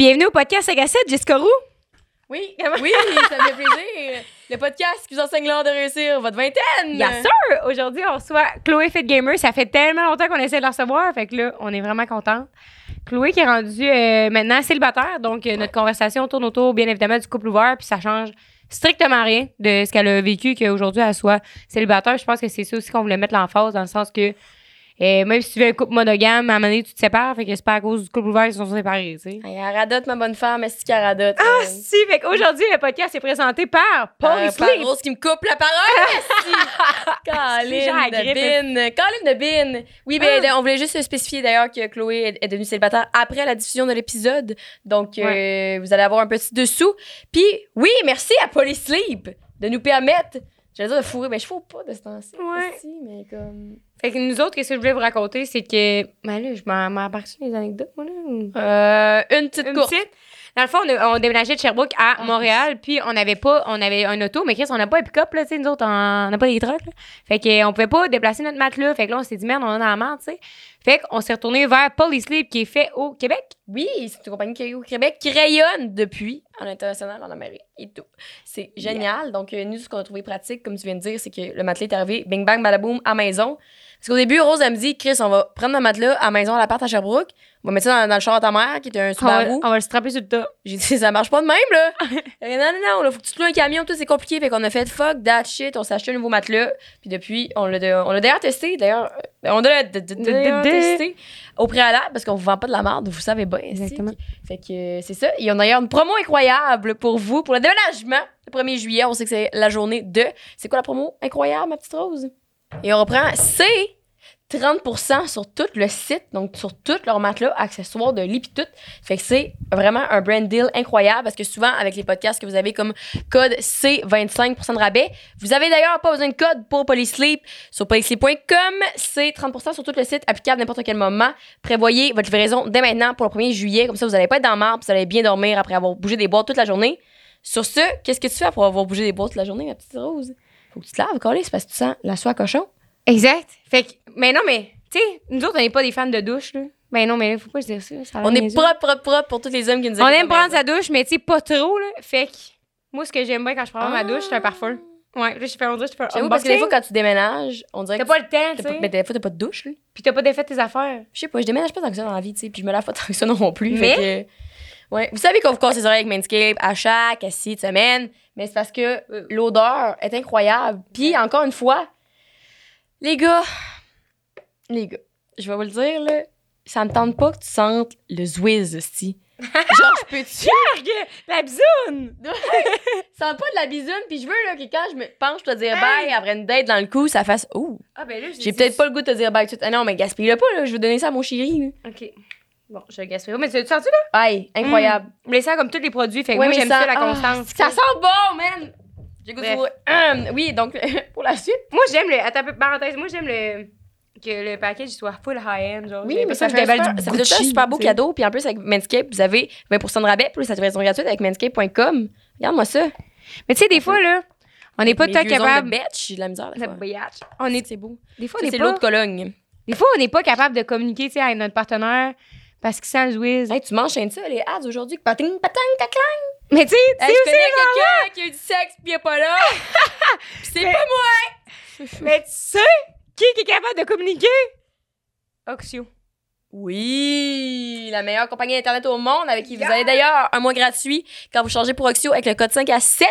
Bienvenue au podcast 5 à 7, Jessica Roux. Oui, oui, ça me fait plaisir. Le podcast qui vous enseigne l'art de réussir votre vingtaine. Yes, sir! Aujourd'hui, on reçoit Chloé Fit Gamer. Ça fait tellement longtemps qu'on essaie de la recevoir, fait que là, on est vraiment contente. Chloé qui est rendue euh, maintenant célibataire, donc euh, notre conversation tourne autour, bien évidemment, du couple ouvert, puis ça change strictement rien de ce qu'elle a vécu qu'aujourd'hui elle soit célibataire. Je pense que c'est ça aussi qu'on voulait mettre l'emphase, dans le sens que et même si tu veux un couple monogame, à un moment donné, tu te sépares. Fait que c'est pas à cause du couple ouvert qu'ils sont séparés, tu sais. Hey, elle radote, ma bonne femme. Est-ce qu'elle radote? Ah, si! Fait qu'aujourd'hui, le podcast est présenté par Paul Euh, par. Rose qui me coupe la parole. À de bin. Caline de bin. Oui, ben, on voulait juste spécifier d'ailleurs que Chloé est, devenue célibataire après la diffusion de l'épisode. Donc, euh, vous allez avoir un petit dessous. Puis, oui, merci à Polysleep de nous permettre. J'allais dire de fourrer, mais je fous pas de ce temps-ci. Ouais. mais comme. Fait que nous autres, qu'est-ce que je voulais vous raconter, c'est que. Ben là, je m'en sur les anecdotes, moi, là. Euh, une petite Une courte. petite? Dans le fond, on, a- on déménageait de Sherbrooke à Montréal, puis on n'avait pas, on avait un auto, mais Chris, on n'a pas un pick-up, là, tu sais, nous autres, on n'a pas des trucks, là. Fait qu'on pouvait pas déplacer notre matelas. Fait que là, on s'est dit, merde, on est dans la merde, tu sais. Fait qu'on s'est retourné vers Polysleep, qui est fait au Québec. Oui, c'est une compagnie qui est au Québec qui rayonne depuis à l'international en Amérique et tout. C'est génial. Donc, euh, nous, ce qu'on a trouvé pratique, comme tu viens de dire, c'est que le matelas est arrivé, bing bang, badaboum, à maison. Parce qu'au début, Rose, elle me dit, Chris, on va prendre le matelas à maison à l'appart à Sherbrooke, on va mettre ça dans, dans le char à ta mère, qui est un Subaru. on va le strapper sur le tas. J'ai dit, ça marche pas de même, là. Non, non, non, là, faut que tu te loues un camion, tout, c'est compliqué. Fait qu'on a fait fuck that shit, on s'est acheté un nouveau matelas. Puis depuis, on l'a on l'a d'ailleurs testé, d'ailleurs. euh, On l'a testé au préalable parce qu'on vous vend pas de la merde, vous savez bien. Exactement. Fait que euh, c'est ça. Et on a d'ailleurs une promo incroyable pour vous, pour le déménagement. Le 1er juillet, on sait que c'est la journée de. C'est quoi la promo incroyable, ma petite Rose? Et on reprend, c'est 30% sur tout le site, donc sur tous leurs matelas, accessoires de lit tout. Fait que c'est vraiment un brand deal incroyable parce que souvent, avec les podcasts que vous avez comme code C, 25% de rabais. Vous avez d'ailleurs pas besoin de code pour Polysleep sur polysleep.com. C'est 30% sur tout le site, applicable n'importe quel moment. Prévoyez votre livraison dès maintenant pour le 1er juillet. Comme ça, vous n'allez pas être dans marbre, vous allez bien dormir après avoir bougé des boîtes toute la journée. Sur ce, qu'est-ce que tu fais pour avoir bougé des boîtes toute la journée, ma petite Rose? Faut que tu te laves, c'est parce que tu sens la soie à cochon. Exact. Fait que, mais non, mais, tu sais, nous autres, on n'est pas des fans de douche, là. Ben non, mais là, faut pas se dire ça. On est propre, propre, propre pour tous les hommes qui nous On écoutent aime à la prendre sa douche, mais tu sais, pas trop, là. Fait que, moi, ce que j'aime bien quand je prends ma Ah. douche, c'est un parfum. Ouais, là, je fais, on dirait que je fais un parce que des fois, quand tu déménages, on dirait T'as que pas le temps, t'as tu sais. mais des fois, t'as pas de douche, là. Puis t'as pas défait tes affaires. Je sais pas, je déménage pas tant que ça dans la vie, tu sais, puis je me lave pas tant que ça non plus. Mais- Fait que, ouais. Vous savez qu'on vous casse les oreilles avec Manscaped à chaque six semaines, mais c'est parce que euh, l'odeur est incroyable. Puis, encore une fois, les gars, les gars, je vais vous le dire, là, ça me tente pas que tu sentes le Zwiz, sti. Genre, je peux-tu? La bisoune! sens pas de la bisoune, puis je veux là, que quand je me penche, te dire bye après une date dans le cou, ça fasse oh, Ah, ben j'ai peut-être pas le goût de te dire bye tout de suite. Ah non, mais gaspille-le pas, là, je veux donner ça à mon chéri. là. OK. Bon, je gaspille. Mais tu tu sens-tu, là? Aïe, incroyable. Vous laissez ça comme tous les produits. Fait que Ouais, moi, mais j'aime ça, la ah, constance. ça sent bon, man! J'ai goût de Bref. vous- Hum, oui, donc, pour la suite. Moi, j'aime le. Attends, parenthèse. Moi, j'aime le. Que le package soit full high-end. Genre, Oui, mais ça que fait, super, du ça fait un super beau cadeau. Puis en plus, avec Manscaped, vous avez 20% de rabais plus la livraison gratuite avec manscaped.com. Regarde-moi ça. Mais tu sais, des fois, là, on n'est pas ongles capable. de j'ai de la misère. biatch. On est, C'est beau. des fois, Ça, on n'est c'est pas, l'autre Cologne. des fois, on n'est pas capable de communiquer tu sais, avec notre partenaire parce sent le whiz. Hey, tu m'enchaînes ça, les ads aujourd'hui. Pating, patang, taclang. Mais tu sais, tu Hey, sais je connais quelqu'un qui a eu du sexe puis il est pas là. C'est pas moi. Mais tu sais, qui qui est capable de communiquer? Oxio. Oui, la meilleure compagnie Internet au monde avec qui vous avez d'ailleurs un mois gratuit quand vous changez pour Oxio avec le code 5 à 7.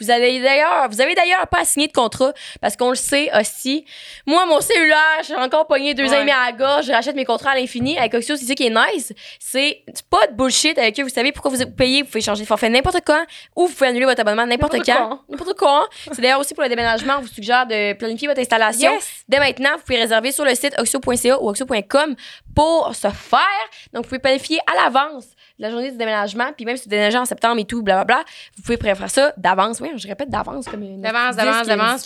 Vous avez d'ailleurs, vous avez d'ailleurs pas à signer de contrat parce qu'on le sait aussi. Moi, mon cellulaire, j'ai encore pogné deux Ouais. ans et demi à la gorge, je rachète mes contrats à l'infini. Avec Oxio, c'est ça qui est nice. C'est pas de bullshit avec eux. Vous savez pourquoi vous payez, vous pouvez changer de forfait n'importe quand ou vous pouvez annuler votre abonnement n'importe N'importe quand. N'importe quand. C'est d'ailleurs aussi pour le déménagement, on vous suggère de planifier votre installation. Yes! Dès maintenant, vous pouvez réserver sur le site oxio.ca ou oxio.com pour se faire. Donc, vous pouvez planifier à l'avance la journée du déménagement. Puis même si vous déménagez en septembre et tout, blablabla, vous pouvez préférer ça d'avance. Oui, je répète d'avance comme une D'avance, d'avance, d'avance.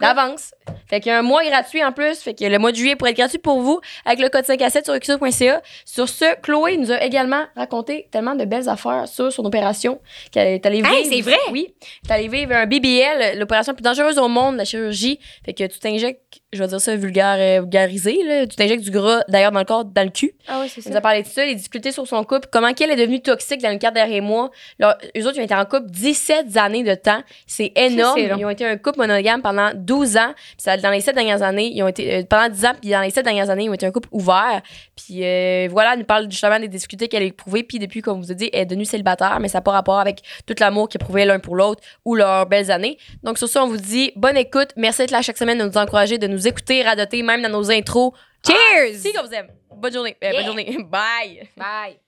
D'avance. Fait qu'il y a un mois gratuit en plus. Fait que le mois de juillet pourrait être gratuit pour vous avec le code 5 à 7 sur oxio.ca. Sur ce, Chloé nous a également raconté tellement de belles affaires sur son opération qu'elle est allée vivre. Hey, c'est vrai? Oui. T'es allée vivre un BBL, l'opération la plus dangereuse au monde, la chirurgie. Fait que tu t'injectes je vais dire ça vulgaire, vulgarisé, là. Tu t'injectes du gras, d'ailleurs, dans le corps, dans le cul. Ah oui, c'est Elle nous a parlé de ça, les difficultés sur son couple, comment qu'elle est devenue toxique dans le cadre derniers mois. Leur, eux autres, ils ont été en couple 17 années de temps. C'est énorme. Ils ont été un couple monogame pendant 12 ans. Puis ça, dans les 7 dernières années, ils ont été, euh, pendant 10 ans, puis dans les 7 dernières années, ils ont été un couple ouvert. Puis euh, voilà, elle nous parle justement des difficultés qu'elle a éprouvées. Puis depuis, comme vous avez dit, elle est devenue célibataire, mais ça n'a pas rapport avec tout l'amour qu'ils éprouvaient l'un pour l'autre ou leurs belles années. Donc sur ça, on vous dit bonne écoute. Merci d'être là chaque semaine, de nous encourager, de nous écouter, radoter, même dans nos intros. Cheers! Ah, si qu'on vous aime. Bonne journée. Euh, Yeah. Bonne journée. Bye. Bye.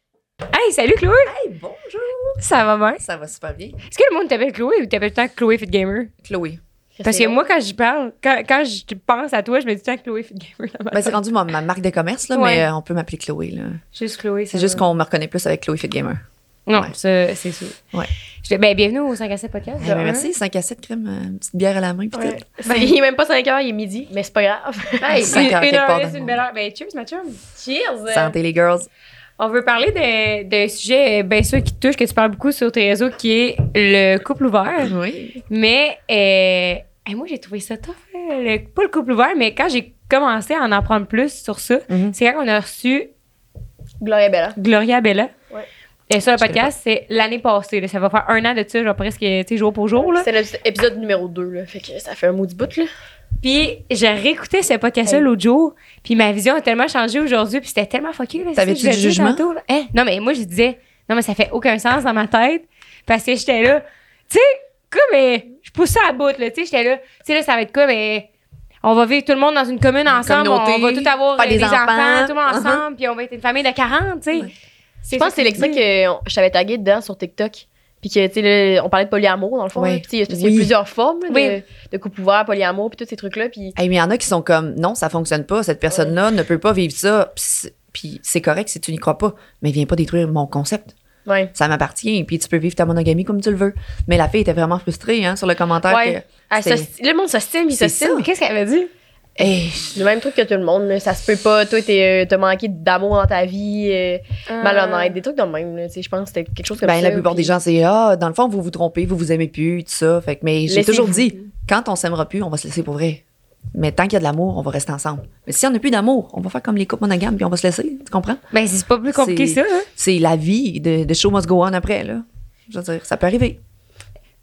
Hey, salut Chloé! Hey, bonjour! Ça va bien? Ça va super bien. Est-ce que le monde t'appelle Chloé ou t'appelles tout le temps Chloé Fit Gamer? Chloé. Parce que moi, quand j'y parle, quand, quand je pense à toi, je me dis tout le temps Chloé Fit Gamer. dans ma Ben, c'est rendu ma, ma marque de commerce, là, Ouais. mais euh, on peut m'appeler Chloé. là. Juste Chloé. C'est juste qu'on me reconnaît plus avec Chloé Fit Gamer. Non, Ouais. c'est sûr. Ouais. Je- ben, bienvenue au 5 à 7 podcast. Ben, merci, 5 à 7 crème, euh, une petite bière à la main, Ouais. C'est- il est même pas 5 heures, il est midi, mais c'est pas grave. Hey, Cinq c'est heures une heure, une belle heure. Ben, cheers, ma chum. Cheers. Santé, les girls. On veut parler de- d'un sujet, bien sûr, qui te touche, que tu parles beaucoup sur tes réseaux, qui est le couple ouvert. Oui. Mais euh, moi, j'ai trouvé ça tough. hein, le- pas le couple ouvert, mais quand j'ai commencé à en apprendre plus sur ça, Mhm. c'est quand on a reçu Gloria Bella. Gloria Bella. Ouais. Et sur le Je podcast, c'est l'année passée. là. Ça va faire un an de ça, genre presque, jour pour jour. Là. C'est l'épisode numéro 2, là. Fait que ça fait un maudit bout, là. Puis j'ai réécouté ce podcast-là Hey. l'autre jour, puis ma vision a tellement changé aujourd'hui, puis c'était tellement fucké. ça T'avais-tu je du jugement? tantôt, là. Hein? Non, mais moi, je disais, non, mais ça fait aucun sens dans ma tête, parce que j'étais là, tu sais, comme, euh, je pousse ça à bout, là, tu sais, j'étais là, tu sais, là, ça va être comme, euh, on va vivre tout le monde dans une commune ensemble, on, va tout avoir euh, des des enfants, enfants. tout le monde ensemble, puis on va être une famille de 40, tu sais. Ouais. Je pense que c'est l'extrait que on- je t'avais tagué dedans sur TikTok. Puis que, tu sais, là, on parlait de polyamour, dans le fond. Ouais. là. Puis, tu sais, parce qu'il y a Oui. plusieurs formes là, de, Oui. de couple ouvert, polyamour, puis tous ces trucs-là. Puis, Hey, mais il y en a qui sont comme, non, ça fonctionne pas, cette personne-là ne peut pas vivre ça. Puis c'est- Puis c'est correct si tu n'y crois pas, mais viens pas détruire mon concept. ouais. Ça m'appartient, puis tu peux vivre ta monogamie comme tu le veux. Mais la fille était vraiment frustrée hein, sur le commentaire. Ouais. que Ah, c'est- le monde C'est ça. Mais qu'est-ce qu'elle avait dit? Hey, Le même truc que tout le monde, là. Ça se peut pas. Toi, t'es, euh, t'as manqué d'amour dans ta vie, euh, malhonnête, des trucs de même, là. Tu sais, je pense que c'était quelque chose comme ben, ça. la plupart puis- des gens, c'est Ah, dans le fond, vous vous trompez, vous vous aimez plus, tout ça. Fait que, mais j'ai toujours dit, quand on s'aimera plus, on va se laisser pour vrai. Mais tant qu'il y a de l'amour, on va rester ensemble. Mais si on n'a plus d'amour, on va faire comme les couples monogames, puis on va se laisser. Tu comprends? Ben, c'est pas plus compliqué C'est- ça, hein? C'est la vie de, de show must go on après, là. Je veux dire, ça peut arriver.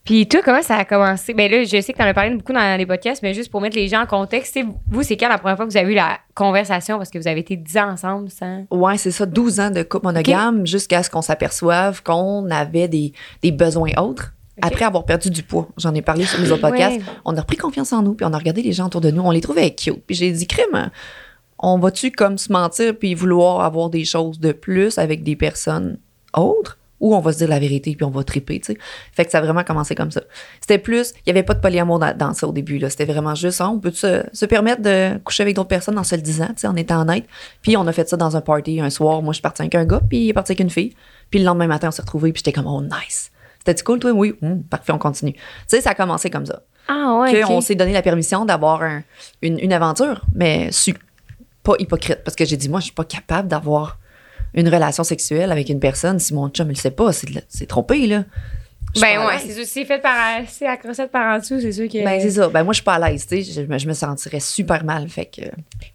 Puis toi, comment ça a commencé? Ben là, je sais que t'en as parlé beaucoup dans les podcasts, mais juste pour mettre les gens en contexte, tu vous, c'est quand la première fois que vous avez eu la conversation? Parce que vous avez été 10 ans ensemble sans. Ouais, c'est ça, 12 ans de couple monogame jusqu'à ce qu'on s'aperçoive qu'on avait des, des besoins autres. Après avoir perdu du poids, j'en ai parlé sur les autres podcasts, Ouais. on a repris confiance en nous, puis on a regardé les gens autour de nous, on les trouvait cute. Puis j'ai dit, crème, on va-tu comme se mentir puis vouloir avoir des choses de plus avec des personnes autres? Ou on va se dire la vérité puis on va triper, tu sais. Fait que ça a vraiment commencé comme ça. C'était plus, il n'y avait pas de polyamour dans, dans ça au début, là. C'était vraiment juste, ah, on peut se, se permettre de coucher avec d'autres personnes en se le disant, tu sais, en étant honnête. Puis on a fait ça dans un party un soir. Moi, je suis partie avec un gars, puis il est parti avec une fille. Puis le lendemain matin, on s'est retrouvés, puis j'étais comme, oh, nice. C'était cool, toi? Oui. Hum, parfait, on continue. Tu sais, ça a commencé comme ça. Ah ouais. Ok. s'est donné la permission d'avoir un- une, une aventure, mais su- pas hypocrite. Parce que j'ai dit, moi, je suis pas capable d'avoir une relation sexuelle avec une personne si mon chum, il sait pas. C'est trompé, là. Ben ouais, c'est sûr. Si c'est fait par. C'est à crossette par en dessous, c'est sûr que. Ben, c'est ça. Ben, moi, je suis pas à l'aise, tu sais. Je, me- je me sentirais super mal. Fait que.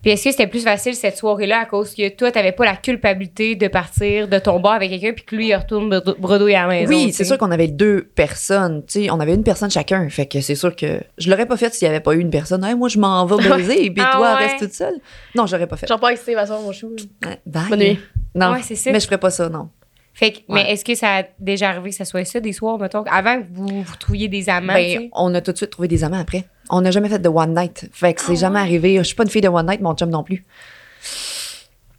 Puis est-ce que c'était plus facile cette soirée-là à cause que toi, t'avais pas la culpabilité de partir de ton bar avec quelqu'un puis que lui, il retourne bredo- bredouille à la maison? Oui, c'est sûr qu'on avait deux personnes. Tu sais, on avait une personne chacun. Fait que c'est sûr que je l'aurais pas fait s'il y avait pas eu une personne. Hey, moi, je m'en vais baiser, puis Ah toi, ouais. reste toute seule. Non, j'aurais pas fait. J'en pas excité, ma soeur, mon chou. Ouais, bye. Bonne nuit. Non, Ouais, c'est ça. mais je ferais pas ça, non. Fait que, mais est-ce que ça a déjà arrivé que ça soit ça des soirs, mettons, avant que vous, vous trouviez des amants? Ben, tu sais? on a tout de suite trouvé des amants après. On n'a jamais fait de one night. Fait que c'est Ah jamais ouais? arrivé. Je suis pas une fille de one night, mon chum non plus.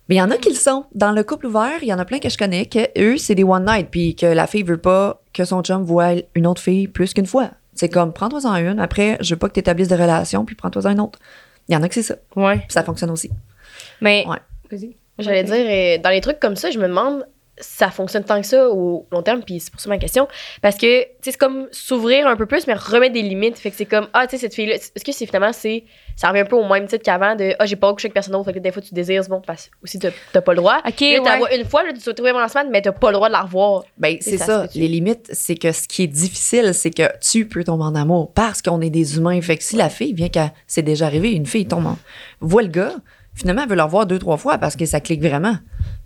Mais il y en a qui le sont. Dans le couple ouvert, il y en a plein que je connais que eux, c'est des one night, puis que la fille veut pas que son chum voit une autre fille plus qu'une fois. C'est comme, prends-toi-en une, après, je veux pas que tu établisses de relation, puis prends-toi-en une autre. Il y en a que c'est ça. Ouais. Puis ça fonctionne aussi. Mais. Ouais. Vas-y. J'allais dire, euh, dans les trucs comme ça, je me demande, ça fonctionne tant que ça au long terme, puis c'est pour ça ma question. Parce que, tu sais, c'est comme s'ouvrir un peu plus, mais remettre des limites. Fait que c'est comme, ah, tu sais, cette fille-là, est-ce que c'est finalement, c'est, ça revient un peu au même titre qu'avant de, ah, j'ai pas couché avec personne d'autre, fait que des fois tu désires, bon, parce aussi t'as pas le droit. OK, Là, t'as ouais. une fois, là, tu te retrouves en semaine, mais t'as pas le droit de la revoir. Ben, C'est ça. Les limites, c'est que ce qui est difficile, c'est que tu peux tomber en amour parce qu'on est des humains. Fait que si la fille vient qu'à, c'est déjà arrivé, une fille tombe en, voit le gars, finalement, elle veut le revoir deux, trois fois parce que ça clique vraiment.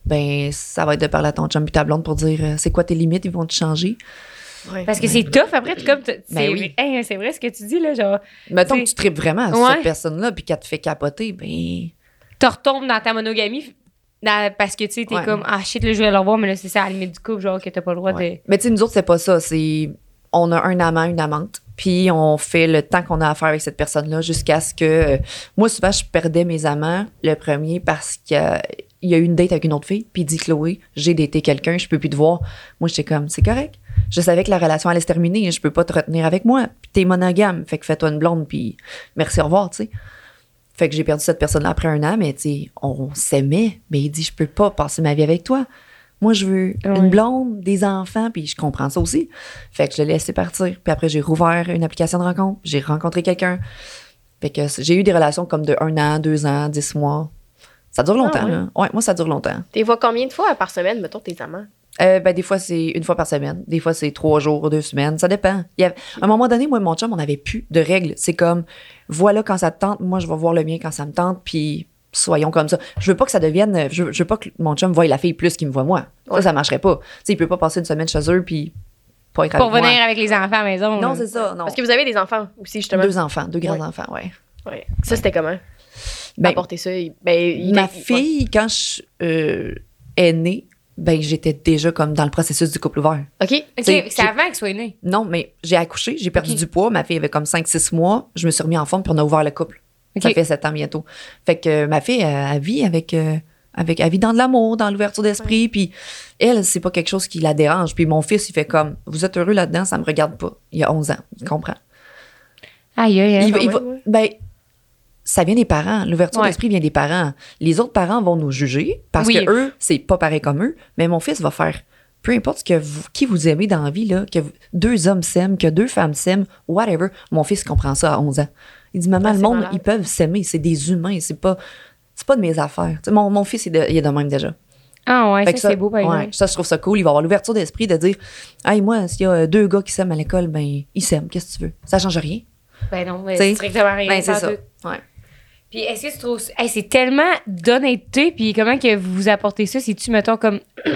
Ben, ça va être de parler à ton chum puis ta blonde pour dire, euh, c'est quoi tes limites, ils vont te changer. Parce que c'est tough après, tu comme. Ben c'est oui. hey, c'est vrai ce que tu dis, là. Genre, Mettons que tu tripes vraiment sur ouais. cette personne-là puis qu'elle te fait capoter, ben, tu retombes dans ta monogamie dans- parce que tu sais, t'es Ouais. comme, ah shit, là, je vais le revoir, mais là, c'est ça à la limite du couple, genre, que t'as pas le droit Ouais. Mais tu sais, nous autres, c'est pas ça. C'est on a un amant, une amante, puis on fait le temps qu'on a à faire avec cette personne-là jusqu'à ce que. euh, moi, souvent, je perdais mes amants, le premier, parce qu'il y a, eu une date avec une autre fille, puis il dit Chloé, j'ai daté quelqu'un, je peux plus te voir. Moi, j'étais comme, c'est correct. Je savais que la relation allait se terminer, je peux pas te retenir avec moi. Puis t'es monogame, fait que fais-toi une blonde, puis merci, au revoir, tu sais. Fait que j'ai perdu cette personne-là après un an, mais tu sais, on s'aimait, mais il dit, je peux pas passer ma vie avec toi. Moi, je veux Ouais. une blonde, des enfants, puis je comprends ça aussi. Fait que je l'ai laissé partir. Puis après, j'ai rouvert une application de rencontre. J'ai rencontré quelqu'un. Fait que j'ai eu des relations comme de un an, deux ans, dix mois. Ça dure longtemps, Ah ouais? là. Ouais, moi, ça dure longtemps. T'es vois combien de fois par semaine, mettons, tes amants? Euh, ben, des fois, c'est une fois par semaine. Des fois, c'est trois jours, deux semaines. Ça dépend. Il y avait- à un moment donné, moi et mon chum, on n'avait plus de règles. C'est comme, voilà quand ça te tente, moi, je vais voir le mien quand ça me tente, puis soyons comme ça. Je veux pas que ça devienne. Je veux, je veux pas que mon chum voie la fille plus qu'il me voit moi. Ça, ça marcherait pas. Tu sais, il peut pas passer une semaine chez eux, puis pas être Pour avec venir moi. avec les enfants à la maison. Non, c'est ça. Non. Parce que vous avez des enfants aussi, justement. Deux enfants, deux grands Ouais. ouais. Ouais. Ça, c'était comment? Ben, Apporter ça. Ben, il ma il- fille, quand je euh, est née, ben, j'étais déjà comme dans le processus du couple ouvert. OK. OK, C'est- avant qu'elle soit née. Non, mais j'ai accouché, j'ai perdu du poids. Ma fille avait comme 5-6 mois. Je me suis remis en forme, puis on a ouvert le couple. Ça fait 7 ans bientôt. Fait que euh, ma fille, elle, elle vit avec. euh, avec, elle vit dans de l'amour, dans l'ouverture d'esprit, puis elle, c'est pas quelque chose qui la dérange. Puis mon fils, il fait comme, vous êtes heureux là-dedans, ça me regarde pas. Il a 11 ans, il comprend. Aïe, aïe, aïe. Il il va- ben, ça vient des parents. L'ouverture Ouais. d'esprit vient des parents. Les autres parents vont nous juger parce Oui. que eux, c'est pas pareil comme eux. Mais mon fils va faire peu importe ce que vous, qui vous aimez dans la vie, là, que vous- deux hommes s'aiment, que deux femmes s'aiment, whatever. Mon fils comprend ça à 11 ans. Il dit, maman, Ah, le monde, malade. ils peuvent s'aimer. C'est des humains. C'est pas, c'est pas de mes affaires. Mon, mon fils, il est de, il est de même déjà. Ah ouais, Fait ça, c'est beau, par ouais, exemple. ça, je trouve ça cool. Il va avoir l'ouverture d'esprit de dire, hey, moi, s'il y a deux gars qui s'aiment à l'école, ben, ils s'aiment. Qu'est-ce que tu veux? Ça change rien. Ben non, mais strictement rien. Ben, c'est ça. Ouais. Puis est-ce que tu trouves. Hey, c'est tellement d'honnêteté, puis comment que vous vous apportez ça? Si tu, mettons, comme.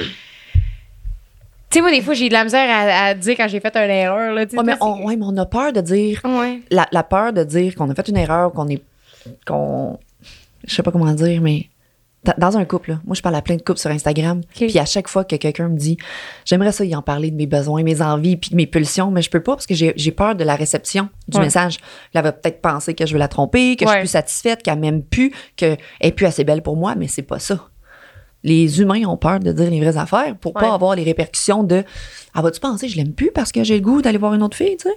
tu sais, moi, des fois, j'ai de la misère à, à dire quand j'ai fait une erreur, là. Ouais, mais on, ouais, mais on a peur de dire Ouais. la, la peur de dire qu'on a fait une erreur, qu'on est. qu'on. Je sais pas comment dire, mais. dans- un couple, là, moi, je parle à plein de couples sur Instagram. Puis à chaque fois que quelqu'un me dit, j'aimerais ça y en parler de mes besoins, mes envies, puis de mes pulsions, mais je peux pas parce que j'ai j'ai peur de la réception du Ouais. message. Elle va peut-être penser que je veux la tromper, que je suis plus satisfaite, qu'elle m'aime plus, qu'elle est plus assez belle pour moi, mais c'est pas ça. Les humains ont peur de dire les vraies affaires pour Ouais. pas avoir les répercussions de Ah, vas-tu penser, je l'aime plus parce que j'ai le goût d'aller voir une autre fille, tu sais?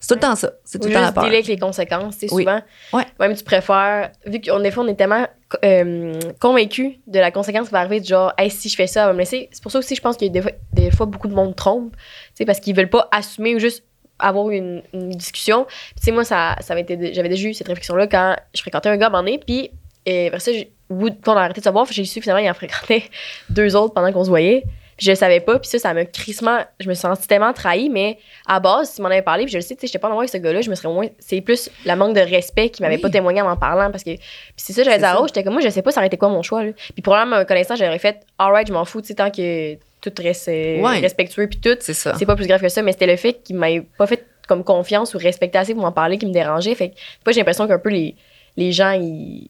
C'est tout le temps ça. C'est tout Ou le temps la peur. avec les conséquences, tu sais, Oui. souvent. Ouais. Même tu préfères, vu qu'on des fois, on est tellement euh, convaincus de la conséquence qui va arriver, du genre, hey, si je fais ça, elle va me laisser. C'est pour ça aussi, je pense qu'il y a des fois, des fois beaucoup de monde trompe, tu sais, parce qu'ils veulent pas assumer ou juste avoir une, une discussion. Tu sais, moi, ça, ça j'avais déjà eu cette réflexion-là quand je fréquentais un gars à un moment donné, puis euh, après ça, quand on a arrêté de se voir, j'ai su finalement il en fréquentait deux autres pendant qu'on se voyait. Puis je le savais pas, puis ça, ça m'a crissement. Je me suis sentie tellement trahie, mais à base, si m'en avait parlé, puis je le sais, tu sais, j'étais pas en avec ce gars-là, je me serais moins. C'est plus la manque de respect qui m'avait Oui. pas témoigné en m'en parlant, parce que. Puis c'est ça, j'avais dit à j'étais comme moi, je sais pas, ça aurait été quoi mon choix, là. Puis probablement, me connaissant, j'aurais fait, alright, je m'en fous, tu sais, tant que tout reste euh, Ouais. respectueux, puis tout. C'est ça. C'est pas plus grave que ça, mais c'était le fait qu'il m'avait pas fait comme confiance ou respecté assez pour m'en parler qui me dérangeait. Fait que, j'ai l'impression qu'un peu les, les gens, ils,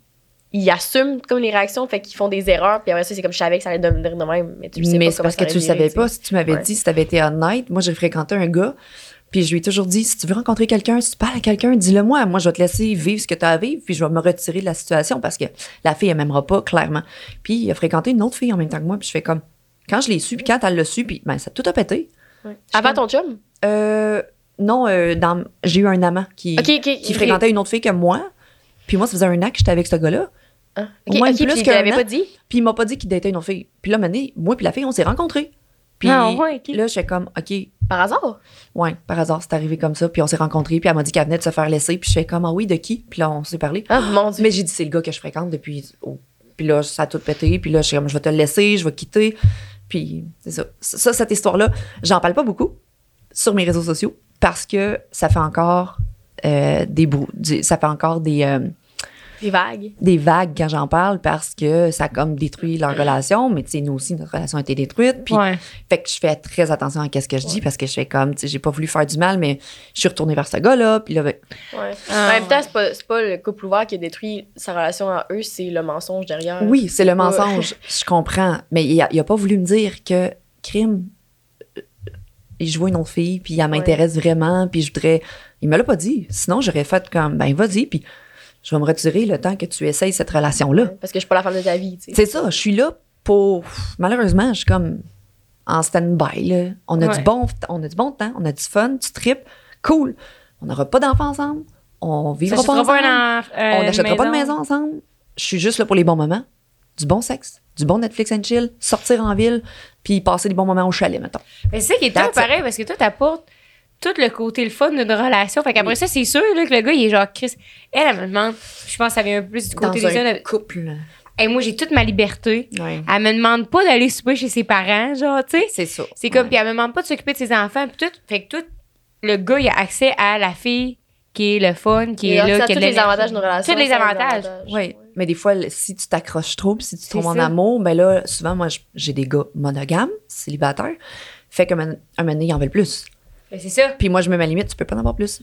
ils assument comme les réactions, fait qu'ils font des erreurs, puis après ça, c'est comme je savais que ça allait devenir de même, mais tu le sais mais pas parce que tu le savais pas. Si tu m'avais Ouais. dit, si tu avais été honnête, moi, j'ai fréquenté un gars, puis je lui ai toujours dit si tu veux rencontrer quelqu'un, si tu parles à quelqu'un, dis-le moi. Moi, je vais te laisser vivre ce que tu as à vivre, puis je vais me retirer de la situation parce que la fille, elle m'aimera pas, clairement. Puis il a fréquenté une autre fille en même temps que moi, puis je fais comme. Quand je l'ai su, puis quand elle l'a su, puis ben, ça tout a pété. Ouais. Avant ton chum? Euh, non, euh, dans, j'ai eu un amant qui fréquentait une autre fille que moi. Puis moi, ça faisait un an que j'étais avec ce gars-là. Ah, ok, Au moins ok, plus puis pas dit? Puis il m'a pas dit qu'il datait une autre fille. Puis là, mané, moi puis la fille, on s'est rencontrés. Puis Ah, ouais, ok. là, j'étais comme, OK, Par hasard? ouais, par hasard, c'est arrivé comme ça. Puis on s'est rencontrés. Puis elle m'a dit qu'elle venait de se faire laisser. Puis je fais comme, ah oui, de qui? Puis là, on s'est parlé. Ah, mon Dieu. Mais j'ai dit, c'est le gars que je fréquente depuis. oh. Puis là, ça a tout pété. Puis là, je suis comme, je vais te le laisser, je vais quitter. Puis c'est ça. Ça, cette histoire-là, j'en parle pas beaucoup sur mes réseaux sociaux parce que ça fait encore euh, des brou- ça fait encore des, euh, Des vagues. des vagues quand j'en parle parce que ça a comme détruit leur relation. Mais tu sais, nous aussi, notre relation a été détruite. Puis Ouais. fait que je fais très attention à ce que je dis parce que je fais comme, tu sais, j'ai pas voulu faire du mal, mais je suis retournée vers ce gars-là. Puis là, ben, Ouais. Ah, en même temps, c'est pas, c'est pas le couple ouvert qui a détruit sa relation à eux, c'est le mensonge derrière. Oui, c'est le mensonge. Je comprends. Mais il a, il a pas voulu me dire que crime. Je vois une autre fille, puis elle m'intéresse vraiment, puis je voudrais. Il me l'a pas dit. Sinon, j'aurais fait comme, ben, vas-y, puis je vais me retirer le temps que tu essayes cette relation-là. Parce que je suis pas la femme de ta vie, tu sais. C'est ça, je suis là pour. Malheureusement, je suis comme en stand-by. On a Ouais. du bon, on a du bon temps, on a du fun, du trip, cool. On n'aura pas d'enfants ensemble, on vivra pas ensemble, pas enf- on euh, n'achètera pas de maison ensemble. Je suis juste là pour les bons moments, du bon sexe, du bon Netflix and chill, sortir en ville, puis passer des bons moments au chalet, mettons. Mais c'est ça qui est top, pareil, parce que toi, t'apportes tout le côté le fun d'une relation. Fait qu'après ça, c'est sûr là, que le gars, il est genre Chris. Elle, elle me demande, je pense que ça vient un peu plus du côté Dans des un hommes. couple. Hey, moi, j'ai toute ma liberté. Ouais. Elle me demande pas d'aller souper chez ses parents, genre, tu sais. C'est ça. C'est comme, puis elle me demande pas de s'occuper de ses enfants, puis tout. Fait que tout, le gars, il a accès à la fille qui est le fun, qui Et est là, qui a tous de les avantages d'une relation. Tous les avantages. Oui, mais des fois, si tu t'accroches trop, si tu tombes en amour, ben là, souvent, moi, j'ai des gars monogames, célibataires. Fait qu'un moment un moment donné, ils en veulent plus. Ben, c'est ça. Puis moi, je me mets ma limite, tu peux pas en avoir plus.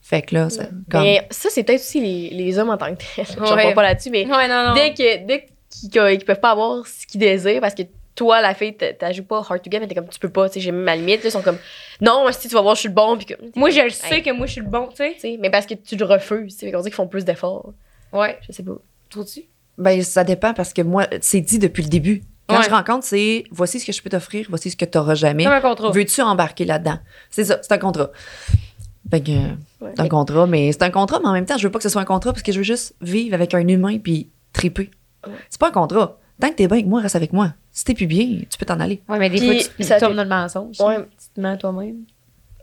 Fait que là, ça, comme... Mais ça, c'est peut-être aussi les, les hommes en tant que tels. Je Ouais. ne pas là-dessus, mais Ouais, non, non. dès que dès qu'ils qu'ils peuvent pas avoir ce qu'ils désirent parce que toi la fille t'a- t'ajoutes pas hard to get mais t'es comme tu peux pas tu sais j'ai mis ma limite là, ils sont comme non si tu vas voir je suis le bon puis que Moi, je le sais Hey. que moi, je suis le bon, tu sais. tu sais mais parce que tu le refuses tu sais on dit qu'ils font plus d'efforts Ouais. je sais pas Trouves-tu? Ben, ça dépend parce que moi, c'est dit depuis le début. Quand Ouais. je rencontre, c'est voici ce que je peux t'offrir, voici ce que tu n'auras jamais. Comme un contrat. Veux-tu embarquer là-dedans? C'est ça, c'est un contrat. Fait que, Ouais. c'est un contrat, mais c'est un contrat, mais en même temps, je veux pas que ce soit un contrat parce que je veux juste vivre avec un humain puis triper. Ouais. C'est pas un contrat. Tant que t'es bien avec moi, reste avec moi. Si t'es plus bien, tu peux t'en aller. Ouais, mais des Puis, fois, tu, ça tu tombes dans le mensonge. Ouais. Tu te mens à toi-même.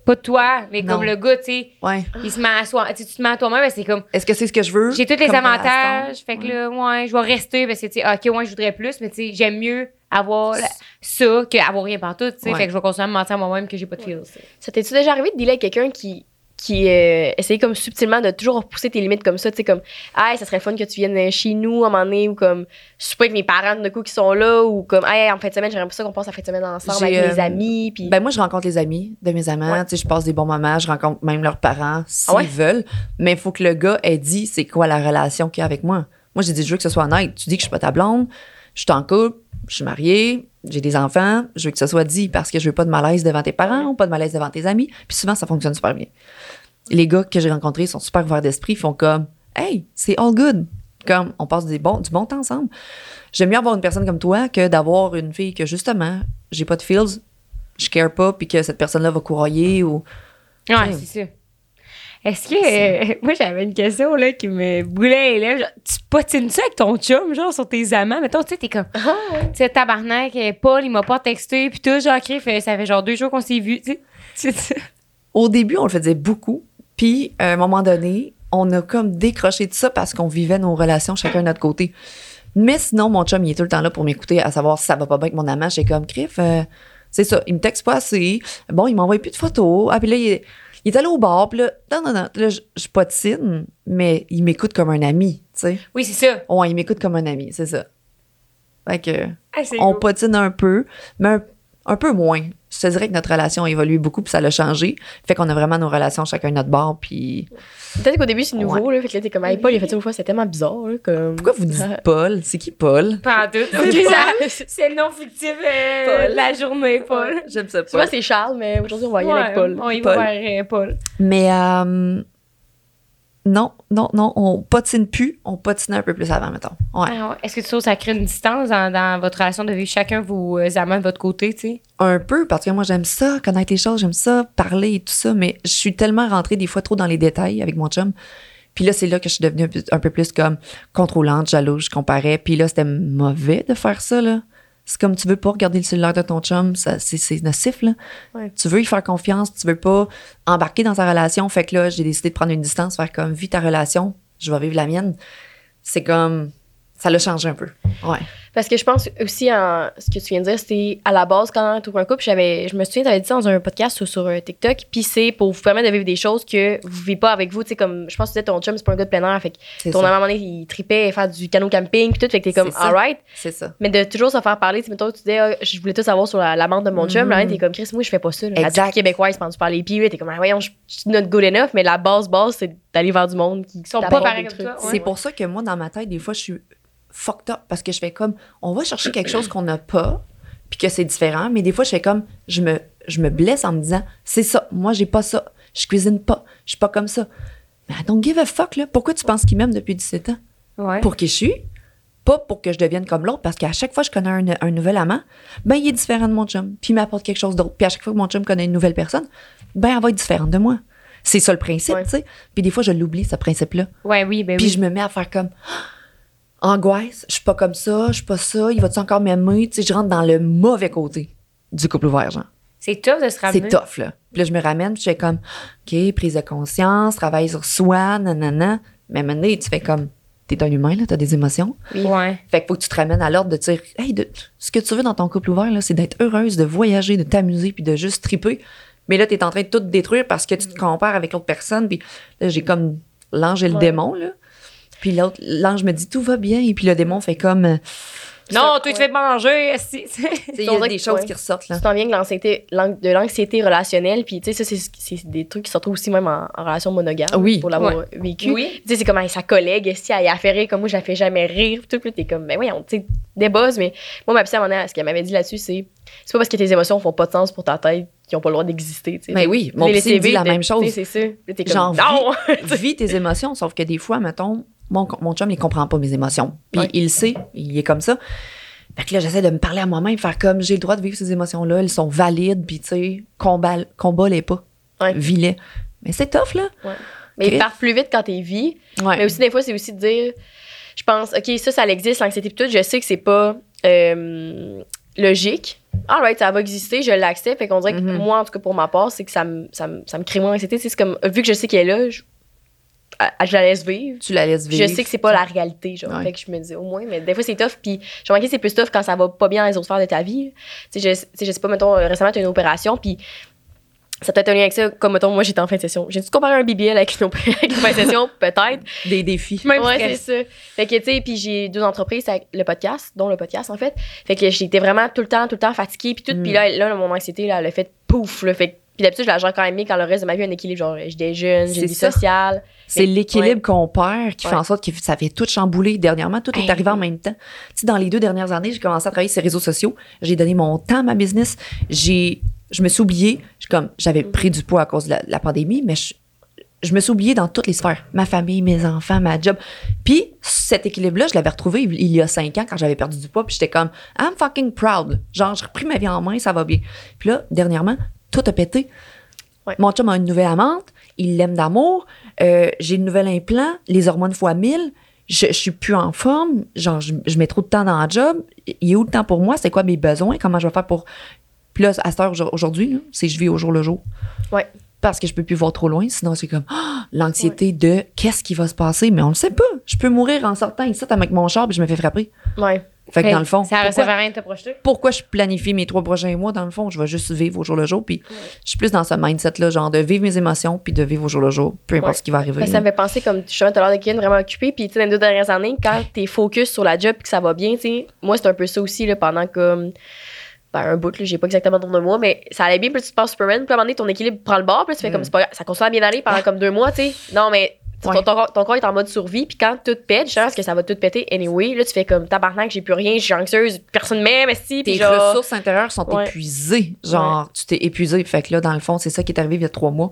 Pas toi, mais Non. comme le gars, tu sais, Ouais. il se met à soi. Tu sais, tu te mets à toi-même, ben, c'est comme, Est-ce que c'est ce que je veux? j'ai tous les avantages. Fait que Ouais. là, ouais, je vais rester parce que, tu sais, ok, ouais, je voudrais plus, mais tu sais, j'aime mieux avoir ça qu'avoir rien partout, tu sais. Ouais. Fait que je vais continuer à me mentir à moi-même que j'ai pas de feels. ça t'es-tu déjà arrivé de dealer avec quelqu'un qui qui euh, essayait comme subtilement de toujours repousser tes limites comme ça, tu sais, comme, hey, ça serait fun que tu viennes chez nous à un moment donné, ou comme, je sais pas avec mes parents de coup qui sont là, ou comme, hey, en fin de semaine, j'aimerais pas ça qu'on passe la fin de semaine ensemble avec mes euh, amis, puis Ben moi, je rencontre les amis de mes amants. Ouais. Tu sais, je passe des bons moments. Je rencontre même leurs parents s'ils Ah ouais? veulent. Mais il faut que le gars ait dit c'est quoi la relation qu'il y a avec moi? Moi, j'ai dit je veux que ce soit honnête. Tu dis que je suis pas ta blonde. Je suis en couple. Je suis mariée. J'ai des enfants. Je veux que ce soit dit parce que je veux pas de malaise devant tes parents ou pas de malaise devant tes amis. Puis souvent, ça fonctionne super bien. Les gars que j'ai rencontrés sont super ouverts d'esprit. Font comme hey, c'est all good. Comme on passe des bons, du bon temps ensemble. J'aime mieux avoir une personne comme toi que d'avoir une fille que justement, j'ai pas de feels, je care pas, puis que cette personne-là va courailler ou. Ouais, Ouais. c'est ça. Est-ce que. euh, moi, j'avais une question là, qui me boulait les lèvres. Genre, tu potines ça avec ton chum, genre, sur tes amants? Mettons, tu sais, t'es comme. Ah, Tu sais, tabarnak, euh, Paul, il m'a pas texté, puis tout, genre, Criff, euh, ça fait genre deux jours qu'on s'est vus, tu sais. Tu sais. Au début, on le faisait beaucoup, puis à un moment donné, on a comme décroché de ça parce qu'on vivait nos relations chacun de notre côté. Mais sinon, mon chum, il est tout le temps là pour m'écouter, à savoir si ça va pas bien avec mon amant. J'ai comme, Criff, euh, c'est ça, il me texte pas assez. Bon, il m'envoie plus de photos. Ah, puis là, il est, il est allé au bar, puis là, non, non, non, là, je, je potine, mais il m'écoute comme un ami, tu sais. Oui, c'est ça. Ouais, il m'écoute comme un ami, c'est ça. Fait que. Ah, on cool. patine un peu, mais un, un peu moins. Je te dirais que notre relation a évolué beaucoup, puis ça l'a changé. Fait qu'on a vraiment nos relations chacun de notre bord, puis... Peut-être qu'au début, c'est nouveau, là. Fait que là, t'es comme, hey, Paul, il a fait ça une fois, c'était tellement bizarre, là. Comme... Pourquoi vous dites Paul? C'est qui Paul? Pas en tout. C'est C'est Paul. C'est le nom fictif euh, Paul. de la journée, Paul. J'aime ça, Souvent, c'est Charles, mais aujourd'hui, on va y aller avec Paul. On y va Paul. vers euh, Paul. Mais euh, non, non, non, on patine plus, on patinait un peu plus avant, mettons. Ouais. Ah ouais. Est-ce que tu trouves que ça crée une distance dans, dans votre relation de vivre chacun vos euh, amants de votre côté, tu sais? Un peu, parce que moi, j'aime ça, connaître les choses, j'aime ça, parler et tout ça, mais je suis tellement rentrée des fois trop dans les détails avec mon chum Puis là, c'est là que je suis devenue un peu, un peu plus comme contrôlante, jalouse, je comparais. Puis là, c'était mauvais de faire ça, là. C'est comme tu veux pas regarder le cellulaire de ton chum, ça, c'est, c'est nocif, là. Ouais. Tu veux y faire confiance, tu veux pas embarquer dans sa relation. Fait que là, j'ai décidé de prendre une distance, faire comme, vis ta relation, je vais vivre la mienne. C'est comme, ça l'a changé un peu. Ouais. Parce que je pense aussi, en, ce que tu viens de dire, c'est à la base, quand tu ouvres un couple, j'avais, je me souviens, tu avais dit ça dans un podcast ou sur euh, TikTok, puis c'est pour vous permettre de vivre des choses que vous vivez pas avec vous. Tu sais, comme, je pense que tu disais, ton chum, c'est pas un gars de plein air, fait que ton ça. à un moment donné, il tripait faire du canot camping, puis tout, fait que t'es comme, alright. C'est ça. Mais de toujours se faire parler, tu sais, mettons, tu disais, Ah, je voulais tout savoir sur la, la menthe de mon chum, là, t'es comme, Chris, moi, je fais pas ça. Là. La Exact. tête québécoise, pendu par les pieds, t'es comme, ah, voyons, je suis not good enough, mais la base, base, c'est d'aller vers du monde qui sont pas toi, C'est pour ça que moi, dans ma tête, des fois, je suis fucked up parce que je fais comme, on va chercher quelque chose qu'on n'a pas, puis que c'est différent, mais des fois, je fais comme, je me, je me blesse en me disant, c'est ça, moi, j'ai pas ça, je cuisine pas, je suis pas comme ça. Mais don't give a fuck, là. Pourquoi tu penses qu'il m'aime depuis 17 ans? Ouais. Pour qui je suis, pas pour que je devienne comme l'autre, parce qu'à chaque fois que je connais un, un nouvel amant, ben, il est différent de mon chum, puis il m'apporte quelque chose d'autre. Puis à chaque fois que mon chum connaît une nouvelle personne, ben, elle va être différente de moi. C'est ça le principe, Ouais. tu sais. Puis des fois, je l'oublie, ce principe-là. Ouais, oui, ben Puis oui. je me mets à faire comme Ah, angoisse, je suis pas comme ça, je suis pas ça, il va-tu encore m'aimer? Tu sais, je rentre dans le mauvais côté du couple ouvert, genre. C'est tough de se ramener. C'est tough, là. Puis là, je me ramène, puis je fais comme OK, prise de conscience, travail sur soi, nanana. Mais à un moment donné, tu fais comme T'es un humain, là, t'as des émotions. Ouais. Fait qu'il faut que tu te ramènes à l'ordre de dire Hey, de- ce que tu veux dans ton couple ouvert, là, c'est d'être heureuse, de voyager, de t'amuser, puis de juste triper. Mais là, t'es en train de tout détruire parce que tu te compares avec l'autre personne. Puis là, j'ai comme l'ange et le Ouais. démon, là. Puis l'autre, l'ange me dit tout va bien. Et puis le démon fait comme. euh, Non, tu ouais. fais manger. Il y a des choses ouais. qui ressortent, là. Tu t'en viens que l'anxiété, l'an- de l'anxiété relationnelle, puis tu sais, ça, c'est, des trucs qui se retrouvent aussi même en, en relation monogame. Oui. Pour l'avoir vécu. Oui. Tu sais, c'est comme hey, sa collègue, si elle a fait rire comme moi, je la fais jamais rire. Tout, puis t'es comme, ben voyons, tu sais, des buzz, mais moi, ma psy, à un moment donné, ce qu'elle m'avait dit là-dessus, c'est, c'est pas parce que tes émotions font pas de sens pour ta tête qu'ils ont pas le droit d'exister, tu sais. Mais oui, mon psy dit la même chose. c'est ça. Genre, non! vis tes émotions, sauf que des fois, mettons, mon, mon chum, il comprend pas mes émotions. Puis Ouais. il le sait, il est comme ça. Fait que là, j'essaie de me parler à moi-même, faire comme j'ai le droit de vivre ces émotions-là, elles sont valides, puis tu sais, combat, combat les pas. Ouais. Vis-les. Mais c'est tough, là. Mais ils partent plus vite quand t'es vie. Ouais. Mais aussi, des fois, c'est aussi de dire, je pense, OK, ça, ça existe, l'anxiété tout, je sais que c'est pas euh, logique. Alright, ça va exister, je l'accepte. Fait qu'on dirait que moi, en tout cas, pour ma part, c'est que ça me, ça, me, ça me crée moins d'anxiété. C'est comme, vu que je sais qu'elle est là, je, je la laisse vivre. Tu la laisses vivre. Je sais que c'est pas la réalité, genre. Ouais. Fait que je me dis, au moins, mais des fois, c'est tough. Puis, j'ai remarqué que c'est plus tough quand ça va pas bien dans les autres sphères de ta vie. Tu sais, je, je sais pas, mettons, euh, récemment, tu as une opération, puis ça peut être un lien avec ça. Comme, mettons, moi, j'étais en fin de session. J'ai-tu comparé un BBL avec une, opé- avec une fin de session? Peut-être. Des défis. Même ouais, c'est ça. Fait que, tu sais, puis j'ai deux entreprises avec le podcast, dont le podcast, en fait. Fait que j'étais vraiment tout le temps, tout le temps fatiguée, puis tout. Mm. Puis là, là, mon anxiété, là, a fait pouf, là. Fait que, puis d'habitude, je la gère quand même bien quand le reste de ma vie un équilibre. Genre, je déjeune, j'ai une vie sociale. C'est l'équilibre qu'on perd qui fait en sorte que ça fait tout chambouler. Dernièrement, tout est arrivé en même temps. Tu sais, dans les deux dernières années, j'ai commencé à travailler sur les réseaux sociaux. J'ai donné mon temps à ma business. J'ai, je me suis oubliée. Comme, j'avais pris du poids à cause de la, la pandémie, mais je, je me suis oubliée dans toutes les sphères. Ma famille, mes enfants, ma job. Puis, cet équilibre-là, je l'avais retrouvé il il y a cinq ans quand j'avais perdu du poids. Puis j'étais comme, I'm fucking proud. Genre, j'ai repris ma vie en main, ça va bien. Puis là, dernièrement, tout a pété. Ouais. Mon chum a une nouvelle amante, il l'aime d'amour, euh, j'ai une nouvelle implant, les hormones fois 1000, je, je suis plus en forme, genre je, je mets trop de temps dans le job, il est où le temps pour moi, c'est quoi mes besoins, comment je vais faire pour... Puis là, à cette heure aujourd- aujourd'hui, c'est je vis au jour le jour. Ouais. Parce que je peux plus voir trop loin, sinon c'est comme ah, l'anxiété de qu'est-ce qui va se passer, mais on le sait pas. Je peux mourir en sortant ici avec mon char puis je me fais frapper. Ouais. Fait que Hey, dans le fond, Ça ne pourquoi- à rien de te projeter. pourquoi je planifie mes trois prochains mois, dans le fond, je vais juste vivre au jour le jour. Puis je suis plus dans ce mindset-là, genre de vivre mes émotions, puis de vivre au jour le jour, peu importe Ouais. ce qui va arriver. Que ça me fait penser comme justement, t'as l'air de quelqu'un vraiment occupé. Puis, tu sais, dans les deux dernières années, quand t'es focus sur la job et que ça va bien, tu sais, moi, c'est un peu ça aussi, là, pendant comme. Ben, un bout, là, j'ai pas exactement nombre de mois, mais ça allait bien, puis tu te passes Superman, puis à un moment donné, ton équilibre prend le bord, puis tu fais Mm. comme, c'est pas ça continue à bien aller pendant comme deux mois, tu sais. Non, mais ton, Ouais. ton, ton corps est en mode survie, puis quand tout pète, je pense que ça va tout péter anyway, là, tu fais comme, tabarnak, j'ai plus rien, je suis anxieuse, personne m'aime, si, Tes genre. ressources intérieures sont Ouais. épuisées. Genre, tu t'es épuisé. Fait que là, dans le fond, c'est ça qui est arrivé il y a trois mois.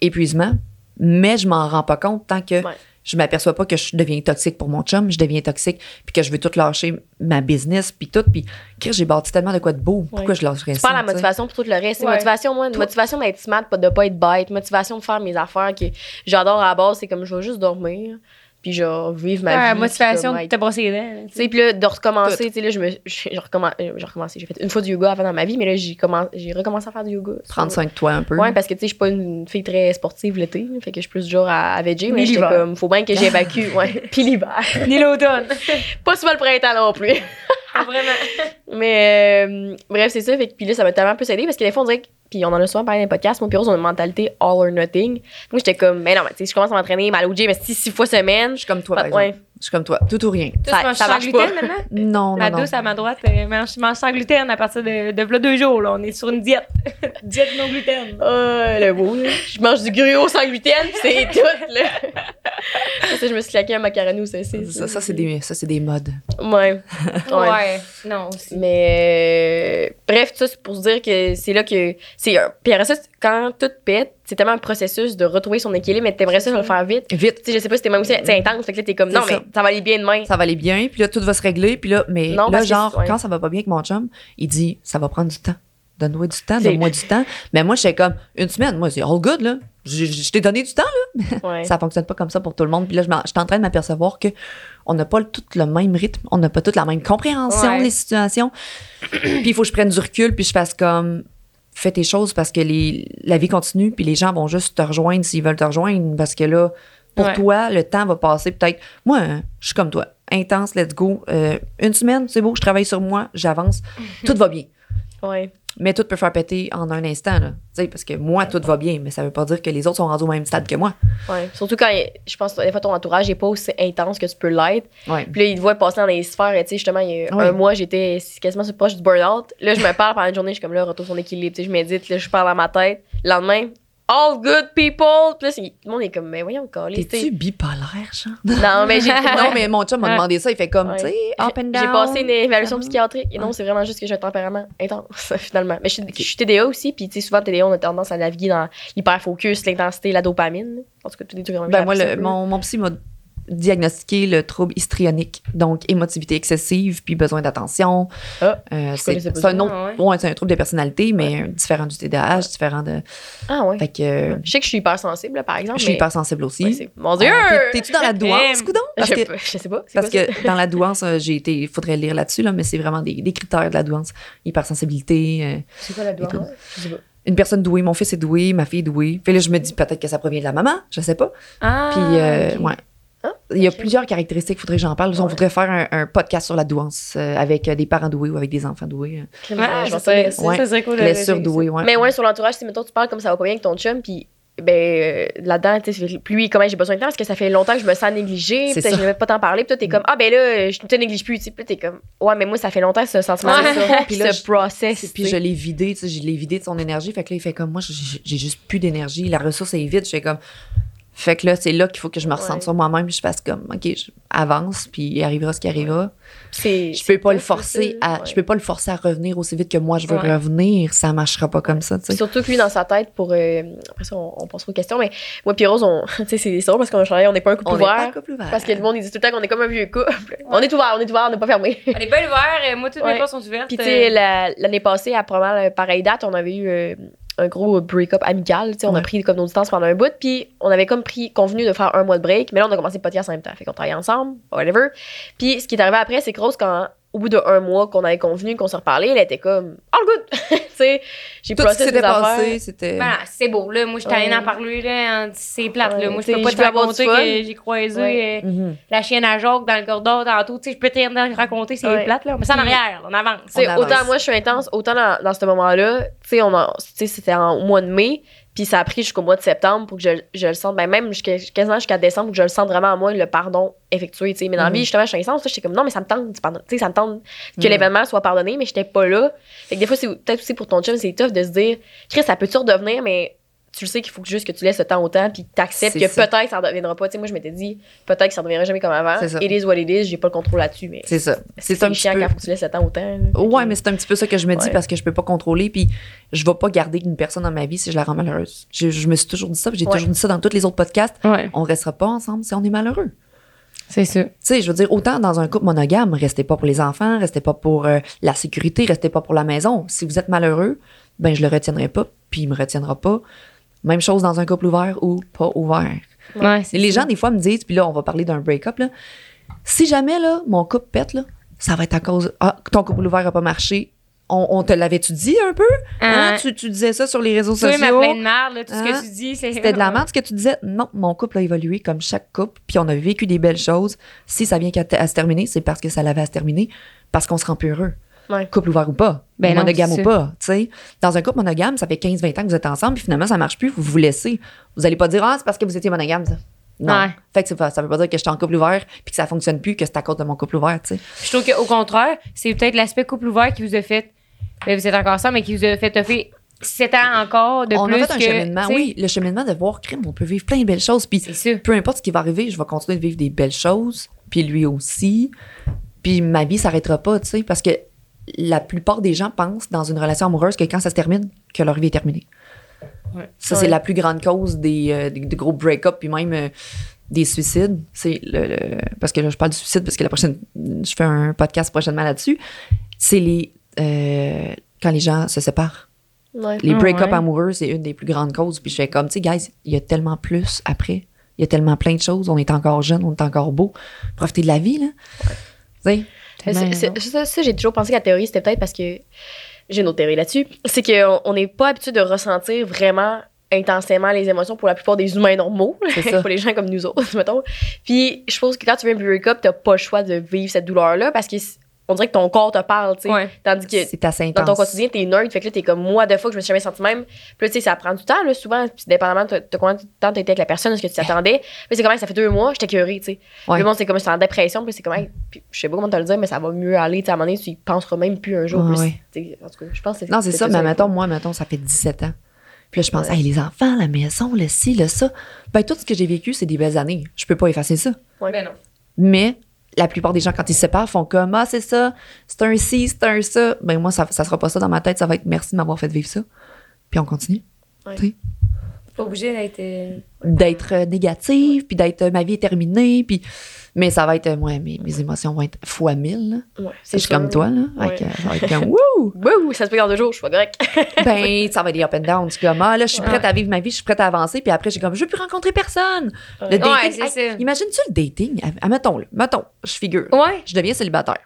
Épuisement. Mais je m'en rends pas compte tant que Ouais. Je m'aperçois pas que je deviens toxique pour mon chum, je deviens toxique, puis que je veux tout lâcher ma business, puis tout. Puis, Chris, j'ai bâti tellement de quoi de beau. Pourquoi Ouais. je lâcherais ça? parles la motivation pour tout le reste. C'est Ouais. Motivation, moi, motivation d'être smart, pas de pas être bête. Motivation de faire mes affaires que j'adore à la base, c'est comme je vais juste dormir, puis genre vivre ma Ouais, vie. motivation comme de te brosser les dents. Tu sais, puis là, de recommencer, tu sais, là, je me, j'ai recommen- euh, j'ai recommencé. J'ai fait une fois du yoga avant dans ma vie, mais là, j'ai commen- j'ai recommencé à faire du yoga. Prendre soin de toi un peu. Ouais, parce que, tu sais, je suis pas une fille très sportive l'été, fait que je suis plus genre à, à veger, mais j'étais comme, faut bien que j'évacue, ouais. Puis l'hiver. Ni l'automne. pas souvent le printemps non plus. Ah, vraiment. Mais euh, bref, c'est ça. Fait que, puis là, ça m'a tellement plus aidé parce que des fois, on dirait que. Puis on en a souvent parlé dans les podcasts. Moi, puis Rose, on a une mentalité all or nothing. Moi, j'étais comme, mais non, mais tu sais, je commence à m'entraîner mal au gym, mais si six fois semaine. Je suis comme toi, par exemple. ouais. Je suis comme toi. Tout ou rien. Ça- tu manges ça sans marche gluten pas. maintenant? Non, Ma non, non. douce à ma droite, elle mange, mange sans gluten à partir de, de, deux jours. Là. On est sur une diète. diète non gluten. Ah, le beau, là. Je mange du gruau sans gluten, c'est tout, là. ça, je me suis claqué un macaroni saucisse. Ça, ça, c'est des, ça, c'est des modes. Ouais. Ouais. Non, aussi. Mais euh, bref, tout ça, c'est pour se dire que c'est là que. c'est un- Puis après ça, c'est- quand tout pète, c'est tellement un processus de retrouver son équilibre, mais t'aimerais ça le faire vite. Vite. Tu sais, je sais pas si t'es même aussi c'est intense, fait que là, t'es comme, non, mais ça. ça va aller bien demain. Ça va aller bien, puis là, tout va se régler, puis là, mais Non, là, que genre, ouais. quand ça va pas bien avec mon chum, il dit, ça va prendre du temps. Donne-moi du temps, donne-moi du temps. Mais moi, j'étais comme, une semaine, moi, c'est all good, là. Je, je- je t'ai donné du temps, là. Ouais. Ça fonctionne pas comme ça pour tout le monde. Puis là, je suis en train de m'apercevoir que on n'a pas tout le même rythme, on n'a pas toute la même compréhension Ouais. des situations. puis il faut que je prenne du recul, puis je fasse comme, fais tes choses parce que les, la vie continue, puis les gens vont juste te rejoindre s'ils veulent te rejoindre, parce que là, pour Ouais. toi, le temps va passer peut-être. Moi, hein, je suis comme toi, intense, let's go. Euh, une semaine, c'est beau, je travaille sur moi, j'avance, tout va bien. Ouais. Mais tout peut faire péter en un instant, là. Parce que moi, tout va bien, mais ça veut pas dire que les autres sont rendus au même stade que moi. Ouais. Surtout quand je pense des fois ton entourage n'est pas aussi intense que tu peux l'être. Ouais. Puis là, ils te voient passer dans les sphères. Sais, justement, il y a un mois, j'étais quasiment sur proche du burn-out. Là, je me parle pendant une journée, je suis comme là, retour son équilibre. Je médite, là, je parle à ma tête. Le lendemain, all good people. Puis là, tout le monde est comme, mais voyons, calé. T'es-tu bipolaire, genre? Non, mais j'ai. non, mais mon chum m'a demandé ça. Il fait comme, Ouais. tu sais, up and down. J'ai passé une évaluation Ah. psychiatrique. Et non, c'est vraiment juste que j'ai un tempérament intense, finalement. Mais je suis, je suis TDA aussi. Puis, tu sais, souvent, TDA, on a tendance à naviguer dans l'hyperfocus, l'intensité, la dopamine. En tout cas, tous les trucs. Ben, moi, le- mon, mon psy m'a diagnostiqué le trouble histrionique. Donc, émotivité excessive, puis besoin d'attention. Ah, Euh, c'est un autre, Ah ouais. ouais, c'est un trouble de personnalité, mais différent du TDAH, différent de. Ah, ouais. Fait que euh, Je sais que je suis hypersensible, par exemple. je suis mais- hypersensible aussi. Mon Dieu! Ah, t'es- T'es-tu dans la douance, coudon? Parce je, que, je sais pas. parce quoi que dans la douance, euh, j'ai été. Il faudrait lire là-dessus, là, mais c'est vraiment des, des critères de la douance. Hypersensibilité. euh, C'est quoi la douance? tout. Je sais pas. une personne douée, mon fils est doué, ma fille est douée. Puis là, je me dis peut-être que ça provient de la maman, je sais pas. Ah, Puis, euh, ouais. Ah, Il y a plusieurs caractéristiques, il faudrait que j'en parle. On voudrait faire un, un podcast sur la douance euh, avec euh, des parents doués ou avec des enfants doués. euh. Ouais, je ça vais serait- faire- ça, Ouais. ça serait cool. de- Les de- surdoués, ouais. Mais ouais, sur l'entourage, si mettons, tu parles comme ça va pas bien avec ton chum, puis ben euh, là-dedans, tu sais, puis lui, comment j'ai besoin de temps parce que ça fait longtemps que je me sens négligée, C'est peut-être ça. je n'avais pas t'en parler, puis toi, t'es comme, ah ben là, je te néglige plus, tu sais, puis là, t'es comme, ouais, mais moi, ça fait longtemps que ce sentiment Ouais. ça, Puis là, ce process. Puis je l'ai vidé, tu sais, je l'ai vidé de son énergie. Fait que là, il fait comme moi, j'ai j'ai juste plus d'énergie. La ressource est vide. Je fais comme. Fait que là, c'est là qu'il faut que je me ressente Ouais. sur moi-même. Je fasse comme, OK, je avance, puis il arrivera ce qui arrivera. Je peux pas le forcer ça. à, Ouais. je peux pas le forcer à revenir aussi vite que moi je veux Ouais. revenir. Ça marchera pas comme ça, sais. surtout que lui, dans sa tête, pour. euh, après ça, on, on passera aux questions, mais moi, puis Rose, on, tu sais, c'est drôle parce qu'on on n'est pas un couple On est pas ouvert. un couple ouvert. Parce que le monde, il dit tout le temps qu'on est comme un vieux couple. On est ouvert, on est ouvert, on n'est pas fermé. Elle est bien ouverte. euh, Moi, toutes Ouais. mes portes sont ouvertes. Puis, tu sais, euh, la- l'année passée, à pas mal pareille date, on avait eu euh, un gros break-up amical. Tu sais, on a pris comme nos distances pendant un bout. Puis, on avait comme pris, convenu de faire un mois de break. Mais là, on a commencé le podcast en même temps. Fait qu'on travaillait ensemble, whatever. Puis, ce qui est arrivé après, c'est que Rose, quand, au bout de un mois qu'on avait convenu, qu'on s'est reparlé, elle était comme, all good. tu sais, j'ai Tout ce qui processé affaires. passé, c'était. Voilà, c'est beau, là. Moi, je suis allée Ouais. en parler, là. en- C'est plate, Ouais, là. Moi, je peux pas te raconter que j'ai croisé Ouais. euh, Mhm. la chienne à Jacques dans le corridor tantôt. Tu sais, je peux te rien raconter, c'est Ouais. plate, là. Mais c'est en Puis- arrière, on avance. On autant moi je suis intense, autant dans, dans ce moment-là, tu sais, on a- tu sais, c'était en- au mois de mai, puis ça a pris jusqu'au mois de septembre pour que je, je le sente, ben même jusqu'à, quasiment jusqu'à décembre pour que je le sente vraiment à moi, le pardon effectué, tu sais. Mais dans la Mhm. vie, justement, je suis j'étais comme non, mais ça me tente, sais, ça me tente que Mhm. l'événement soit pardonné, mais j'étais pas là. Fait que des fois, c'est peut-être aussi pour ton chum, c'est tough de se dire, Chris, ça peut-tu redevenir, mais tu le sais qu'il faut juste que tu laisses le temps au temps puis que t'acceptes que peut-être ça ne reviendra pas. Tu sais, moi, je m'étais dit, peut-être que ça ne reviendra jamais comme avant. C'est ça. It is what it is, j'ai pas le contrôle là-dessus, mais C'est ça. C'est un petit chiant peu. quand faut que tu laisses le temps au temps. là. Ouais, mais c'est un petit peu ça que je me dis Ouais. parce que je peux pas contrôler. Puis je vais pas garder une personne dans ma vie si je la rends malheureuse. Je, je me suis toujours dit ça. puis J'ai Ouais. toujours dit ça dans tous les autres podcasts. Ouais, On restera pas ensemble si on est malheureux. c'est ça. Tu sais, je veux dire, autant dans un couple monogame, restez pas pour les enfants, restez pas pour euh, la sécurité, restez pas pour la maison. Si vous êtes malheureux, ben je le retiendrai pas, puis il me retiendra pas. Même chose dans un couple ouvert ou pas ouvert. Ouais, c'est Et les ça. gens, des fois, me disent, puis là, on va parler d'un break-up, là. Si jamais, là, mon couple pète, là, ça va être à cause. Ah, ton couple ouvert a pas marché. On, on te l'avait-tu dit un peu? Hein? Hein? Tu, tu disais ça sur les réseaux Toi, sociaux. ma pleine de merde, là, tout ce Hein? que tu dis, c'est. C'était de la merde ce que tu disais. Non, mon couple a évolué comme chaque couple, puis on a vécu des belles choses. Si ça vient qu'à à se terminer, c'est parce que ça l'avait à se terminer, parce qu'on se rend plus heureux. Ouais. Couple ouvert ou pas, Ben non, monogame ou pas, tu sais. Dans un couple monogame, ça fait 15-20 ans que vous êtes ensemble, puis finalement, ça marche plus, vous vous laissez. Vous allez pas dire, ah, c'est parce que vous étiez monogame, ça. Non. Ouais. Fait que pas- ça veut pas dire que j'étais en couple ouvert, puis que ça fonctionne plus, que c'est à cause de mon couple ouvert, tu sais. Je trouve qu'au contraire, c'est peut-être l'aspect couple ouvert qui vous a fait. ben, vous êtes encore ensemble, mais qui vous a fait offrir 7 ans encore de on plus. a fait un que, cheminement, oui, le cheminement de voir crime, on peut vivre plein de belles choses, puis peu importe ce qui va arriver, je vais continuer de vivre des belles choses, puis lui aussi. Puis ma vie s'arrêtera pas, tu sais, parce que la plupart des gens pensent dans une relation amoureuse que quand ça se termine, que leur vie est terminée. Ouais. Ça, Ouais. c'est la plus grande cause des, euh, des, des gros break-up, puis même euh, des suicides. C'est le, le- parce que là, je parle du suicide parce que la prochaine, je fais un podcast prochainement là-dessus. C'est les euh, quand les gens se séparent. Ouais. Les Ah, break-up amoureux, c'est une des plus grandes causes. Puis je fais comme, tu sais, guys, il y a tellement plus après. Il y a tellement plein de choses. On est encore jeune, on est encore beau. Profitez de la vie, là. Tu sais? Ça, ça, j'ai toujours pensé que la théorie, c'était peut-être parce que j'ai une autre théorie là-dessus. C'est qu'on on n'est pas habitué de ressentir vraiment intensément les émotions pour la plupart des humains normaux. Pour les gens comme nous autres, mettons. Puis je pense que quand tu veux un break-up, t'as pas le choix de vivre cette douleur-là parce que on dirait que ton corps te parle, tu sais. Ouais. Tandis que C'est assez dans ton quotidien, t'es nerd, fait que là, t'es comme moi, de fois que je me suis jamais senti même. Puis là, tu sais, ça prend du temps, là, souvent, puis dépendamment de de combien de temps été avec la personne, est-ce que tu t'attendais. Mais c'est comme, hey, ça fait deux mois, j'étais curée, tu sais. Ouais. Le monde, c'est comme, c'est en dépression, puis c'est comme, hey, puis je sais pas comment te le dire, mais ça va mieux aller, tu sais, à un moment donné, tu y penseras même plus un jour. Ouais, sais, En tout cas, je pense que Non, c'est ça. Mais mettons, moi, mettons, ça fait 17 ans. Puis là, je pense, Ouais. hey, les enfants, la maison, le ci, le ça. Ben, tout ce que j'ai vécu, c'est des belles années. Je peux pas effacer ça. Ouais. Ben non. Mais la plupart des gens, quand ils se séparent, font comme, ah, c'est ça, c'est un ci, c'est un ça. Ben, moi, ça, ça sera pas ça dans ma tête. Ça va être merci de m'avoir fait vivre ça. Puis on continue. Pas obligé d'être. euh, D'être euh, négative, puis d'être euh, ma vie est terminée. Puis... Mais ça va être, euh, moi, mes, mes émotions vont être fois mille. là. Ouais, Je suis comme toi, là. Ouais. Fait que ça va être comme, wouh! Wouh, ça se peut en deux jours, je suis pas correct. Ben, ça va être des up and down. Je suis comme, ah, là, je suis Ouais. prête à vivre ma vie, je suis prête à avancer. Puis après, j'ai comme, je veux plus rencontrer personne. Le dating, Ouais, c'est hey, imagine-tu le dating? Ah, Mettons, là, mettons, je figure. Ouais. Je deviens célibataire.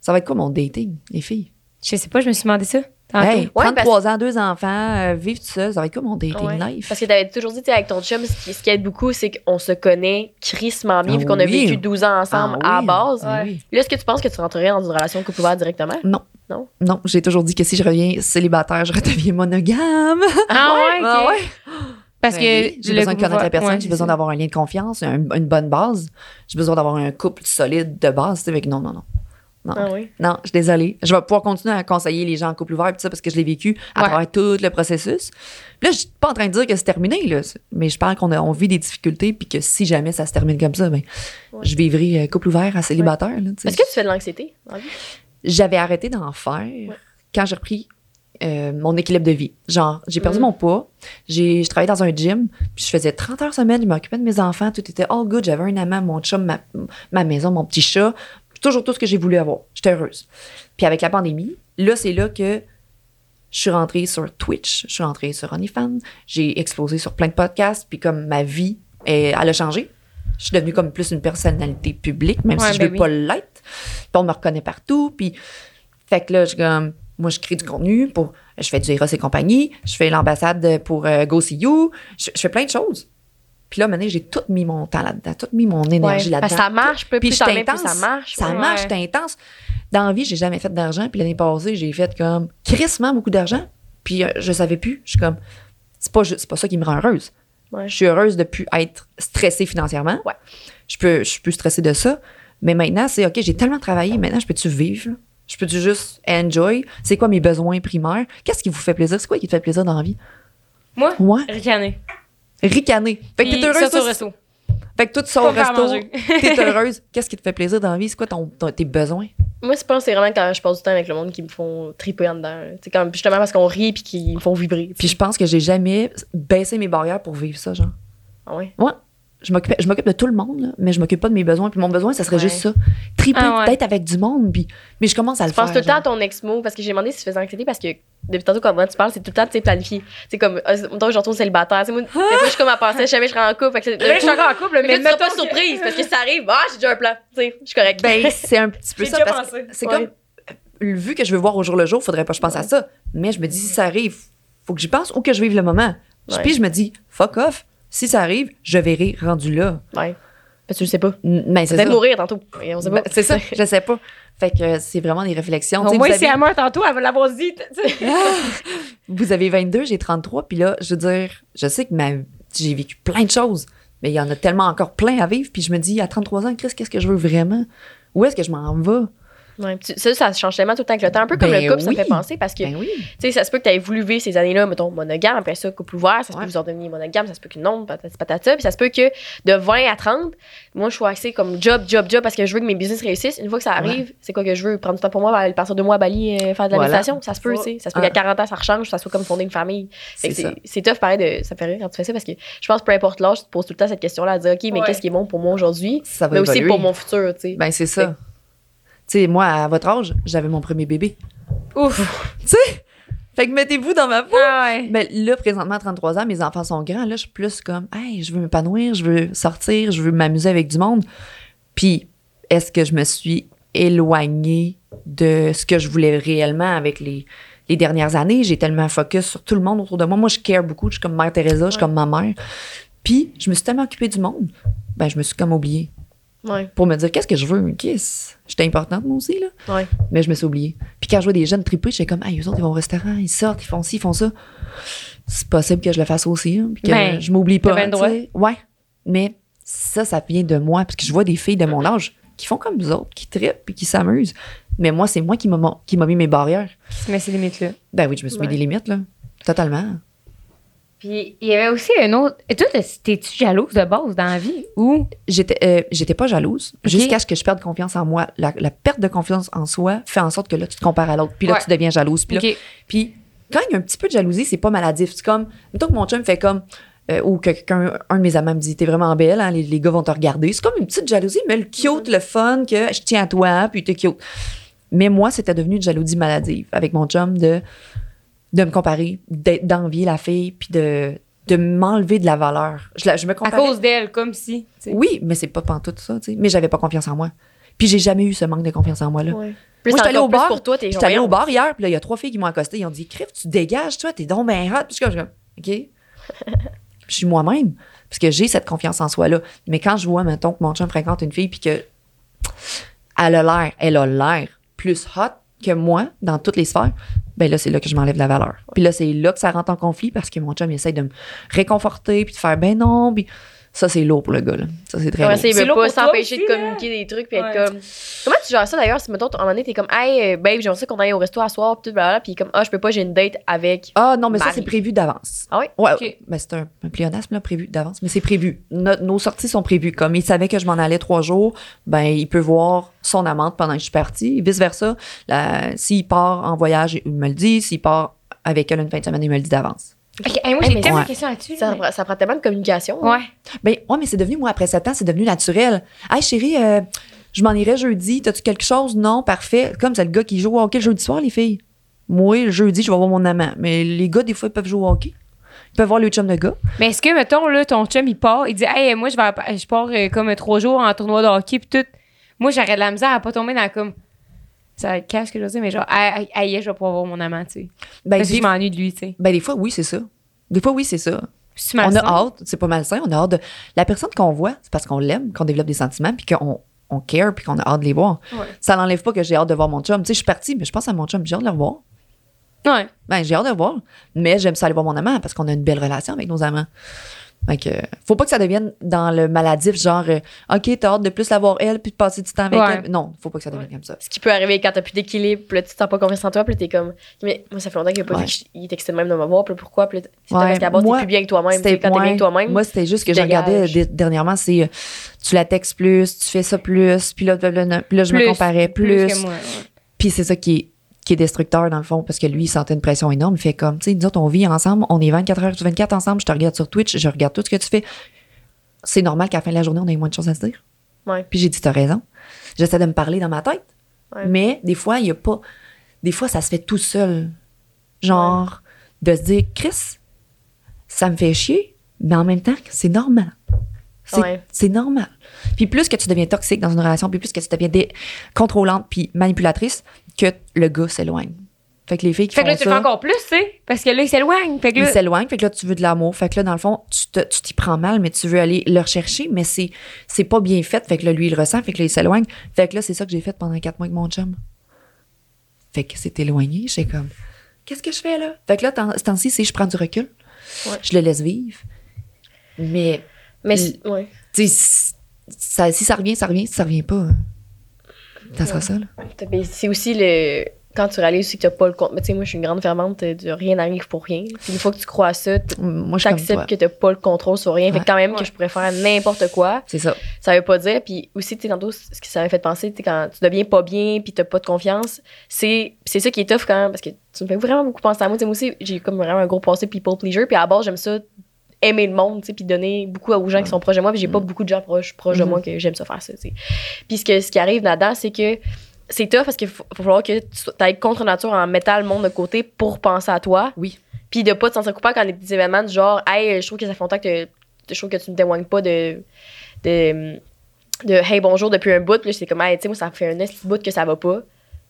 Ça va être quoi mon dating, les filles? Je sais pas, je me suis demandé ça. Hey, Ouais, 33 ans, deux enfants, euh, vivre tout seul, ça va être quoi mon dating Ouais. life? Parce que t'avais toujours dit, tu sais, avec ton chum, ce qui, ce qui aide beaucoup, c'est qu'on se connaît crissement bien, Ah vu qu'on a vécu 12 ans ensemble Ah à oui, base. ah oui. Là, est-ce que tu penses que tu rentrerais dans une relation couple ouvert directement? Non. Non? Non, j'ai toujours dit que si je reviens célibataire, je redeviens monogame. Ah ouais, Ah ok. ouais. Parce Ben que j'ai besoin de connaître la personne, ouais, j'ai besoin d'avoir un lien de confiance, un- une bonne base. J'ai besoin d'avoir un couple solide de base. tu sais, Avec non, non, non. Non. Ah oui. Non, je suis désolée. Je vais pouvoir continuer à conseiller les gens en couple ouvert, ça, parce que je l'ai vécu à Ouais. travers tout le processus. Puis là, je suis pas en train de dire que c'est terminé, là. Mais je parle qu'on a- on vit des difficultés, puis que si jamais ça se termine comme ça, ben, Ouais. je vivrai euh, couple ouvert à célibataire. Est-ce que tu fais de l'anxiété? J'avais arrêté d'en faire quand j'ai repris euh, mon équilibre de vie. Genre, j'ai perdu Mhm. mon poids, j'ai je travaillais dans un gym, puis je faisais 30 heures semaine, je m'occupais de mes enfants, tout était all good, j'avais un amant, mon chum, ma, ma maison, mon petit chat, toujours tout ce que j'ai voulu avoir. J'étais heureuse. Puis avec la pandémie, là, c'est là que je suis rentrée sur Twitch, je suis rentrée sur OnlyFans, j'ai explosé sur plein de podcasts, puis comme ma vie, elle, elle a changé. Je suis devenue comme plus une personnalité publique, même Ouais, si je ben veux oui. pas l'être. Puis on me reconnaît partout, puis fait que là, je comme, moi, je crée du contenu pour, je fais du Eros et compagnie, je fais l'ambassade pour euh, Go See You, je, je fais plein de choses. Puis là, maintenant, j'ai tout mis mon temps là-dedans, tout mis mon énergie Ouais, là-dedans. ça marche, Puis plus je intense. ça marche. Ça ouais. marche, Ouais. j'étais intense. Dans la vie, j'ai jamais fait d'argent. Puis l'année passée, j'ai fait comme crissement beaucoup d'argent. Puis euh, je savais plus. Je suis comme, c'est pas, c'est pas ça qui me rend heureuse. Ouais. Je suis heureuse de plus être stressée financièrement. Ouais. Je peux, je suis plus stressée de ça. Mais maintenant, c'est OK, j'ai tellement travaillé. Maintenant, je peux-tu vivre? là? Je peux-tu juste enjoy? C'est quoi mes besoins primaires? Qu'est-ce qui vous fait plaisir? C'est quoi qui te fait plaisir dans la vie? Moi, ricaner. Ricaner. Fait que t'es heureuse. au toi, resto. Fait que toi, tu sors au resto. T'es heureuse. Qu'est-ce qui te fait plaisir dans la vie? C'est quoi ton, ton- tes besoins? Moi, je pense que c'est vraiment quand je passe du temps avec le monde qui me font triper en dedans. C'est comme justement parce qu'on rit puis qu'ils me font vibrer. Puis je pense que j'ai jamais baissé mes barrières pour vivre ça, genre. Ah ouais. Je m'occupe, je m'occupe de tout le monde, là, mais je m'occupe pas de mes besoins. Puis mon besoin, ça serait Ouais. juste ça. Triper, Ah ouais. d'être avec du monde. Puis, mais je commence à le Je pense faire. tout le temps à ton ex-mot parce que j'ai demandé si tu faisais anxiété parce que depuis tantôt quand moi tu parles, c'est tout le temps tu sais, planifié. C'est comme, euh, mettons, je retourne célibataire. Sais, moi, des fois, je suis comme à penser, jamais je serais en couple. Que c'est- Là, je suis encore en couple, Mais mais tu seras pas que- surprise parce que ça arrive. Ah, j'ai déjà un plan. Tu sais, je suis correcte. Ben, c'est un petit peu ça. parce que. C'est Ouais. comme, euh, vu que je veux voir au jour le jour, faudrait pas que je pense à ça. Mais je me dis, si ça arrive, faut que j'y pense ou que je vive le moment. Puis je me dis, fuck off. Si ça arrive, je verrai rendu là. Ouais. Parce que tu le sais pas. Mais c'est Peut-être ça. mourir tantôt. On sait pas. Ben, c'est ça, je sais pas. Fait que euh, c'est vraiment des réflexions. Au moins, si elle meurt tantôt, elle va l'avoir dit. sais. vous avez 22, j'ai 33, puis là, je veux dire, je sais que ma, j'ai vécu plein de choses, mais il y en a tellement encore plein à vivre, puis je me dis, à 33 ans, Chris, qu'est-ce que je veux vraiment? Où est-ce que je m'en vais? Ouais, ça, ça change tellement tout le temps avec le temps. Un peu comme Ben le couple, ça me fait penser parce que, Ben oui. tu sais, ça se peut que tu aies voulu vivre ces années-là, mettons, monogame, après ça, couple ouvert, ça se Ouais. peut que vous en deveniez monogame, ça se peut que non, patati patata, puis ça se peut que de 20 à 30, moi, je suis axée comme job, job, job, parce que je veux que mes business réussissent. Une fois que ça arrive, c'est quoi que je veux? Prendre du temps pour moi, aller passer deux mois à Bali, euh, faire de la Voilà. méditation, ça se peut, tu sais. Ça se peut Ah. qu'à 40 ans, ça rechange, ça soit comme fonder une famille. C'est tough, pareil, de, ça fait rire quand tu fais ça, parce que je pense, peu importe l'âge, tu te poses tout le temps cette question-là, à dire, OK, mais qu'est-ce qui est bon pour moi aujourd'hui? Mais aussi pour mon futur, tu sais. Ben, c'est ça. Tu sais, moi, à votre âge, j'avais mon premier bébé. Ouf. Tu sais? Fait que mettez-vous dans ma peau. Ah ouais. Mais là, présentement, à 33 ans, mes enfants sont grands. Là, je suis plus comme, hey, je veux m'épanouir, je veux sortir, je veux m'amuser avec du monde. Puis, est-ce que je me suis éloignée de ce que je voulais réellement avec les, les dernières années? J'ai tellement focus sur tout le monde autour de moi. Moi, je care beaucoup. Je suis comme Mère Teresa, je suis comme ma mère. Puis, je me suis tellement occupée du monde. Ben, je me suis comme oubliée Ouais, pour me dire, qu'est-ce que je veux? Qu'est-ce? J'étais importante, moi aussi, là. ouais. Mais je me suis oubliée. Puis quand je vois des jeunes triper, j'étais comme, hey, eux autres, ils vont au restaurant, ils sortent, ils font ci, ils font ça. C'est possible que je le fasse aussi, hein, puis que Ben, je m'oublie pas. droit. Ouais. Mais ça, ça vient de moi, parce que je vois des filles de mon âge qui font comme nous autres, qui trippent puis qui s'amusent. Mais moi, c'est moi qui m'a qui m'a mis mes barrières. Tu mets ces limites-là. Ben oui, je me suis mis des limites, là. Totalement. Puis il y avait aussi un autre. Et toi, t'es-tu jalouse de base dans la vie? Ou. J'étais euh, j'étais pas jalouse jusqu'à ce que je perde confiance en moi. La, la perte de confiance en soi fait en sorte que là, tu te compares à l'autre. Puis là, Ouais. tu deviens jalouse. Puis là. Puis quand il y a un petit peu de jalousie, c'est pas maladif. C'est comme, mettons que mon chum fait comme, euh, ou que quelqu'un, un de mes amants me dit, t'es vraiment belle, hein, les, les gars vont te regarder. C'est comme une petite jalousie, mais le cute, le fun, que je tiens à toi, puis t'es cute. Mais moi, c'était devenu une jalousie maladive avec mon chum de, de me comparer, d'envier la fille, puis de, de m'enlever de la valeur. Je, la- je me À cause d'elle, comme si. Oui, mais c'est pas pantoute ça, tu sais. Mais j'avais pas confiance en moi. Puis j'ai jamais eu ce manque de confiance en moi, là. Ouais. Plus Moi, j'étais allée au bar. pour toi, J'étais allée au bar hier, puis là, il y a trois filles qui m'ont accosté. Ils ont dit Criff, tu dégages, toi, t'es donc ben hot. Puis je suis comme, OK. je suis moi-même, parce que j'ai cette confiance en soi-là. Mais quand je vois, mettons, que mon chum fréquente une fille, puis que elle a l'air, elle a l'air plus hot que moi dans toutes les sphères, ben là, c'est là que je m'enlève la valeur. Puis là, c'est là que ça rentre en conflit parce que mon chum, il essaie de me réconforter, puis de faire, ben non, puis ça, c'est lourd pour le gars, là. Ça, c'est très lourd. il C'est veut lourd pas pour toi s'empêcher de là. communiquer des trucs puis être Ouais. comme. Comment tu gères ça d'ailleurs si, mettons, à un moment donné, t'es comme, hey, euh, babe, j'aimerais ça qu'on aille au resto à soir, puis tout, blablabla, puis comme, ah, je peux pas, j'ai une date avec. Ah non, mais ça, c'est prévu d'avance. Ah oui? Ouais, Ok. ben, c'est un, un pléonasme là, prévu d'avance, mais c'est prévu. No- nos sorties sont prévues. Comme il savait que je m'en allais trois jours, ben il peut voir son amante pendant que je suis partie. Et vice-versa, s'il part en voyage, il me le dit. S'il part avec elle une fin de semaine, il me le dit d'avance. OK, hey, moi, j'ai tellement de questions là-dessus. Ça, mais- prend- ça prend tellement de communication. hein. Ouais. Ben ouais, mais c'est devenu, moi, après sept ans, c'est devenu naturel. Hey chérie, euh, je m'en irai jeudi. T'as-tu quelque chose? Non, parfait. Comme c'est le gars qui joue au hockey le jeudi soir, les filles. Moi, le jeudi, je vais voir mon amant. Mais les gars, des fois, ils peuvent jouer au hockey. Ils peuvent voir le chum de gars. Mais est-ce que, mettons, là, ton chum, il part, il dit, hey, moi, je vais, à- je pars euh, comme trois jours en tournoi de hockey, puis tout. Moi, j'aurais de la misère à pas tomber dans comme. Ça va être cash que je veux dire, mais genre, aïe, aïe, je vais pouvoir voir mon amant, tu sais. Ben, Parce que je m'ennuie de lui, tu sais. ben, des fois, oui, c'est ça. Des fois, oui, c'est ça. On a hâte, c'est pas malsain, on a hâte de. La personne qu'on voit, c'est parce qu'on l'aime, qu'on développe des sentiments, puis qu'on on care, puis qu'on a hâte de les voir. Ouais. Ça n'enlève pas que j'ai hâte de voir mon chum. Tu sais, je suis partie, mais je pense à mon chum, j'ai hâte de le revoir. Ouais. Ben, j'ai hâte de le voir. Mais j'aime ça aller voir mon amant parce qu'on a une belle relation avec nos amants. Fait que, faut pas que ça devienne dans le maladif, genre, euh, OK, t'as hâte de plus la voir elle puis de passer du temps avec Ouais. elle. Non, faut pas que ça devienne comme ça. Ce qui peut arriver quand t'as plus d'équilibre, puis là, tu t'as pas confiance en toi, puis là, t'es comme. Mais moi, ça fait longtemps qu'il a pas Ouais. vu qu'il excité de même de me voir, puis là, pourquoi? Puis là, c'est Ouais, parce qu'à base, t'es plus bien que toi-même. Quand t'es bien que toi-même. Moi, c'était juste que tu je regardais dégages. dé- dernièrement, c'est euh, tu la textes plus, tu fais ça plus, puis là, puis là je me Plus, comparais plus. que moi. ouais. Puis c'est ça qui est, qui est destructeur dans le fond, parce que lui, il sentait une pression énorme. Il fait comme, tu sais, nous autres, on vit ensemble, on est 24 heures sur 24 ensemble, je te regarde sur Twitch, je regarde tout ce que tu fais. C'est normal qu'à la fin de la journée, on ait moins de choses à se dire. Ouais. Puis j'ai dit, t'as raison. J'essaie de me parler dans ma tête. Ouais. Mais des fois, il y a pas. Des fois, ça se fait tout seul. Genre, de se dire, Chris, ça me fait chier, mais en même temps, c'est normal. C'est normal. Puis plus que tu deviens toxique dans une relation, puis plus que tu deviens dé- contrôlante puis manipulatrice, que le gars s'éloigne. Fait que les filles qui Fait que là, tu le ça, fais encore plus, tu sais. Parce que là, il s'éloigne. Fait que ils là, s'éloignent. Fait que là, tu veux de l'amour. Fait que là, dans le fond, tu te- tu t'y prends mal, mais tu veux aller le rechercher, mais c'est c'est pas bien fait. Fait que là, lui, il le ressent. Fait que là, il s'éloigne. Fait que là, c'est ça que j'ai fait pendant quatre mois avec mon chum. Fait que c'est éloigné. J'étais comme, qu'est-ce que je fais là? Fait que là, ce temps-ci, c'est je prends du recul. Ouais. Je le laisse vivre. Mais, Mais, ouais. tu sais, ça, si ça revient, ça revient. Si ça revient pas, ça sera ça, là. T'as- mais C'est aussi le. Quand tu réalises aussi que t'as pas le compte. Mais tu sais, moi, je suis une grande fervente de rien n'arrive pour rien. Puis une fois que tu crois à ça, t- Moi, je suis comme toi. t'acceptes que t'as pas le contrôle sur rien. Fait Ouais. que quand même Ouais. que je pourrais faire n'importe quoi, C'est ça. ça veut pas dire. Puis aussi, tu sais, tantôt, ce que ça m'a fait penser, tu sais, quand tu deviens pas bien puis t'as pas de confiance, c'est c'est ça qui est tough quand même, parce que tu me fais vraiment beaucoup penser à moi. Tu sais, moi aussi, j'ai comme vraiment un gros passé people pleaser. Puis à la base, j'aime ça aimer le monde, tu sais, puis donner beaucoup aux gens qui sont proches de moi. Puis j'ai pas beaucoup de gens proches, proches de Mhm. moi que j'aime ça faire ça, tu sais. Puis ce, que, ce qui arrive là-dedans, c'est que c'est tough parce qu'il faut, faut falloir que tu ailles contre nature en mettant le monde de côté pour penser à toi. Oui. Puis de pas te sentir coupable quand il y a des événements du genre, hey, je trouve que ça fait longtemps que je trouve que tu ne témoignes pas de, de, de hey, bonjour depuis un bout. Là, c'est comme, hey, tu sais, moi, ça fait un petit bout que ça va pas.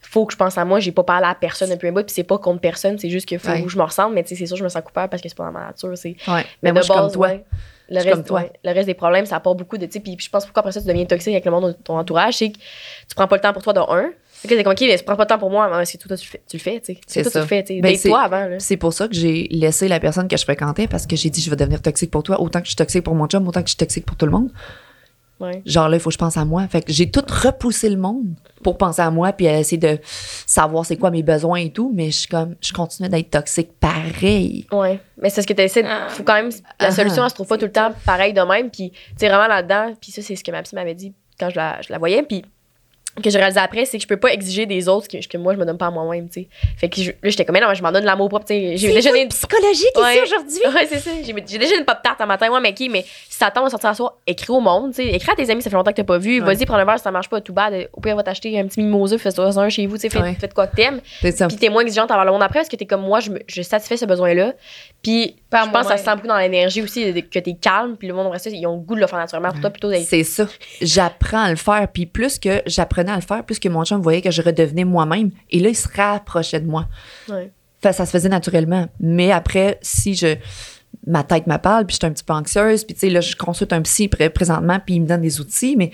Faut que je pense à moi, j'ai pas parlé à personne depuis un bout, puis c'est pas contre personne, c'est juste qu'il faut Ouais. que je me ressemble, mais tu sais, c'est sûr, je me sens coupable parce que c'est pas dans ma nature. C'est... Ouais. Mais, Mais moi, de je comme base, toi. ouais, le, reste, comme toi. le reste des problèmes, ça apporte beaucoup de. Puis je pense pourquoi après ça, tu deviens toxique avec le monde de ton entourage, c'est que tu prends pas le temps pour toi, de un. Fait que c'est comme, OK, mais tu prends pas le temps pour moi, mais c'est tout, toi, tu le fais, tu le fais, tu sais. C'est toi, tu le fais. Ben, c'est- toi avant. C'est pour ça que j'ai laissé la personne que je fréquentais parce que j'ai dit je vais devenir toxique pour toi autant que je suis toxique pour mon chum, autant que je suis toxique pour tout le monde. Ouais. Genre là, il faut que je pense à moi. Fait que j'ai tout repoussé le monde pour penser à moi puis à essayer de savoir c'est quoi mes besoins et tout, mais je suis comme je continue d'être toxique pareil. Ouais. Mais c'est ce que tu essaies. Ah. Faut quand même. La Ah. solution, elle se trouve pas tout le temps pareil de même. Puis, tu sais, vraiment là-dedans. Puis, ça, c'est ce que ma psy m'avait dit quand je la, je la voyais. Puis, que j'ai réalisé après, c'est que je peux pas exiger des autres que, que moi, je me donne pas à moi-même, tu sais. Fait que je- là, j'étais comme, mais non, je m'en donne de l'amour propre, tu sais. J'ai déjà une. psychologique Ouais. aujourd'hui? Ouais, c'est ça. J'ai déjà une pop tarte à matin. Ouais, mais qui, mais si t'attends de sortir à soir, écris au monde, tu sais. Écris à tes amis, ça fait longtemps que t'as pas vu. Ouais. Vas-y, prends un verre si ça marche pas, tout bad. Au pire, va t'acheter un petit mimosa, fais-toi un chez vous, tu sais. Fais, Ouais. fais de quoi que t'aimes. Ça. Puis t'es moins exigeante envers le monde après parce que t'es comme moi, je, me, je satisfais ce besoin-là. Puis Pas je pense que ça se sent beaucoup dans l'énergie aussi, que t'es calme, puis le monde reste, ils ont le goût de le faire naturellement pour toi plutôt d'être. C'est ça. J'apprends à le faire. Puis plus que j'apprenais à le faire, plus que mon chum voyait que je redevenais moi-même. Et là, il se rapprochait de moi. Ouais. Fait, ça se faisait naturellement. Mais après, si je ma tête me parle, puis je suis un petit peu anxieuse, puis tu sais, là, je consulte un psy pré- présentement, puis il me donne des outils, mais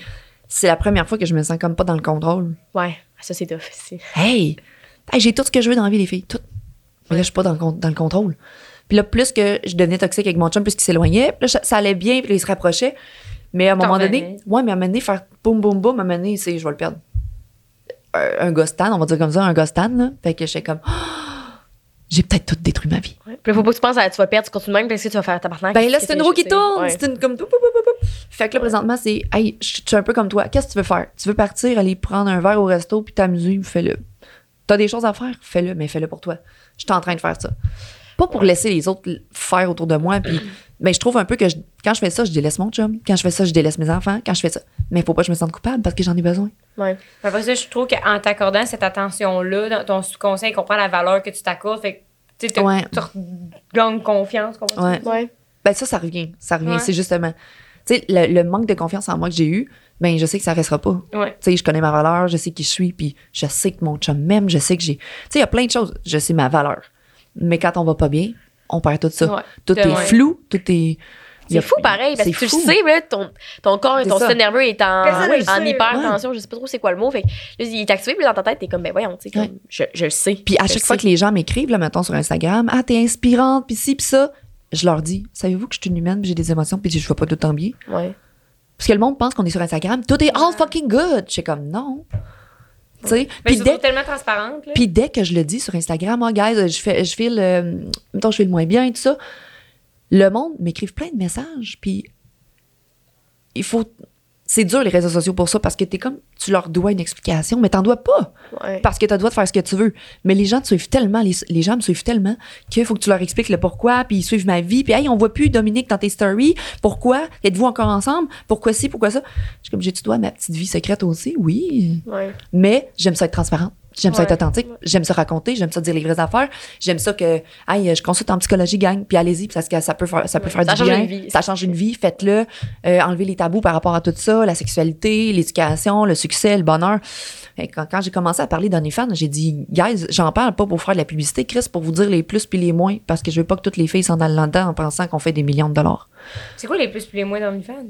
c'est la première fois que je me sens comme pas dans le contrôle. Ouais, ça c'est tough. c'est- Hey! Hey, j'ai tout ce que je veux dans la vie, les filles. Tout. Mais là, je suis pas dans le, con- dans le contrôle. Puis là, plus que je devenais toxique avec mon chum, plus qu'il s'éloignait, ça allait bien, puis là, il se rapprochait. Mais à un moment donné, ouais, mais à un moment donné, faire boum, boum, boum, à un moment donné, c'est, je vais le perdre. Un, un gostan, on va dire comme ça, un gostan, là. Fait que j'étais comme, Ah! j'ai peut-être tout détruit ma vie. Ouais. Puis là, faut pas que tu penses à tu vas le perdre, tu continues même parce que tu vas faire ta partenaire. Ben là, c'est une roue qui tourne. C'est une comme. pou. Fait que là, présentement, c'est. Hey, je suis un peu comme toi. Qu'est-ce que tu veux faire? Tu veux partir, aller prendre un verre au resto puis t'amuser? Fais-le. T'as des choses à faire? Fais-le, mais fais-le pour toi. Je suis en train de faire ça. Pas pour laisser les autres faire autour de moi. Puis, ben, je trouve un peu que je- quand je fais ça, je délaisse mon chum. Quand je fais ça, je délaisse mes enfants. Quand je fais ça. Mais faut pas que je me sente coupable parce que j'en ai besoin. Ouais. Après ça, je trouve qu'en t'accordant cette attention-là, dans ton subconscient, il comprend la valeur que tu t'accordes. Fait que tu Ouais. gagnes confiance. Ouais. Ouais. Ben, ça, ça revient. Ça revient. Ouais. C'est justement. Tu sais, le, le manque de confiance en moi que j'ai eu, ben, je sais que ça restera pas. Ouais. Tu sais, je connais ma valeur, je sais qui je suis, puis je sais que mon chum m'aime, je sais que j'ai. Tu sais, il y a plein de choses. Je sais ma valeur. Mais quand on va pas bien, on perd tout ça. Ouais. Tout Ouais. est flou, tout est. C'est fou pareil, parce c'est que tu le fou. sais, là, ton, ton corps ton système nerveux est en, en hypertension, je sais pas trop c'est quoi le mot. Fait que là, il est activé, puis dans ta tête, t'es comme, ben voyons, tu sais, Ouais. je, je le sais. Puis à chaque fois sais. que les gens m'écrivent, là, mettons sur Instagram, ah, t'es inspirante, puis ci, puis ça, je leur dis, savez-vous que je suis une humaine, puis j'ai des émotions, puis je vais pas tout le temps bien? Ouais. Parce que le monde pense qu'on est sur Instagram, tout est all fucking good. Je suis comme, non. Tu sais, Mais puis dès, tellement transparente. Puis dès que je le dis sur Instagram, oh, guys, je fais, je file, euh, mettons, je file moins bien et tout ça, le monde m'écrive plein de messages, puis il faut. C'est dur les réseaux sociaux pour ça parce que t'es comme, tu leur dois une explication, mais t'en dois pas Ouais. parce que t'as le droit de faire ce que tu veux. Mais les gens te suivent tellement, les, les gens me suivent tellement qu'il faut que tu leur expliques le pourquoi, puis ils suivent ma vie, puis hey, on voit plus Dominique dans tes stories, pourquoi? Êtes-vous encore ensemble? Pourquoi ci, pourquoi ça? Je suis comme, j'ai-tu dois ma petite vie secrète aussi? Oui. Ouais. Mais j'aime ça être transparente. J'aime ça être authentique. J'aime ça raconter. J'aime ça dire les vraies affaires. J'aime ça que, hey, je consulte en psychologie, gang, puis allez-y, parce que ça peut faire, ça peut Ouais. faire Ça du change bien. une vie. Ça change une vie. Faites-le. Euh, enlevez les tabous par rapport à tout ça, la sexualité, l'éducation, le succès, le bonheur. Et quand, quand j'ai commencé à parler d'OnlyFans, j'ai dit, guys, j'en parle pas pour faire de la publicité, Chris, pour vous dire les plus puis les moins, parce que je veux pas que toutes les filles s'en allent là-dedans en pensant qu'on fait des millions de dollars. C'est quoi les plus et les moins d'OnlyFans?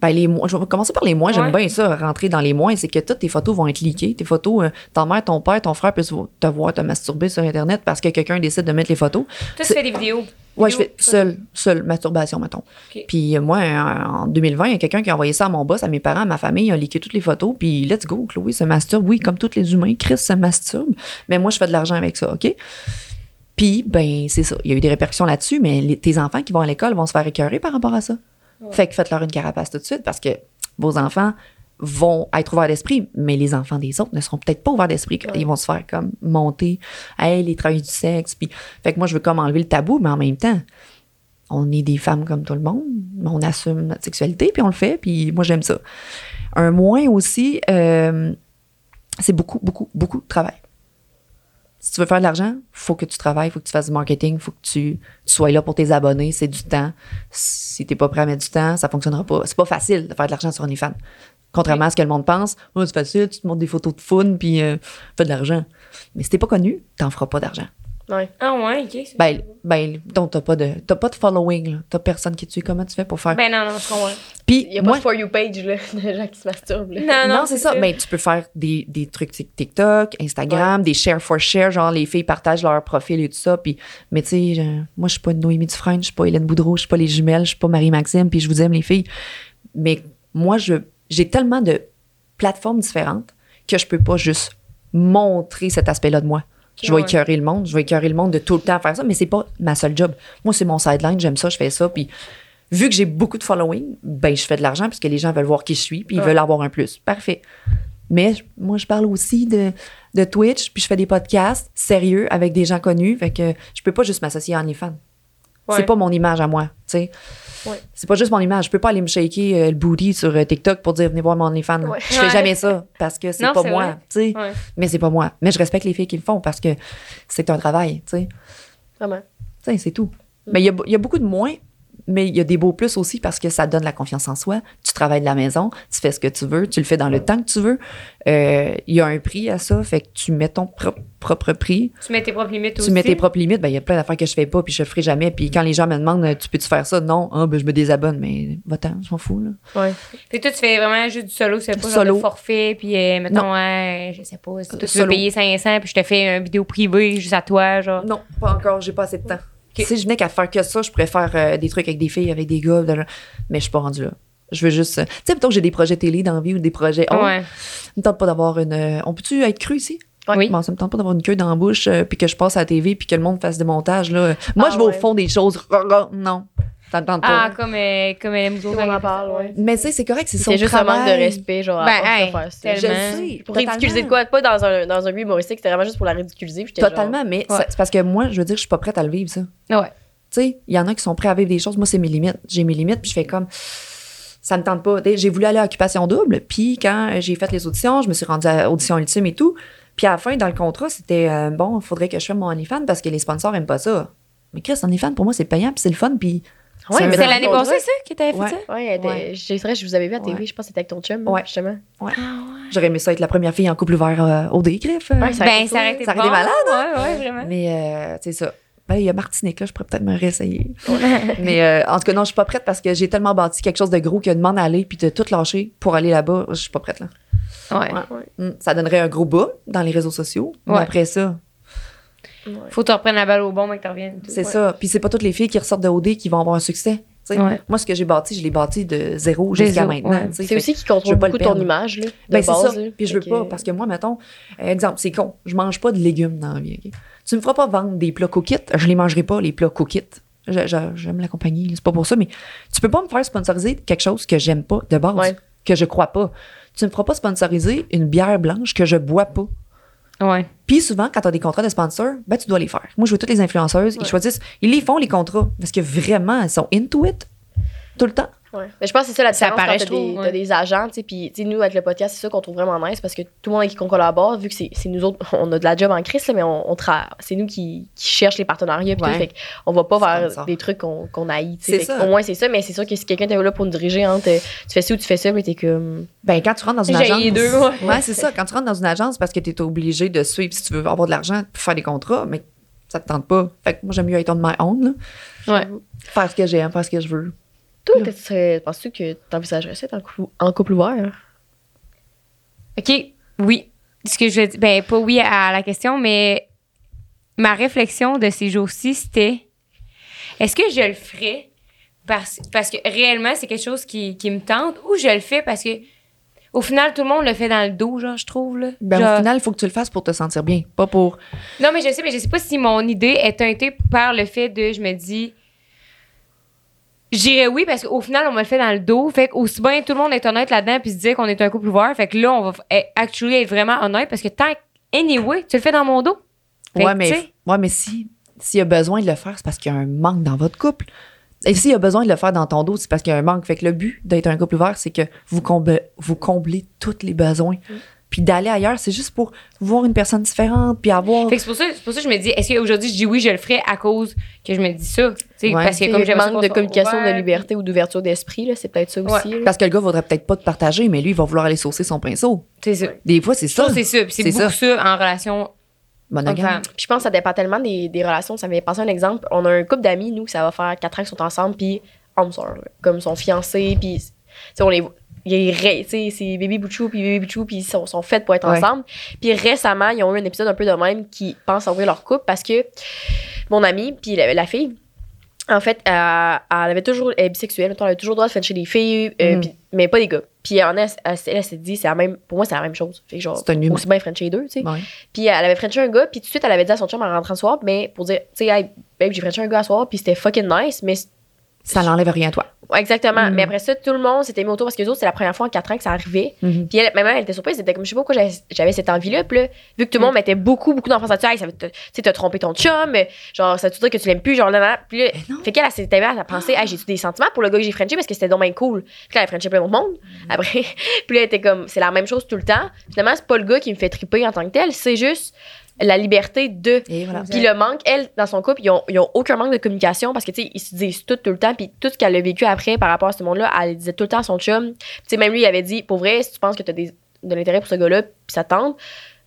Ben, les moins, je vais commencer par les moins. J'aime Ouais. bien ça, rentrer dans les moins. C'est que toutes tes photos vont être leakées. Tes photos, euh, ta mère, ton père, ton frère peuvent te voir te masturber sur Internet parce que quelqu'un décide de mettre les photos. Toi, tu fais des vidéos. Ouais, je fais seule, seule masturbation, mettons. Puis euh, moi, en en 2020, il y a quelqu'un qui a envoyé ça à mon boss, à mes parents, à ma famille, il a leaké toutes les photos, puis let's go, Chloé se masturbe. Oui, comme tous les humains, Chris se masturbe. Mais moi, je fais de l'argent avec ça, OK? Puis, ben, c'est ça. Il y a eu des répercussions là-dessus, mais les- tes enfants qui vont à l'école vont se faire écœurer par rapport à ça. Fait que faites-leur une carapace tout de suite parce que vos enfants vont être ouverts d'esprit, mais les enfants des autres ne seront peut-être pas ouverts d'esprit. Ils vont se faire comme monter, hey, les travailleurs du sexe. Puis, fait que moi, je veux comme enlever le tabou, mais en même temps, on est des femmes comme tout le monde, on assume notre sexualité, puis on le fait, puis moi, j'aime ça. Un moins aussi, euh, c'est beaucoup, beaucoup, beaucoup de travail. Si tu veux faire de l'argent, faut que tu travailles, faut que tu fasses du marketing, faut que tu, sois là pour tes abonnés, c'est du temps. Si t'es pas prêt à mettre du temps, ça fonctionnera pas. C'est pas facile de faire de l'argent sur OnlyFans. Contrairement à ce que le monde pense, oh, c'est facile, tu te montres des photos de fun puis euh, fais de l'argent. Mais si t'es pas connu, t'en feras pas d'argent. Ouais. Ah ouais, ok. Ben, ben donc t'as pas de t'as pas de following, là. t'as personne qui te suit. Comment tu fais pour faire? Ben non, non, je comprends. Puis Il y a moi, pas de For You page, là, de gens qui se masturbent, là. Non, non, non, c'est ça. Ben, tu peux faire des, des trucs TikTok, Instagram, des share for share, genre les filles partagent leur profil et tout ça. Puis, mais tu sais, moi, je suis pas une Noémie Dufresne, je suis pas Hélène Boudreau, je suis pas les jumelles, je suis pas Marie-Maxime, puis je vous aime les filles. Mais moi, je j'ai tellement de plateformes différentes que je peux pas juste montrer cet aspect-là de moi. Je vais écœurer le monde, je vais écœurer le monde de tout le temps faire ça, mais c'est pas ma seule job. Moi, c'est mon sideline, j'aime ça, je fais ça, puis vu que j'ai beaucoup de following, ben je fais de l'argent parce que les gens veulent voir qui je suis, puis ils Ouais. veulent avoir un plus. Parfait. Mais moi, je parle aussi de, de Twitch, puis je fais des podcasts sérieux avec des gens connus, fait que je peux pas juste m'associer à OnlyFans. Ouais. C'est pas mon image à moi, tu sais. Ouais. C'est pas juste mon image. Je peux pas aller me shaker euh, le booty sur euh, TikTok pour dire venez voir mon OnlyFans. Ouais. Je fais jamais ça parce que c'est pas moi. Mais c'est pas moi. Mais je respecte les filles qui le font parce que c'est un travail, tu sais. Vraiment. C'est tout. Mais il y a, il y a beaucoup de moins, mais il y a des beaux plus aussi parce que ça donne la confiance en soi. Tu travailles de la maison, tu fais ce que tu veux, tu le fais dans le temps que tu veux. Euh, Il y a un prix à ça, fait que tu mets ton propre, propre prix. Tu mets tes propres limites Tu aussi. mets tes propres limites. Ben, il y a plein d'affaires que je fais pas puis je ferai jamais. Puis quand les gens me demandent, tu peux-tu faire ça? Non, ah, ben, je me désabonne, mais va-t'en, je m'en fous, là. Ouais. Puis toi, tu fais vraiment juste du solo, c'est pas genre Solo. de forfait, puis euh, mettons, ouais, je sais pas, si toi, tu veux Solo. payer 500, puis je te fais une vidéo privée juste à toi, genre. Non, pas encore, j'ai pas assez de temps. Si je venais qu'à faire que ça, je pourrais faire euh, des trucs avec des filles, avec des gars, blablabla. mais je suis pas rendue là. Je veux juste. euh, Tu sais, plutôt que j'ai des projets télé dans la vie ou des projets. Oh, Ouais. Ça me tente pas d'avoir une. euh, On peut-tu être cru ici? Oui. Bon, ça me tente pas d'avoir une queue dans la bouche, euh, puis que je passe à la TV, puis que le monde fasse des montages. Là. Moi, Ah, je vais au fond des choses. Non, ça me tente Ah, pas. comme, euh, comme elle monde en parle, ouais. Mais tu sais, c'est correct, c'est son C'est juste un travail. manque de respect, genre, à Ben, hey, faire. Je sais. Pour totalement. ridiculiser de quoi? Pas dans un, dans un but humoristique, c'était vraiment juste pour la ridiculiser. genre- Totalement, mais Ouais. c'est parce que moi, je veux dire, je suis pas prête à le vivre, ça. Ouais. Tu sais, il y en a qui sont prêts à vivre des choses. Moi, c'est mes limites. J'ai mes limites, puis je fais comme. Ça me tente pas. J'ai voulu aller à Occupation Double, puis quand j'ai fait les auditions, je me suis rendue à Audition Ultime et tout. Puis à la fin, dans le contrat, c'était euh, bon, il faudrait que je fasse mon OnlyFans parce que les sponsors aiment pas ça. Mais Chris, OnlyFans, pour moi, c'est payant, puis c'est le fun, puis. C'est mais C'est l'année passée, ça, que t'avais fait Ouais. ça? Ouais. c'est vrai, je vous avais vu à TV, Ouais. je pense que c'était avec ton chum, Ouais. justement. Ouais. J'aurais aimé ça être la première fille en couple ouvert euh, au dégriffe. euh. Ben, ça aurait été Ça aurait bon. été malade, Ouais, ouais, vraiment. Mais euh, c'est ça. Ben, il y a Martinique, là, je pourrais peut-être me réessayer. Mais euh, en tout cas, non, je suis pas prête parce que j'ai tellement bâti quelque chose de gros que de m'en aller puis de tout lâcher pour aller là-bas, je suis pas prête, là. Ouais. Ouais. Mm, Ça donnerait un gros boom dans les réseaux sociaux. Mais après ça, Faut que tu reprennes la balle au bon, mais que tu reviennes. C'est ça. Puis c'est pas toutes les filles qui ressortent de OD qui vont avoir un succès. Ouais. Moi, ce que j'ai bâti, je l'ai bâti de zéro jusqu'à maintenant. ouais. C'est aussi qui contrôle le beaucoup ton image, là. De Ben, c'est ça. là. Puis je veux pas, parce que moi, mettons, exemple, c'est con, je mange pas de légumes dans la vie. Tu me feras pas vendre des plats cookits, je les mangerai pas, les plats cookits. J'aime la compagnie, c'est pas pour ça, mais tu peux pas me faire sponsoriser quelque chose que j'aime pas de base, Ouais. que je crois pas. Tu me feras pas sponsoriser une bière blanche que je bois pas. Ouais. Puis souvent, quand tu as des contrats de sponsor, ben, tu dois les faire. Moi, je vois toutes les influenceuses, ils choisissent, ils les font, les contrats, parce que vraiment, elles sont into it tout le temps. Ouais. Mais je pense que c'est ça la Ça différence paraît, quand t'as des, ouais. agents, tu sais, puis tu sais, nous, avec le podcast, c'est ça qu'on trouve vraiment nice, parce que tout le monde avec qui on collabore, vu que c'est c'est nous autres, on a de la job en crise, là, mais on, on tra- c'est nous qui, qui cherchent les partenariats, puis Ouais. tout, fait on va pas vers des trucs qu'on qu'on haït, tu sais. C'est Fait ça. Au moins, c'est ça, mais c'est sûr que si quelqu'un t'est là pour nous diriger euh, tu fais ci ou tu fais ça, puis t'es comme... Ben, quand tu rentres dans une J'ai agence. les deux, ouais. Ouais, c'est ça. Quand tu rentres dans une agence, parce que tu es obligé de suivre si tu veux avoir de l'argent pour faire des contrats, mais ça te tente pas. Fait que moi, j'aime mieux être on my own, là. Ouais. Faire ce que j'aime, faire ce que je veux. Toi, que tu serais- penses-tu que t'envisagerais ça en couple, en couple ouvert? OK, oui. Ce que je veux dire- ben pas oui à la question, mais ma réflexion de ces jours-ci, c'était est-ce que je le ferais parce, parce que réellement c'est quelque chose qui, qui me tente ou je le fais parce que au final tout le monde le fait dans le dos, genre je trouve là. Ben, Genre- au final, il faut que tu le fasses pour te sentir bien, pas pour. Non, mais je sais, mais je sais pas si mon idée est teintée par le fait de, je me dis, j'irais oui, parce qu'au final, on me le fait dans le dos. Fait aussi bien tout le monde est honnête là-dedans puis se dire qu'on est un couple ouvert. Fait que là, on va eh, actually être vraiment honnête parce que tant anyway, tu le fais dans mon dos. Fait ouais, que, mais, ouais, mais si s'il y a besoin de le faire, c'est parce qu'il y a un manque dans votre couple. Et s'il y a besoin de le faire dans ton dos, c'est parce qu'il y a un manque. Fait que le but d'être un couple ouvert, c'est que vous, comble- vous comblez tous les besoins. Mm. Puis d'aller ailleurs, c'est juste pour voir une personne différente, puis avoir. Fait que c'est pour, ça- c'est pour ça que je me dis, est-ce qu'aujourd'hui, je dis oui, je le ferai à cause que je me dis ça? Tu sais, Ouais. Parce que C'est comme ça manque de communication, de liberté ou d'ouverture d'esprit, là, c'est peut-être ça Ouais. aussi. là. Parce que le gars voudrait peut-être pas te partager, mais lui, il va vouloir aller saucer son pinceau. C'est ça. Des fois, c'est ça. que c'est ça. Puis c'est C'est beaucoup ça. en relation Monogame. Puis je pense que ça dépend tellement des, des relations. Ça m'est passé un exemple. On a un couple d'amis, nous, ça va faire quatre ans qu'ils sont ensemble, puis homme sœur, là. comme son fiancé, puis tu sais, on les voit. Il est ré- tu sais, c'est Baby Bouchou puis Baby Bouchou puis ils sont, sont faits pour être Ouais. ensemble. Puis récemment, ils ont eu un épisode un peu de même qui pense à ouvrir leur couple parce que mon amie puis la, la fille en fait, elle, elle avait toujours, elle est bisexuelle, elle avait toujours le droit de faire chez des filles, euh, puis- mais pas des gars. Puis elle, elle, elle, elle s'est dit, c'est la même, pour moi, c'est la même chose. Fait que genre, C'est un humain. aussi bien Frencher deux, tu sais. Puis elle avait Frenché un gars, puis tout de suite, elle avait dit à son chum en rentrant le soir, mais pour dire, tu sais, hey, babe, j'ai Frenché un gars à soir, puis c'était fucking nice, mais. Ça n'enlève rien à toi. Exactement. Mhm. Mais après ça, tout le monde s'était mis autour parce que les autres, c'est la première fois en quatre ans que ça arrivait. Mhm. Puis elle, même elle était surprise, c'était comme, je sais pas pourquoi j'avais- cette envie-là. Puis là, vu que tout le monde mettait beaucoup, beaucoup d'enfants là-dessus, hey, ça veut te- tu sais, t'as trompé ton chum, euh, genre, ça veut dire que tu l'aimes plus, genre, là, là. Puis là, fait qu'elle, elle s'était mise à penser, hey, j'ai-tu des sentiments pour le gars que j'ai Frenché? Parce que c'était bien cool. Puis là, elle a Frenché plein d'autres monde. Après, puis là, elle était comme, c'est la même chose tout le temps. Finalement, c'est pas le gars qui me fait triper en tant que tel, c'est juste la liberté de. Voilà. Puis le manque, elle, dans son couple, ils ont, ils ont aucun manque de communication parce que, tu sais, ils se disent tout, tout le temps. Puis tout ce qu'elle a vécu après par rapport à ce monde-là, elle disait tout le temps à son chum. Tu sais, même lui, il avait dit, pour vrai, si tu penses que tu as des, de l'intérêt pour ce gars-là, puis ça te tente,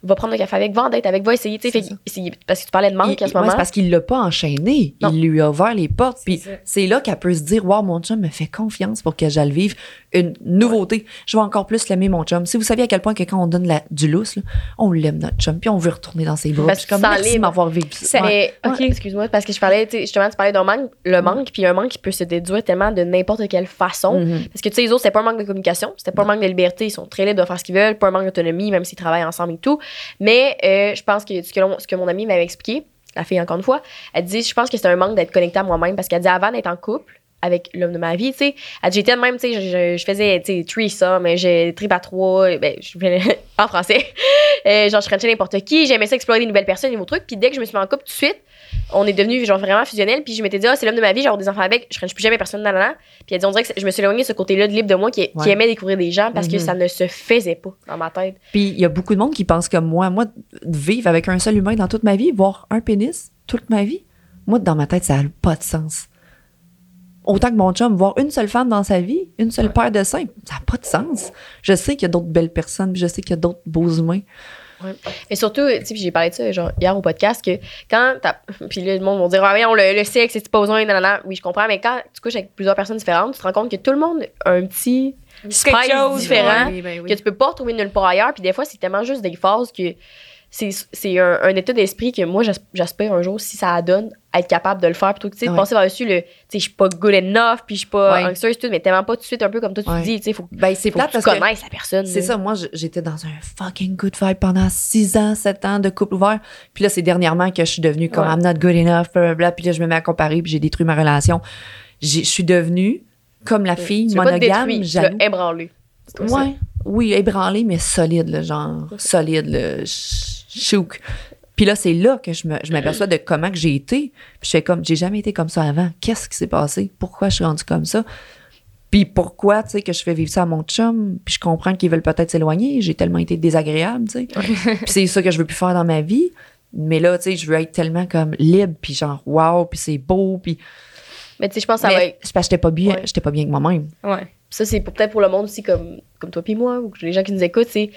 va prendre un café avec, va en date avec, va essayer. Tu sais, C'est fait c'est- parce que tu parlais de manque Il- à ce ouais, moment. c'est parce qu'il l'a pas enchaîné. Non. Il lui a ouvert les portes. Puis c'est là qu'elle peut se dire Wow, mon chum me fait confiance pour que j'aille vivre une nouveauté. Je vais encore plus l'aimer, mon chum. Si vous saviez à quel point que quand on donne la- du lousse, là, on l'aime, notre chum, puis on veut retourner dans ses bras. Parce comme merci m'avoir vécu. Ouais. Ok, excuse-moi, parce que je parlais, justement, tu parlais d'un manque, le manque, puis un manque qui peut se déduire tellement de n'importe quelle façon. Mhm. Parce que, tu sais, les autres, c'était pas un manque de communication, c'était pas un manque de liberté, ils sont très libres de faire ce qu'ils veulent, pas un manque d'autonomie, même s'ils travaillent ensemble et tout. Mais euh, je pense que ce que, mon amie m'avait expliqué, la fille, encore une fois, elle dit, je pense que c'est un manque d'être connecté à moi-même, parce qu'elle dit, avant d'être en couple, avec l'homme de ma vie, tu sais. Elle dit, J'étais même, tu sais, je, faisais, tu sais, threesome, j'ai trip à trois, ben, je en français. Euh, genre, je frenchais n'importe qui, j'aimais ça explorer des nouvelles personnes, des nouveaux trucs. Puis dès que je me suis mis en couple, tout de suite, on est devenus genre vraiment fusionnels. Puis je m'étais dit, ah, c'est l'homme de ma vie, genre des enfants avec, je french plus jamais personne, nan, nan. Puis elle dit, on dirait que je me suis éloignée de ce côté-là de libre de moi qui, aimait découvrir des gens parce que Mhm. ça ne se faisait pas dans ma tête. Puis il y a beaucoup de monde qui pense comme moi. Moi, vivre avec un seul humain dans toute ma vie, voir un pénis toute ma vie, moi, dans ma tête, ça n'a pas de sens. Autant que mon chum, voir une seule femme dans sa vie, une seule paire de seins, ça n'a pas de sens. Je sais qu'il y a d'autres belles personnes, je sais qu'il y a d'autres beaux humains. Mais surtout, tu sais, puis j'ai parlé de ça genre, hier au podcast, que quand t'as. Puis là, le monde va dire, ah, voyons, le, le sexe, c'est pas besoin, nan, nan, nan. Oui, je comprends, mais quand tu couches avec plusieurs personnes différentes, tu te rends compte que tout le monde a un petit quelque chose, différent. Oui, ben oui. que tu peux pas retrouver nulle part ailleurs. Puis des fois, c'est tellement juste des phases que c'est un, un état d'esprit que moi, j'as- j'aspire un jour, si ça donne, à être capable de le faire plutôt que tu sais, de Ouais. passer par-dessus le, tu sais, je suis pas good enough, puis je suis pas Ouais. anxieuse, tout, mais tellement pas tout de suite, un peu comme toi, tu Ouais. dis, tu sais, faut, Ben, c'est faut plate que tu parce que connaisses la personne. C'est ça, moi, j'étais dans un fucking good vibe pendant 6 ans, 7 ans de couple ouvert. Puis là, c'est dernièrement que je suis devenue comme Ouais. I'm not good enough, blablabla. Puis là, je me mets à comparer, puis j'ai détruit ma relation. Je suis devenue comme la fille Tu monogame, détruit, tu jaloux. l'as ébranlé. C'est comme ça. Ouais, oui, ébranlé, mais solide, là, genre solide, ch- chouk. Puis là, c'est là que je me- je m'aperçois de comment que j'ai été. Puis je fais comme, j'ai jamais été comme ça avant. Qu'est-ce qui s'est passé? Pourquoi je suis rendue comme ça? Puis pourquoi, tu sais, que je fais vivre ça à mon chum? Puis je comprends qu'ils veulent peut-être s'éloigner. J'ai tellement été désagréable, tu sais. puis c'est ça que je veux plus faire dans ma vie. Mais là, tu sais, je veux être tellement comme libre, puis genre, wow, puis c'est beau, puis... Mais tu sais, je pense que ça va être. c'est parce que j'étais pas bien, Ouais. j'étais pas bien avec moi-même. Ouais. Ça, c'est peut-être pour le monde aussi, comme, comme toi puis moi, ou les gens qui nous écoutent. C'est, tu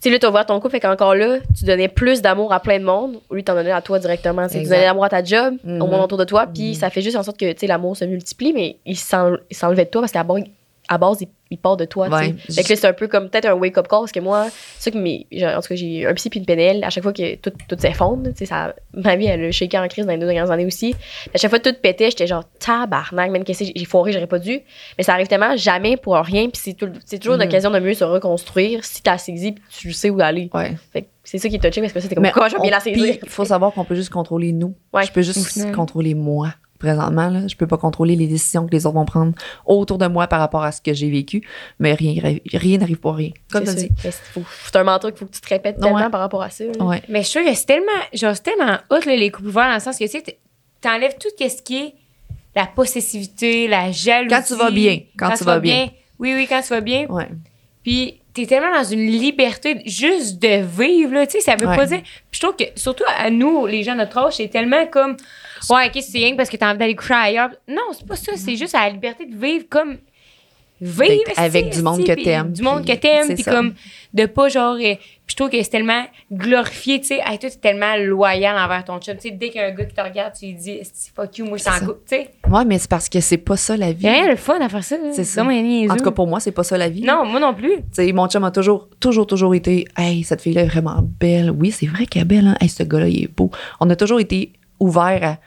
sais, là, tu vas voir ton couple, fait qu'encore là, tu donnais plus d'amour à plein de monde, au lieu de t'en donner à toi directement. Tu donnais l'amour à ta job, au monde autour de toi, puis Mhm. ça fait juste en sorte que, tu sais, l'amour se multiplie, mais il s'en- il s'enlevait de toi parce qu'à base, à base, il, il part de toi, Ouais. Fait que là, c'est un peu comme peut-être un wake-up call, parce que moi, c'est que mes, en tout cas, j'ai un psy puis une PNL, à chaque fois que tout, tout s'effondre, tu sais, ça, ma vie, elle a shaké en crise dans les deux dernières années aussi. À chaque fois que tout pétait, j'étais genre tabarnak, même qu'est-ce que j'ai foiré, j'aurais pas dû. Mais ça arrive tellement jamais pour rien, puis c'est, toujours Mhm. une occasion de mieux se reconstruire si t'as saisi puis tu sais où aller. Ouais. Fait que c'est ça qui est touché, parce que c'était comme quoi, je vais bien la saisir. Il faut savoir qu'on peut juste contrôler nous. Ouais. Je peux juste contrôler moi. Présentement, là, je peux pas contrôler les décisions que les autres vont prendre autour de moi par rapport à ce que j'ai vécu, mais rien rien n'arrive pour rien. Comme C'est tu dit. Mais c'est, un mantra qu'il faut que tu te répètes tellement Ouais. par rapport à ça. Ouais. Mais je que c'est tellement, genre, c'est tellement hot, là, les couples ouverts, dans le sens que, tu sais, t'enlèves tout ce qui est la possessivité, la jalousie. Quand tu vas bien, quand tu vas bien. Oui, oui, quand tu vas bien. Ouais. Puis t'es tellement dans une liberté juste de vivre, là, tu sais, ça veut Ouais. pas dire... Puis je trouve que, surtout à nous, les gens de notre âge, c'est tellement comme... Ouais, OK, c'est rien parce que t'as envie d'aller coucher ailleurs. Non, c'est pas ça, c'est juste la liberté de vivre comme... Vivre, avec du monde que t'aimes, Du monde que t'aimes, puis comme de pas genre... euh, puis je trouve que c'est tellement glorifié, tu sais. Hey, toi, t'es tellement loyal envers ton chum. Tu sais, dès qu'il y a un gars qui te regarde, tu lui dis, fuck you, moi, je t'en coupe, tu sais. Ouais, mais c'est parce que c'est pas ça la vie. Rien de fun à faire ça. C'est ça. En tout cas, pour moi, c'est pas ça la vie. Non, moi non plus. Tu sais, mon chum a toujours, toujours, toujours été, hey, cette fille-là est vraiment belle. Oui, c'est vrai qu'elle est belle, hein. Hey, ce gars-là, il est beau. On a toujours été ouverts à,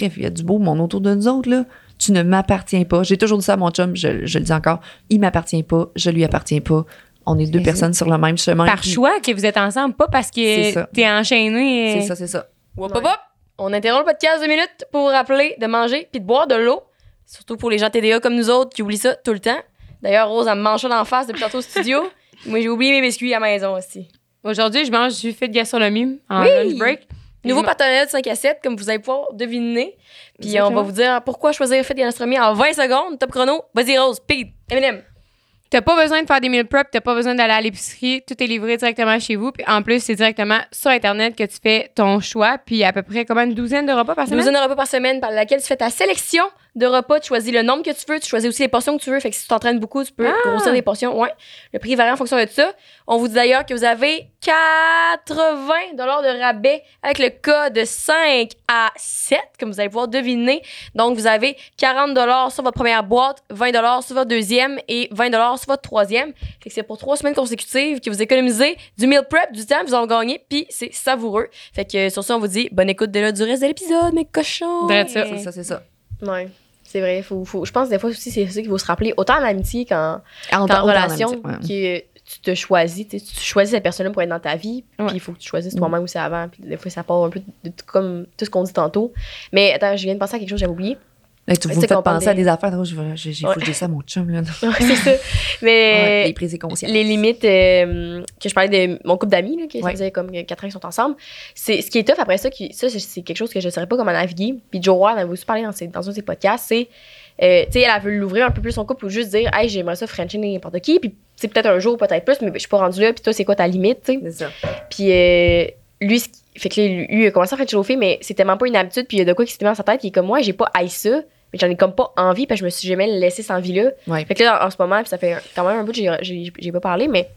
il y a du beau monde autour de nous autres, là. Tu ne m'appartiens pas. J'ai toujours dit ça à mon chum, je, je le dis encore. Il m'appartient pas, je lui appartiens pas. On est deux Mais personnes sur le même chemin. Par puis choix que vous êtes ensemble, pas parce que t'es enchaîné. C'est ça, c'est ça. Hop, hop, hop. On interrompt le podcast deux minutes pour vous rappeler de manger puis de boire de l'eau. Surtout pour les gens TDA comme nous autres qui oublient ça tout le temps. D'ailleurs, Rose, elle me mange ça d'en face depuis tantôt au studio. Moi, j'ai oublié mes biscuits à la maison aussi. Aujourd'hui, je mange du fait de gastronomie en Oui. lunch break. Nouveau partenariat de 5 à 7, comme vous allez pouvoir deviner. Puis on va vous dire pourquoi choisir Fit Gastronomie en 20 secondes. Top chrono. Vas-y, Rose. Pete. Eminem. T'as pas besoin de faire des meal prep, t'as pas besoin d'aller à l'épicerie, tout est livré directement chez vous. Puis en plus, c'est directement sur Internet que tu fais ton choix. Puis à peu près comment une douzaine de repas par semaine? Douzaine de repas par semaine par laquelle tu fais ta sélection de repas. Tu choisis le nombre que tu veux. Tu choisis aussi les portions que tu veux. Fait que si tu t'entraînes beaucoup, tu peux Ah! grossir des portions. Ouais. Le prix varie en fonction de ça. On vous dit d'ailleurs que vous avez 80 de rabais avec le code 5 à 7, comme vous allez pouvoir deviner. Donc, vous avez 40 sur votre première boîte, 20 sur votre deuxième et 20 sur votre troisième. Fait que c'est pour trois semaines consécutives que vous économisez du meal prep, du temps, vous en gagnez, puis c'est savoureux. Fait que sur ça, on vous dit bonne écoute de là du reste de l'épisode, mes cochons. C'est ça, c'est ça. Ouais. C'est vrai, faut, faut, je pense des fois aussi c'est ça qu'il faut se rappeler. Autant en amitié qu'en En, en relation, amitié, ouais. que tu te choisis, tu choisis cette personne-là pour être dans ta vie, puis il faut que tu choisisses toi-même aussi avant, puis des fois ça part un peu de, de- comme tout ce qu'on dit tantôt. Mais attends, je viens de penser à quelque chose que j'avais oublié. Là, tu vous faites penser à des- affaires. J'ai j'ai Ouais. ça à mon chum, là. Ouais, c'est ça. Ouais, Mais les prises et consciences. les limites euh, que je parlais de mon couple d'amis, là, qui faisait comme 4 ans qu'ils sont ensemble, c'est ce qui est tough après ça, qui, ça c'est- quelque chose que je ne saurais pas comment naviguer. Puis Joe Ward avait aussi parlé dans, ses- dans un de ses podcasts, c'est, euh, tu sais, elle, elle veut l'ouvrir un peu plus son couple ou juste dire, hey, j'aimerais ça Frencher n'importe qui, puis c'est peut-être un jour, peut-être plus, mais je suis pas rendue là, puis toi, c'est quoi ta limite, tu sais? C'est ça. Puis lui, lui, ce qui- fait que là, lui, il a commencé à faire chauffer, mais c'est tellement pas une habitude, puis il y a de quoi qui s'est mis dans sa tête, qui est comme moi, j'ai pas haï ça, mais j'en ai comme pas envie, parce que je me suis jamais laissé cette envie-là. Ouais. Fait que là, en, en ce moment, puis ça fait quand même un bout que j'ai- pas parlé, mais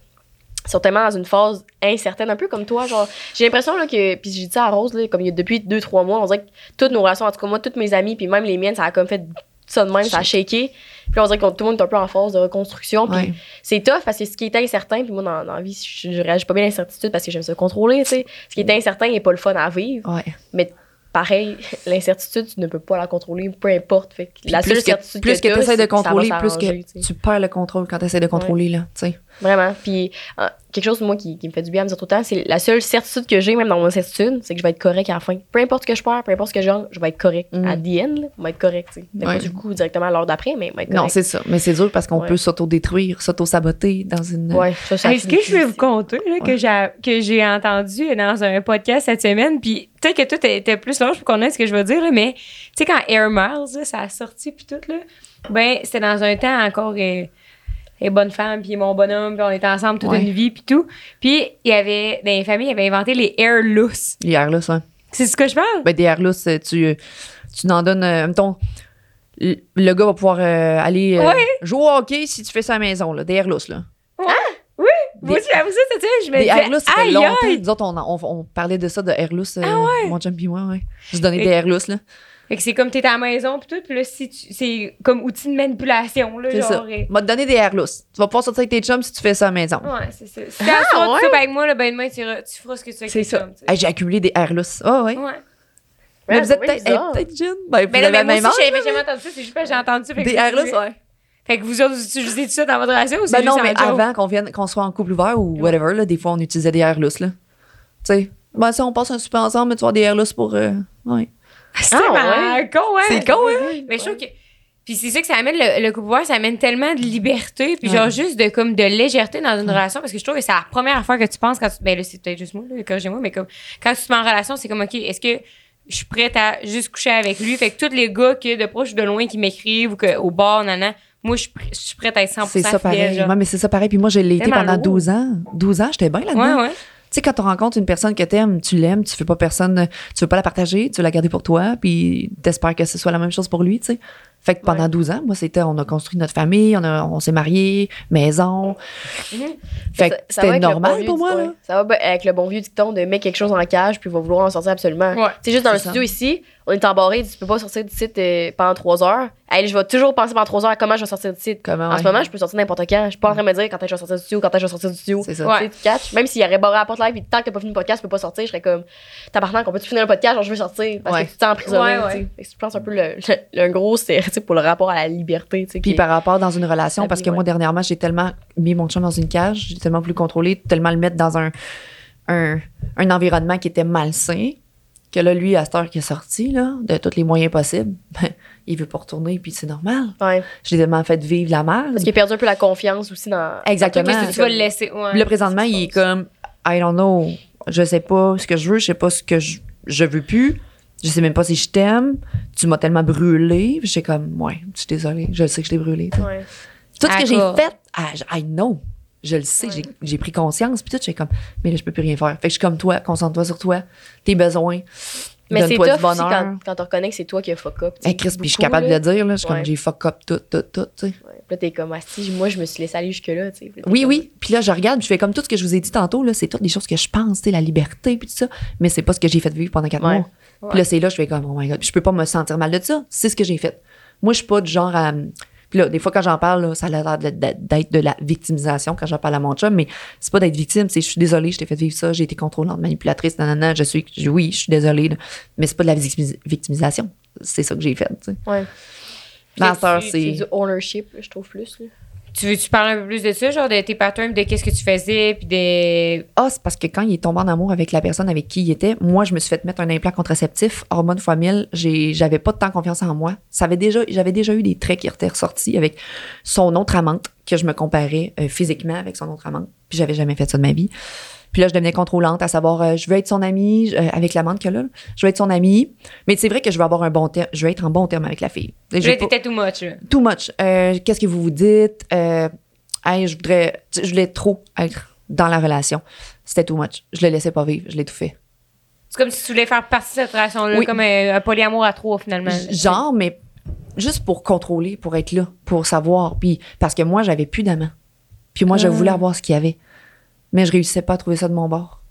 ils sont tellement dans une phase incertaine, un peu comme toi. Genre, j'ai l'impression là, que, puis j'ai dit ça à Rose, là, comme il y a depuis 2-3 mois, on dirait que toutes nos relations, en tout cas moi, toutes mes amies, puis même les miennes, ça a comme fait ça de même, ça a shaké. Puis on dirait que tout le monde est un peu en phase de reconstruction. Puis Ouais. c'est tough parce que ce qui est incertain, puis moi, dans, dans la vie, je, je réagis pas bien à l'incertitude parce que j'aime se contrôler, tu sais. Ce qui est incertain n'est pas le fun à vivre. Ouais. Mais pareil, l'incertitude, tu ne peux pas la contrôler, peu importe. Fait que la plus seule que, certitude plus que tu essaies de ça contrôler, plus s'arranger, que tu sais. tu perds le contrôle quand tu essaies de contrôler, là, tu sais. Vraiment. Puis euh, quelque chose, moi, qui, qui me fait du bien à me dire tout le temps, c'est la seule certitude que j'ai, même dans mon certitude, c'est que je vais être correct à la fin. Peu importe ce que je perds, peu importe ce que je gagne, je vais être correct. À the end, là, je vais être correct, Ouais. pas du coup directement à l'heure d'après, mais je vais être Non, c'est ça. Mais c'est dur parce qu'on Ouais. peut s'auto-détruire, s'auto-saboter dans une. Ouais, ça, ça Est-ce que je vais vous compter là, que Ouais. j'ai que j'ai entendu dans un podcast cette semaine puis peut-être que toi t'es plus large pour ait ce que je veux dire là, mais tu sais quand Air Miles là, ça a sorti puis tout là ben c'était dans un temps encore euh, les bonnes femmes puis mon bonhomme puis on était ensemble toute Ouais. une vie puis tout puis il y avait dans les familles il avait inventé les Air Loose Les airs ça. c'est ce que je parle? Ben, des lousses, euh, tu, euh, tu n'en donnes. euh, mettons, le gars va pouvoir euh, aller euh, Ouais. jouer au hockey si tu fais ça à la maison, là. Des lousses, là. moi aussi j'avoue ça tu sais je me Des ça fait aïe, longtemps. Nous autres, on, on, on parlait de ça, de airs lousses. euh, Ah Mon chum pis moi, ouais. Je donnais Et- des airs lousses, là. Fait que c'est comme t'es à la maison puis tout puis là si tu- c'est comme outil de manipulation là C'est ça. genre euh, M'a donné des airs lousses. Tu vas pouvoir sortir avec tes chums si tu fais ça à la maison. Ouais, c'est ça. Si t'as soir, ouais? tu sais, avec moi, le ben demain, tu, tu feras ce que tu veux avec C'est tes ça. chums. Hey, J'ai accumulé des airs lousses. Ah, ouais. Ouais. Mais vous êtes peut-être peut-être jeune. Ben, vous Ben non, avez mais la moi même aussi, là. jamais entendu ça. C'est juste parce que j'ai entendu ça. Fait que Des airs lousses, ouais. Fait que vous autres, vous utilisez ça dans votre relation ou c'est Ben non, juste mais en joke? avant qu'on vienne, qu'on soit en couple ouvert ou whatever, là, des fois, on utilisait des airs lousses, là. Tu sais, ben si on passe un super ensemble, mais tu vas avoir des airs lousses pour... euh, ouais. C'est Ah, con, ouais. C'est con, hein? Mais je trouve que. Puis c'est ça que ça amène le, le ouvert, ça amène tellement de liberté, puis Ouais. genre juste de comme de légèreté dans une relation, parce que je trouve que c'est la première fois que tu penses quand tu. Ben là, c'est peut-être juste moi, corrigez-moi, mais comme quand tu te mets en relation, c'est comme, OK, est-ce que je suis prête à juste coucher avec lui? Fait que tous les gars que de proche ou de loin qui m'écrivent ou que au bar, nanan, moi, je suis pr- je suis prête à être 100% C'est ça pareil. Ouais, mais c'est ça pareil. Puis moi, je l'ai été pendant lourd. 12 ans. 12 ans, j'étais bien là-dedans. Ouais, ouais. Sais, quand tu rencontres une personne que t'aimes, tu l'aimes, tu veux pas personne, tu veux pas la partager, tu veux la garder pour toi, puis t'espères que ce soit la même chose pour lui, tu sais. Fait que pendant Ouais. 12 ans, moi, c'était, on a construit notre famille, on, a- on s'est mariés, maison. Mhm. Fait que c'était normal bon pour moi, là. Ça va avec le bon vieux dicton de mettre quelque chose en cage puis il va vouloir en sortir absolument. Ouais. C'est juste dans le C'est ça. studio ici, on est embarré, tu peux pas sortir du site euh, pendant trois heures. Hey, je vais toujours penser pendant trois heures à comment je vais sortir du site. Comment, En ouais. ce moment, je peux sortir n'importe quand. Je suis pas en train de me dire quand est-ce que je vais sortir du studio, quand est-ce que je vais sortir du studio. C'est ça. Ouais. Tu catches? Même s'il y aurait barré à la porte live et tant que t'as pas fini le podcast, tu peux pas sortir, je serais comme tabarnak, on peut-tu finir le podcast, genre je veux sortir parce Ouais. que tu te sens emprisonné. Je pense un peu le, le- un pour le rapport à la liberté. tu sais, Puis par rapport dans une relation, La parce que ouais. moi, dernièrement, j'ai tellement mis mon chum dans une cage, j'ai tellement voulu contrôler, tellement le mettre dans un, un, un environnement qui était malsain, que là, lui, à cette heure qu'il est sorti, là, de tous les moyens possibles, ben, il veut pas retourner, puis c'est normal. Ouais. Je l'ai tellement fait vivre la merde. Parce qu'il a perdu un peu la confiance aussi dans. Exactement. dans que tu vas le laisser? Ouais. Là, présentement, il est comme, I don't know, je sais pas ce que je veux, je sais pas ce que je, je veux plus, je sais même pas si je t'aime, tu m'as tellement brûlé. J'ai comme, ouais, je suis désolée, je sais que je t'ai brûlé. Ouais. Tout ce que j'ai fait, ah, I know. Je le sais, j'ai- j'ai pris conscience. Puis tout, j'ai comme, mais là, je peux plus rien faire. Fait que je suis comme toi, concentre-toi sur toi, tes besoins. Mais c'est tough aussi quand, quand tu reconnais que c'est toi qui as fuck up. Hey, Chris, puis je suis capable de le dire, là. Je suis Ouais. comme, j'ai fuck up tout, tout, tout, tu sais. Ouais. Là, t'es comme, ah, si, moi, je me suis laissé aller jusque-là. tu sais. Oui, comme- oui. Puis là, je regarde, je fais comme tout ce que je vous ai dit tantôt, là. C'est toutes des choses que je pense, tu sais, la liberté, puis tout ça. Mais c'est pas ce que j'ai fait vivre pendant quatre Ouais. mois. Puis là, c'est là, je fais comme, oh my god. Puis je peux pas me sentir mal de ça. C'est ce que j'ai fait. Moi, je suis pas du genre à. Puis là, des fois, quand j'en parle, là, ça a l'air d'être de la victimisation quand j'en parle à mon chum, mais c'est pas d'être victime, c'est je suis désolée, je t'ai fait vivre ça, j'ai été contrôlante, manipulatrice, nanana, je suis, oui, je suis désolée, là. mais c'est pas de la victimis- victimisation. C'est ça que j'ai fait, tu sais. Ouais. Heure, C'est c'est. du ownership, je trouve plus. là. Tu veux-tu parler un peu plus de ça, genre de tes patterns, de qu'est-ce que tu faisais, puis de. Ah, c'est parce que quand il est tombé en amour avec la personne avec qui il était, moi, je me suis fait mettre un implant contraceptif, hormone fois 1000. J'ai, j'avais pas de temps confiance en moi. Ça avait déjà, j'avais déjà eu des traits qui étaient ressortis avec son autre amante, que je me comparais euh, physiquement avec son autre amante. Puis j'avais jamais fait ça de ma vie. Puis là, je devenais contrôlante, à savoir, euh, je veux être son amie, euh, avec l'amante que là, je veux être son amie. Mais c'est vrai que je veux avoir un bon terme, je veux être en bon terme avec la fille. Je veux t'étais too much, too much. Euh, Qu'est-ce que vous vous dites? Hey, je voudrais, je voulais trop être dans la relation. C'était too much. Je le laissais pas vivre. Je l'ai tout fait. C'est comme si tu voulais faire partie de cette relation-là, Oui. comme un, un polyamour à trois, finalement. Genre, mais juste pour contrôler, pour être là, pour savoir. Puis parce que moi, j'avais plus d'amants. Puis moi, je Ah. voulais avoir ce qu'il y avait. Mais je réussissais pas à trouver ça de mon bord.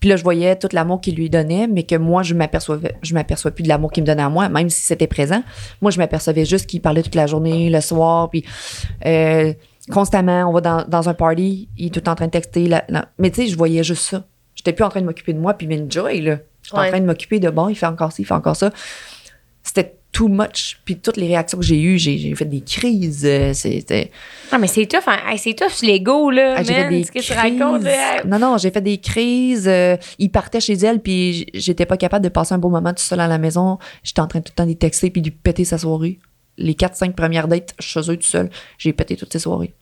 Puis là, je voyais tout l'amour qu'il lui donnait, mais que moi, je m'apercevais, je m'aperçois plus de l'amour qu'il me donnait à moi, même si c'était présent. Moi, je m'apercevais juste qu'il parlait toute la journée, le soir, puis euh, constamment, on va dans, dans un party, il est tout en train de texter. la- la- Mais tu sais, je voyais juste ça. J'étais plus en train de m'occuper de moi, puis Joy, là. J'étais Ouais. en train de m'occuper de bon, il fait encore ci, il fait encore ça. C'était too much. Puis toutes les réactions que j'ai eues, j'ai, fait des crises. euh, C'était. Ah, mais c'est tough, hein. Hey, c'est tough, l'ego, là. Ah, j'ai fait des Ce que tu crises. racontes, là. Non, non, j'ai fait des crises. euh, il partait chez elle, puis j'étais pas capable de passer un beau moment tout seul à la maison. J'étais en train tout le temps de texter puis de lui péter sa soirée. Les 4-5 premières dates chez eux tout seul, j'ai pété toutes ses soirées.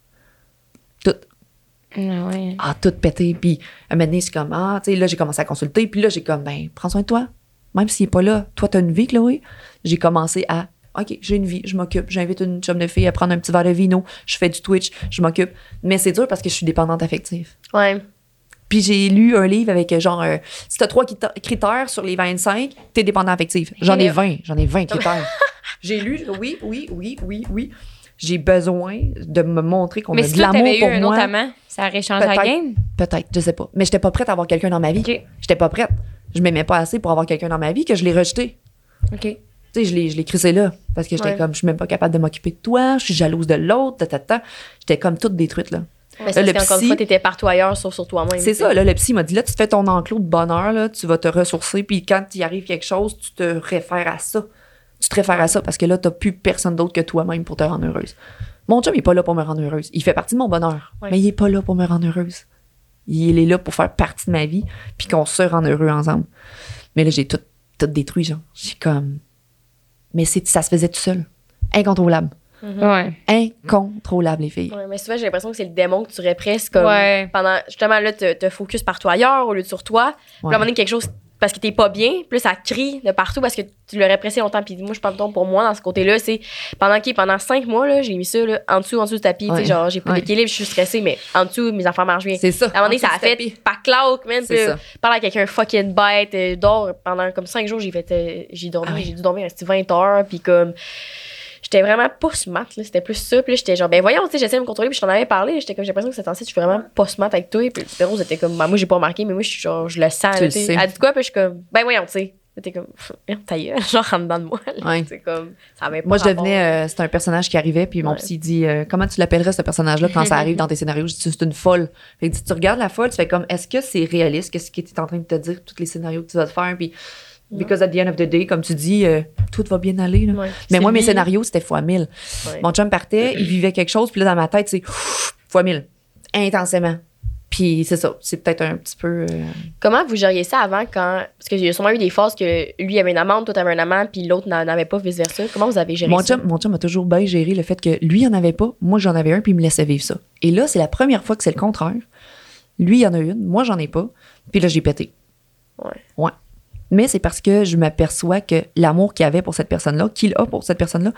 Toutes. Ah, ouais. Ah, toutes pétées. Puis à un moment donné, c'est comme, ah, tu sais, là, j'ai commencé à consulter. Puis là, j'ai comme, ben, prends soin de toi. Même s'il est pas là, toi, t'as une vie, Chloé? J'ai commencé à, OK, j'ai une vie, je m'occupe. J'invite une chum de fille à prendre un petit verre de vino. Je fais du Twitch, je m'occupe. Mais c'est dur parce que je suis dépendante affective. Ouais. Puis j'ai lu un livre avec euh, genre, euh, si t'as trois crit- critères sur les 25, t'es dépendant affectif. J'en ai 20, j'en ai 20 critères. j'ai lu, oui, oui, oui, oui, oui. J'ai besoin de me montrer qu'on a si de l'amour eu pour un moi. autre amant, ça aurait changé la game. Peut-être, je sais pas. Mais j'étais pas prête à avoir quelqu'un dans ma vie. J'étais pas prête. Je m'aimais pas assez pour avoir quelqu'un dans ma vie que je l'ai rejeté. OK. Tu sais, je l'ai, je l'ai crissé là. Parce que j'étais Ouais. comme, je suis même pas capable de m'occuper de toi, je suis jalouse de l'autre, ta, ta, ta. J'étais comme toute détruite, là. Mais c'est le parce qu'encore psy- une fois, t'étais partout ailleurs, sauf sur toi-même. C'est ça, là, le psy m'a dit, là, tu te fais ton enclos de bonheur, là, tu vas te ressourcer, puis quand il arrive quelque chose, tu te réfères à ça. Tu te réfères à ça parce que là, t'as plus personne d'autre que toi-même pour te rendre heureuse. Mon chum, il est pas là pour me rendre heureuse. Il fait partie de mon bonheur, Ouais. mais il est pas là pour me rendre heureuse. Il est là pour faire partie de ma vie, puis qu'on se rende heureux ensemble. Mais là, j'ai tout, tout détruit, genre. J'ai comme... Mais c'est, ça se faisait tout seul. Incontrôlable. Ouais. Incontrôlable, les filles. Ouais, mais souvent, j'ai l'impression que c'est le démon que tu répresses comme Ouais. pendant justement là te, te focus partout ailleurs au lieu de sur toi. Puis à un moment donné quelque chose parce que t'es pas bien, plus ça crie de partout parce que tu l'as répressé longtemps. Puis moi, je parle pour moi dans ce côté-là, c'est pendant qui pendant cinq mois là, j'ai mis ça là, en dessous, en dessous du tapis. Ouais. genre j'ai pas Ouais. d'équilibre, je suis stressée, mais en dessous mes affaires marchent bien. C'est ça. À un moment donné, ça a fait pas cloud, man. Ça. parler à quelqu'un fucking bête, euh, dors pendant comme cinq jours, j'ai fait, euh, j'ai dormi, Ah j'ai dû dormir resté 20 heures, puis comme, j'étais vraiment pas smart, là, c'était plus ça, puis j'étais genre, ben voyons, tu sais, j'essaie de me contrôler, puis je t'en avais parlé, j'étais comme, j'ai l'impression que cette temps-ci, je suis vraiment pas smart avec toi, puis puis Rose était comme, ben, moi, j'ai pas remarqué, mais moi, je suis genre, je le sens, Tu le tu sais. Elle dit quoi, puis je suis comme, ben voyons, tu sais. T'es comme, ta gueule, genre, rentre dans de moi, là. Ouais. C'est comme, ça avait pas Moi, je devenais. euh, c'était un personnage qui arrivait, puis mon Ouais. psy dit euh, Comment tu l'appellerais, ce personnage-là, quand ça arrive dans tes scénarios? Je dis C'est une folle. Fait que tu regardes la folle, tu fais comme Est-ce que c'est réaliste Qu'est-ce qu'il est en train de te dire, tous les scénarios que tu vas te faire Puis, because at the end of the day, comme tu dis, euh, tout va bien aller. là. Ouais. Mais moi, mes scénarios, c'était fois mille. Ouais. Mon chum partait, il vivait quelque chose, puis là, dans ma tête, c'est fois mille. Intensément. Puis c'est ça. C'est peut-être un petit peu. euh, Comment vous gériez ça avant quand. Parce y a sûrement eu des phases que lui avait une amende, toi t'avais un amant, puis l'autre n'en avait pas, vice-versa. Comment vous avez géré Mon ça? chum, mon chum a toujours bien géré le fait que lui, il en avait pas, moi, j'en avais un, puis il me laissait vivre ça. Et là, c'est la première fois que c'est le contraire. Lui, il en a une, moi, j'en ai pas, puis là, j'ai pété. Ouais. Ouais. Mais c'est parce que je m'aperçois que l'amour qu'il avait pour cette personne-là, qu'il a pour cette personne-là,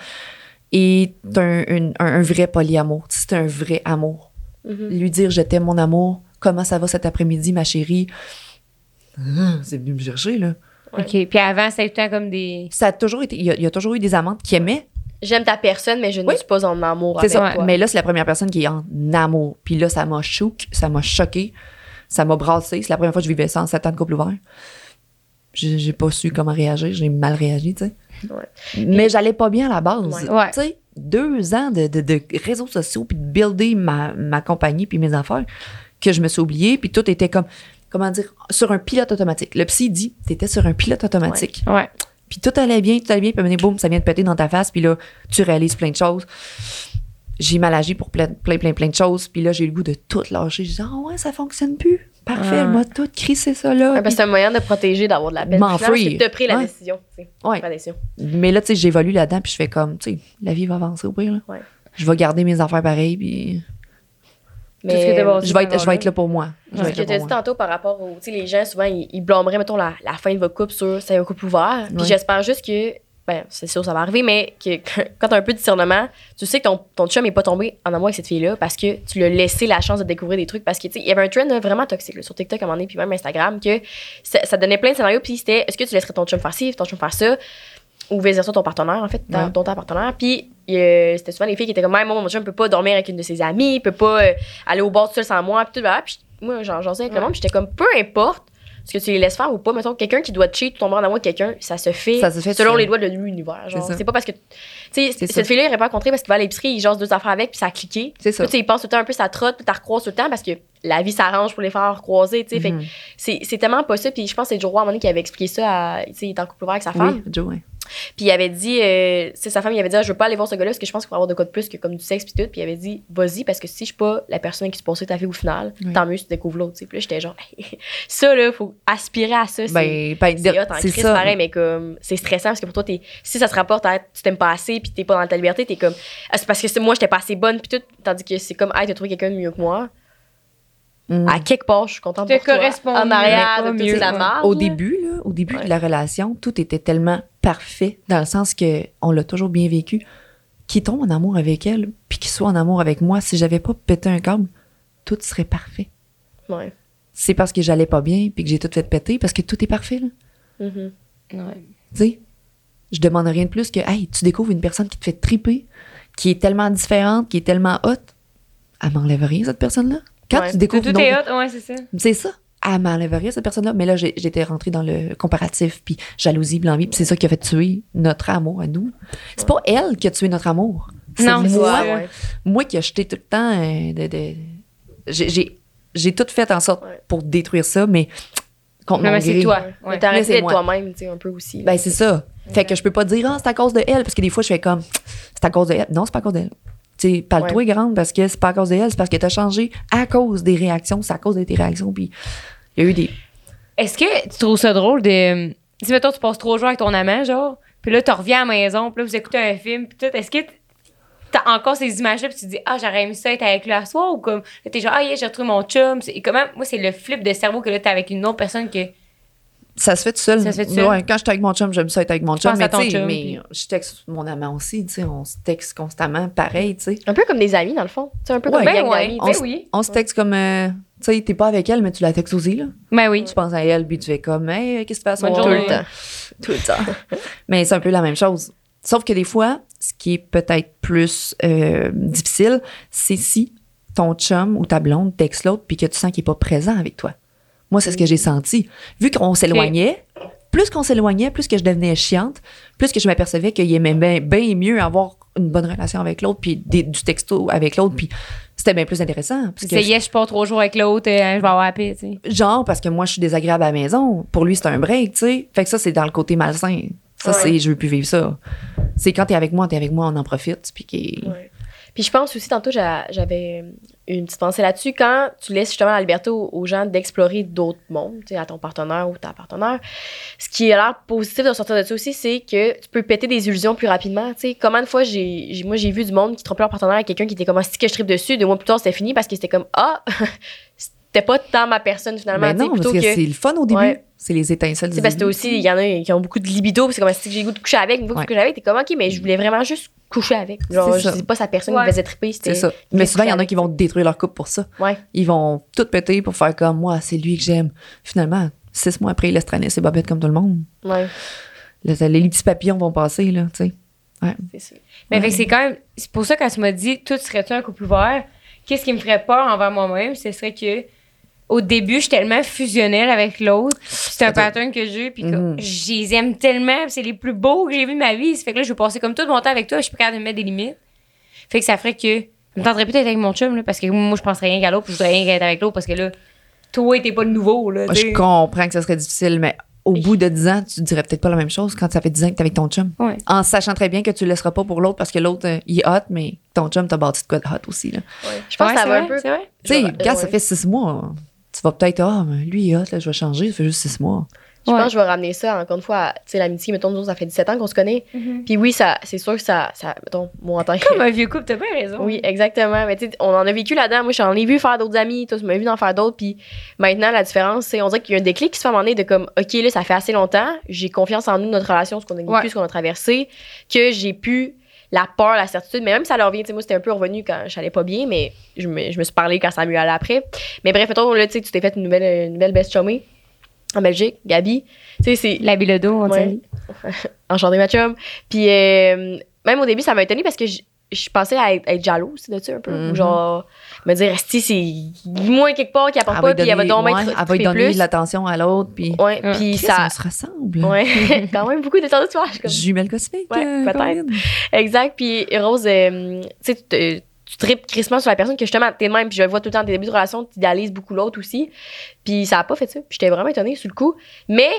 est un, une- un, un vrai polyamour. C'est un vrai amour. Mhm. Lui dire je t'aime, mon amour, comment ça va cet après-midi, ma chérie? Ah, C'est venu me chercher, là. Ouais. OK. Puis avant, c'était tout le temps comme des. Ça a toujours été. Il y a, il y a toujours eu des amantes qui aimaient, J'aime ta personne, mais je ne Oui. suis pas en amour C'est avec ça. toi. Mais là, c'est la première personne qui est en amour. Puis là, ça m'a choqué, ça m'a choqué, ça m'a brassé. C'est la première fois que je vivais ça en sept ans de couple ouvert. J'ai pas su comment réagir, j'ai mal réagi, tu sais. Ouais. Mais j'allais pas bien à la base. Ouais. Tu sais, deux ans de, de- de réseaux sociaux, puis de builder ma, ma compagnie, puis mes affaires, que je me suis oubliée, puis tout était comme, comment dire, sur un pilote automatique. Le psy dit, t'étais sur un pilote automatique. Ouais. Puis tout allait bien, tout allait bien, puis maintenant, boum, ça vient de péter dans ta face, puis là, tu réalises plein de choses. J'ai mal agi pour plein, plein, plein, plein de choses, puis là, j'ai le goût de tout lâcher. Je dis, ah ouais, ça fonctionne plus. Parfait, Ah. elle m'a tout crissé ça là. Ouais, c'est un moyen de protéger, d'avoir de la peine. M'en Finalement, free. c'est de pris la Ouais. décision. tu sais. Ouais. Pas la décision. Mais là, tu sais, j'évolue là-dedans, puis je fais comme, tu sais, la vie va avancer au pire. là. Ouais. Je vais garder mes affaires pareilles, puis Tout ce que Mais je vais, être, pendant je vais être là pour moi. Je ce que tu as dit tantôt par rapport au. Tu sais, les gens, souvent, ils, ils blâmeraient, mettons, la, la fin de votre couple sur c'est un couple ouvert. Puis Ouais. j'espère juste que. Ben, c'est sûr, ça va arriver, mais que, quand t'as un peu de discernement, tu sais que ton, ton chum est pas tombé en amour avec cette fille-là parce que tu lui as laissé la chance de découvrir des trucs. Parce que, tu sais, il y avait un trend là, vraiment toxique là, sur TikTok à un moment donné, puis même Instagram, que ça, ça donnait plein de scénarios, puis c'était est-ce que tu laisserais ton chum faire ci, ton chum faire ça, ou vice-versa ton partenaire, en fait, Ouais. ton, ton partenaire. Puis euh, c'était souvent les filles qui étaient comme, moi, mon chum peut pas dormir avec une de ses amies, il peut pas euh, aller au bord tout seul sans moi, puis tout, voilà. Puis moi, j'en sais avec le monde, puis j'étais comme, peu importe Est-ce que tu les laisses faire ou pas? Mettons, quelqu'un qui doit cheat, tomber en amour avec quelqu'un, ça se fait, Ça se fait selon les lois de l'univers. C'est pas parce que. Tu sais, cette fille-là, il aurait pas rencontré parce qu'il va à l'épicerie, il jase deux affaires avec, puis ça a cliqué. C'est ça. Puis, tu sais, il pense tout le temps un peu, ça trotte, puis t'as recroises tout le temps parce que la vie s'arrange pour les faire croiser, tu sais. Mhm. c'est c'est tellement pas ça. Puis je pense que c'est Joe Roy, à un moment donné, qui avait expliqué ça à. Tu sais, il est en couple ouvert avec sa femme. Oui, Joe, ouais. Puis il avait dit, euh, c'est sa femme, il avait dit, ah, je veux pas aller voir ce gars-là parce que je pense qu'il faut avoir de quoi de plus que comme du sexe puis tout. Puis il avait dit, vas-y parce que si je suis pas la personne qui se pensait ta fille au final, Oui. tant mieux si tu découvres l'autre. tu sais. Puis là, j'étais genre, ça là, faut aspirer à ça. c'est- Ben, ben, c'est hot en c'est crise, ça. pareil, mais comme, c'est stressant parce que pour toi, t'es, si ça se rapporte à tu t'aimes pas assez puis t'es pas dans ta liberté, t'es comme, ah, c'est parce que c'est- moi, j'étais pas assez bonne puis tout, tandis que c'est comme, hey, t'as trouvé quelqu'un de mieux que moi. Mhm. À quelque part, je suis contente Te pour toi. En arrière de mieux, la. Au là. début, là, au début Ouais. de la relation, tout était tellement parfait, dans le sens que on l'a toujours bien vécu. Qu'il tombe en amour avec elle, puis qu'il soit en amour avec moi, si j'avais pas pété un câble, tout serait parfait. Ouais. C'est parce que j'allais pas bien, puis que j'ai tout fait péter, parce que tout est parfait, là. Mhm. Ouais. Tu sais, je demande rien de plus que, hey, tu découvres une personne qui te fait triper, qui est tellement différente, qui est tellement haute, elle m'enlève rien, cette personne-là. Quand Ouais. tu Tout, découvres tout une est autre- hot, ouais, c'est ça. C'est ça. Elle m'enlève rien, cette personne-là. Mais là, j'étais rentrée dans le comparatif, puis jalousie, l'envie, puis c'est ça qui a fait tuer notre amour à nous. C'est pas elle qui a tué notre amour. C'est Non, c'est moi. Ouais. moi qui ai jeté tout le temps euh, de... de- j'ai- tout fait en sorte Ouais. pour détruire ça, mais contre Non, mon mais c'est toi. Mais Ouais. t'as arrêté toi-même, tu sais, un peu aussi. Ben, c'est ça. Fait que je peux pas dire, ah, c'est à cause de elle, parce que des fois, je fais comme, c'est à cause de elle. Non, c'est pas à cause d'elle. Tu sais, parle-toi grande parce que c'est pas à cause d'elle, c'est parce que t'as changé à cause des réactions, c'est à cause de tes réactions, puis il y a eu des. Est-ce que tu trouves ça drôle de. Si, mettons, tu passes trois jours avec ton amant, genre, puis là, tu reviens à la maison, puis là, vous écoutez un film, puis tout. Est-ce que t'as encore ces images-là, puis tu te dis, ah, j'aurais aimé ça être avec lui à soir, ou comme, là, t'es genre, ah, yeah, j'ai retrouvé mon chum. Et comment, moi, c'est le flip de cerveau que là, t'es avec une autre personne que. Ça se fait tout seul. Ça se fait tout seul? Ouais, quand je suis avec mon chum, j'aime ça être avec mon chum. Mais, chum, mais puis- je texte mon amant aussi, tu sais, on se texte constamment, pareil, tu sais. Un peu comme des amis, dans le fond. Tu sais, un peu Ouais. comme Ben ouais, d'amis. On ben s- oui. On se texte comme, euh, tu sais, t'es pas avec elle, mais tu la textes aussi, là. Ben oui. Tu penses à elle, puis tu fais comme, hey, qu'est-ce que tu fais à? Tout le temps. Tout le temps. mais c'est un peu la même chose. Sauf que des fois, ce qui est peut-être plus euh, difficile, c'est si ton chum ou ta blonde texte l'autre, puis que tu sens qu'il est pas présent avec toi. Moi, c'est ce que j'ai senti. Vu qu'on s'éloignait, plus qu'on s'éloignait, plus que je devenais chiante, plus que je m'apercevais qu'il aimait bien bien mieux avoir une bonne relation avec l'autre, puis des- du texto avec l'autre, puis c'était bien plus intéressant. Parce que C'est yes, je pars trois jours avec l'autre, euh, je vais avoir la paix, tu sais. genre, parce que moi, je suis désagréable à la maison. Pour lui, c'est un break, tu sais. Fait que ça, c'est dans le côté malsain. Ça, Ouais. c'est, je veux plus vivre ça. C'est quand t'es avec moi, t'es avec moi, on en profite, puis qui Ouais. Puis je pense aussi, tantôt, j'a- j'avais une petite pensée là-dessus. Quand tu laisses justement la liberté aux, gens d'explorer d'autres mondes, à ton partenaire ou ta partenaire, ce qui a l'air positif de sortir de ça aussi, c'est que tu peux péter des illusions plus rapidement. Tu sais, combien de fois, j'ai, moi, j'ai vu du monde qui trompait leur partenaire avec quelqu'un qui était comme, Ah, si que je tripe dessus, deux mois plus tard, c'était fini parce que c'était comme, ah, c'était pas tant ma personne finalement. Sais, non, parce plutôt que, c'est le fun au début. Ouais. C'est les étincelles sais, parce que aussi, il y en a qui ont beaucoup de libido, c'est comme si j'ai le goût de coucher avec, une fois que avec, t'es comme, ok, mais je voulais vraiment juste coucher avec. Genre, C'est je sais pas sa personne Ouais. qui me faisait triper. C'est ça. Mais souvent, il y en a qui vont détruire leur couple pour ça. Ouais. Ils vont tout péter pour faire comme moi, c'est lui que j'aime. Finalement, six mois après, il laisse traîner ses bobettes comme tout le monde. Ouais, Les, les petits papillons vont passer, là, tu sais. c'est ça. Mais Ouais. fait que c'est quand même. C'est pour ça, quand tu m'as dit, tout serais-tu un couple ouvert, qu'est-ce qui me ferait peur envers moi-même, ce serait que. Au début, je suis tellement fusionnelle avec l'autre. C'est un Attends. pattern que j'ai, puis que Mhm. je les aime tellement, c'est les plus beaux que j'ai vus de ma vie. Ça fait que là, je vais passer comme tout mon temps avec toi, je suis pas capable de me mettre des limites. Fait que ça ferait que. Je me tenterais peut-être avec mon chum, là, parce que moi, je penserais rien qu'à l'autre, puis je voudrais rien qu'à être avec l'autre, parce que là, toi, t'es pas le nouveau, là. Moi, tu je comprends que ça serait difficile, mais au bout de 10 ans, tu dirais peut-être pas la même chose quand ça fait 10 ans que t'es avec ton chum. Ouais. En sachant très bien que tu le laisseras pas pour l'autre parce que l'autre, euh, il est hot, mais ton chum t'a bâti de quoi de hot aussi. Là. Je pense Ouais, que ça va un peu. C'est vrai. Tu sais, quand euh, ça fait 6 mois, tu vas peut-être, ah, mais lui, il est hot, là, je vais changer, ça fait juste 6 mois. Je Ouais. pense que je vais ramener ça, encore une fois, à, tu sais, l'amitié, mettons, nous autres, ça fait 17 ans qu'on se connaît. Puis oui, ça, c'est sûr que ça, ça, mettons, moi en tant que. Comme un vieux couple, t'as bien raison. Oui, exactement. Mais tu sais, on en a vécu là-dedans. Moi, j'en ai vu faire d'autres amis. Toi, tu m'as vu en faire d'autres. Puis maintenant, la différence, c'est, on dirait qu'il y a un déclic qui se fait à un moment donné de comme, OK, là, ça fait assez longtemps. J'ai confiance en nous, notre relation, ce qu'on a vécu, Ouais. ce qu'on a traversé, que j'ai pu la peur, la certitude. Mais même si ça leur vient, tu sais, moi, c'était un peu revenu quand j'allais pas bien, mais je me, je me suis parlé quand ça mieux allait après. Mais bref, mettons, là, tu sais, tu t'es fait une nouvelle, une nouvelle best chumée en Belgique, Gabi. Tu sais, c'est La bilodo, on Ouais. dirait. enchanté ma chum. Puis euh, même au début, ça m'a étonné parce que je, pensais à être, être jalouse de ça un peu. Mhm. Ou genre, me dire, si c'est moi quelque part qui apporte pas, puis elle va donc mettre elle va donner plus. de l'attention à l'autre, puis Ouais, Ouais. puis ça. on se ressemble. Ouais, quand même beaucoup de temps de soir. comme- Jumelle cosmique. Ouais, euh, peut-être. Exact. Puis Rose, euh, tu sais, tu tripes crissement sur la personne que justement, t'es même. Puis je le vois tout le temps, tes débuts de relation, tu idéalises beaucoup l'autre aussi. Puis ça a pas fait ça. Puis j'étais vraiment étonnée sur le coup. Mais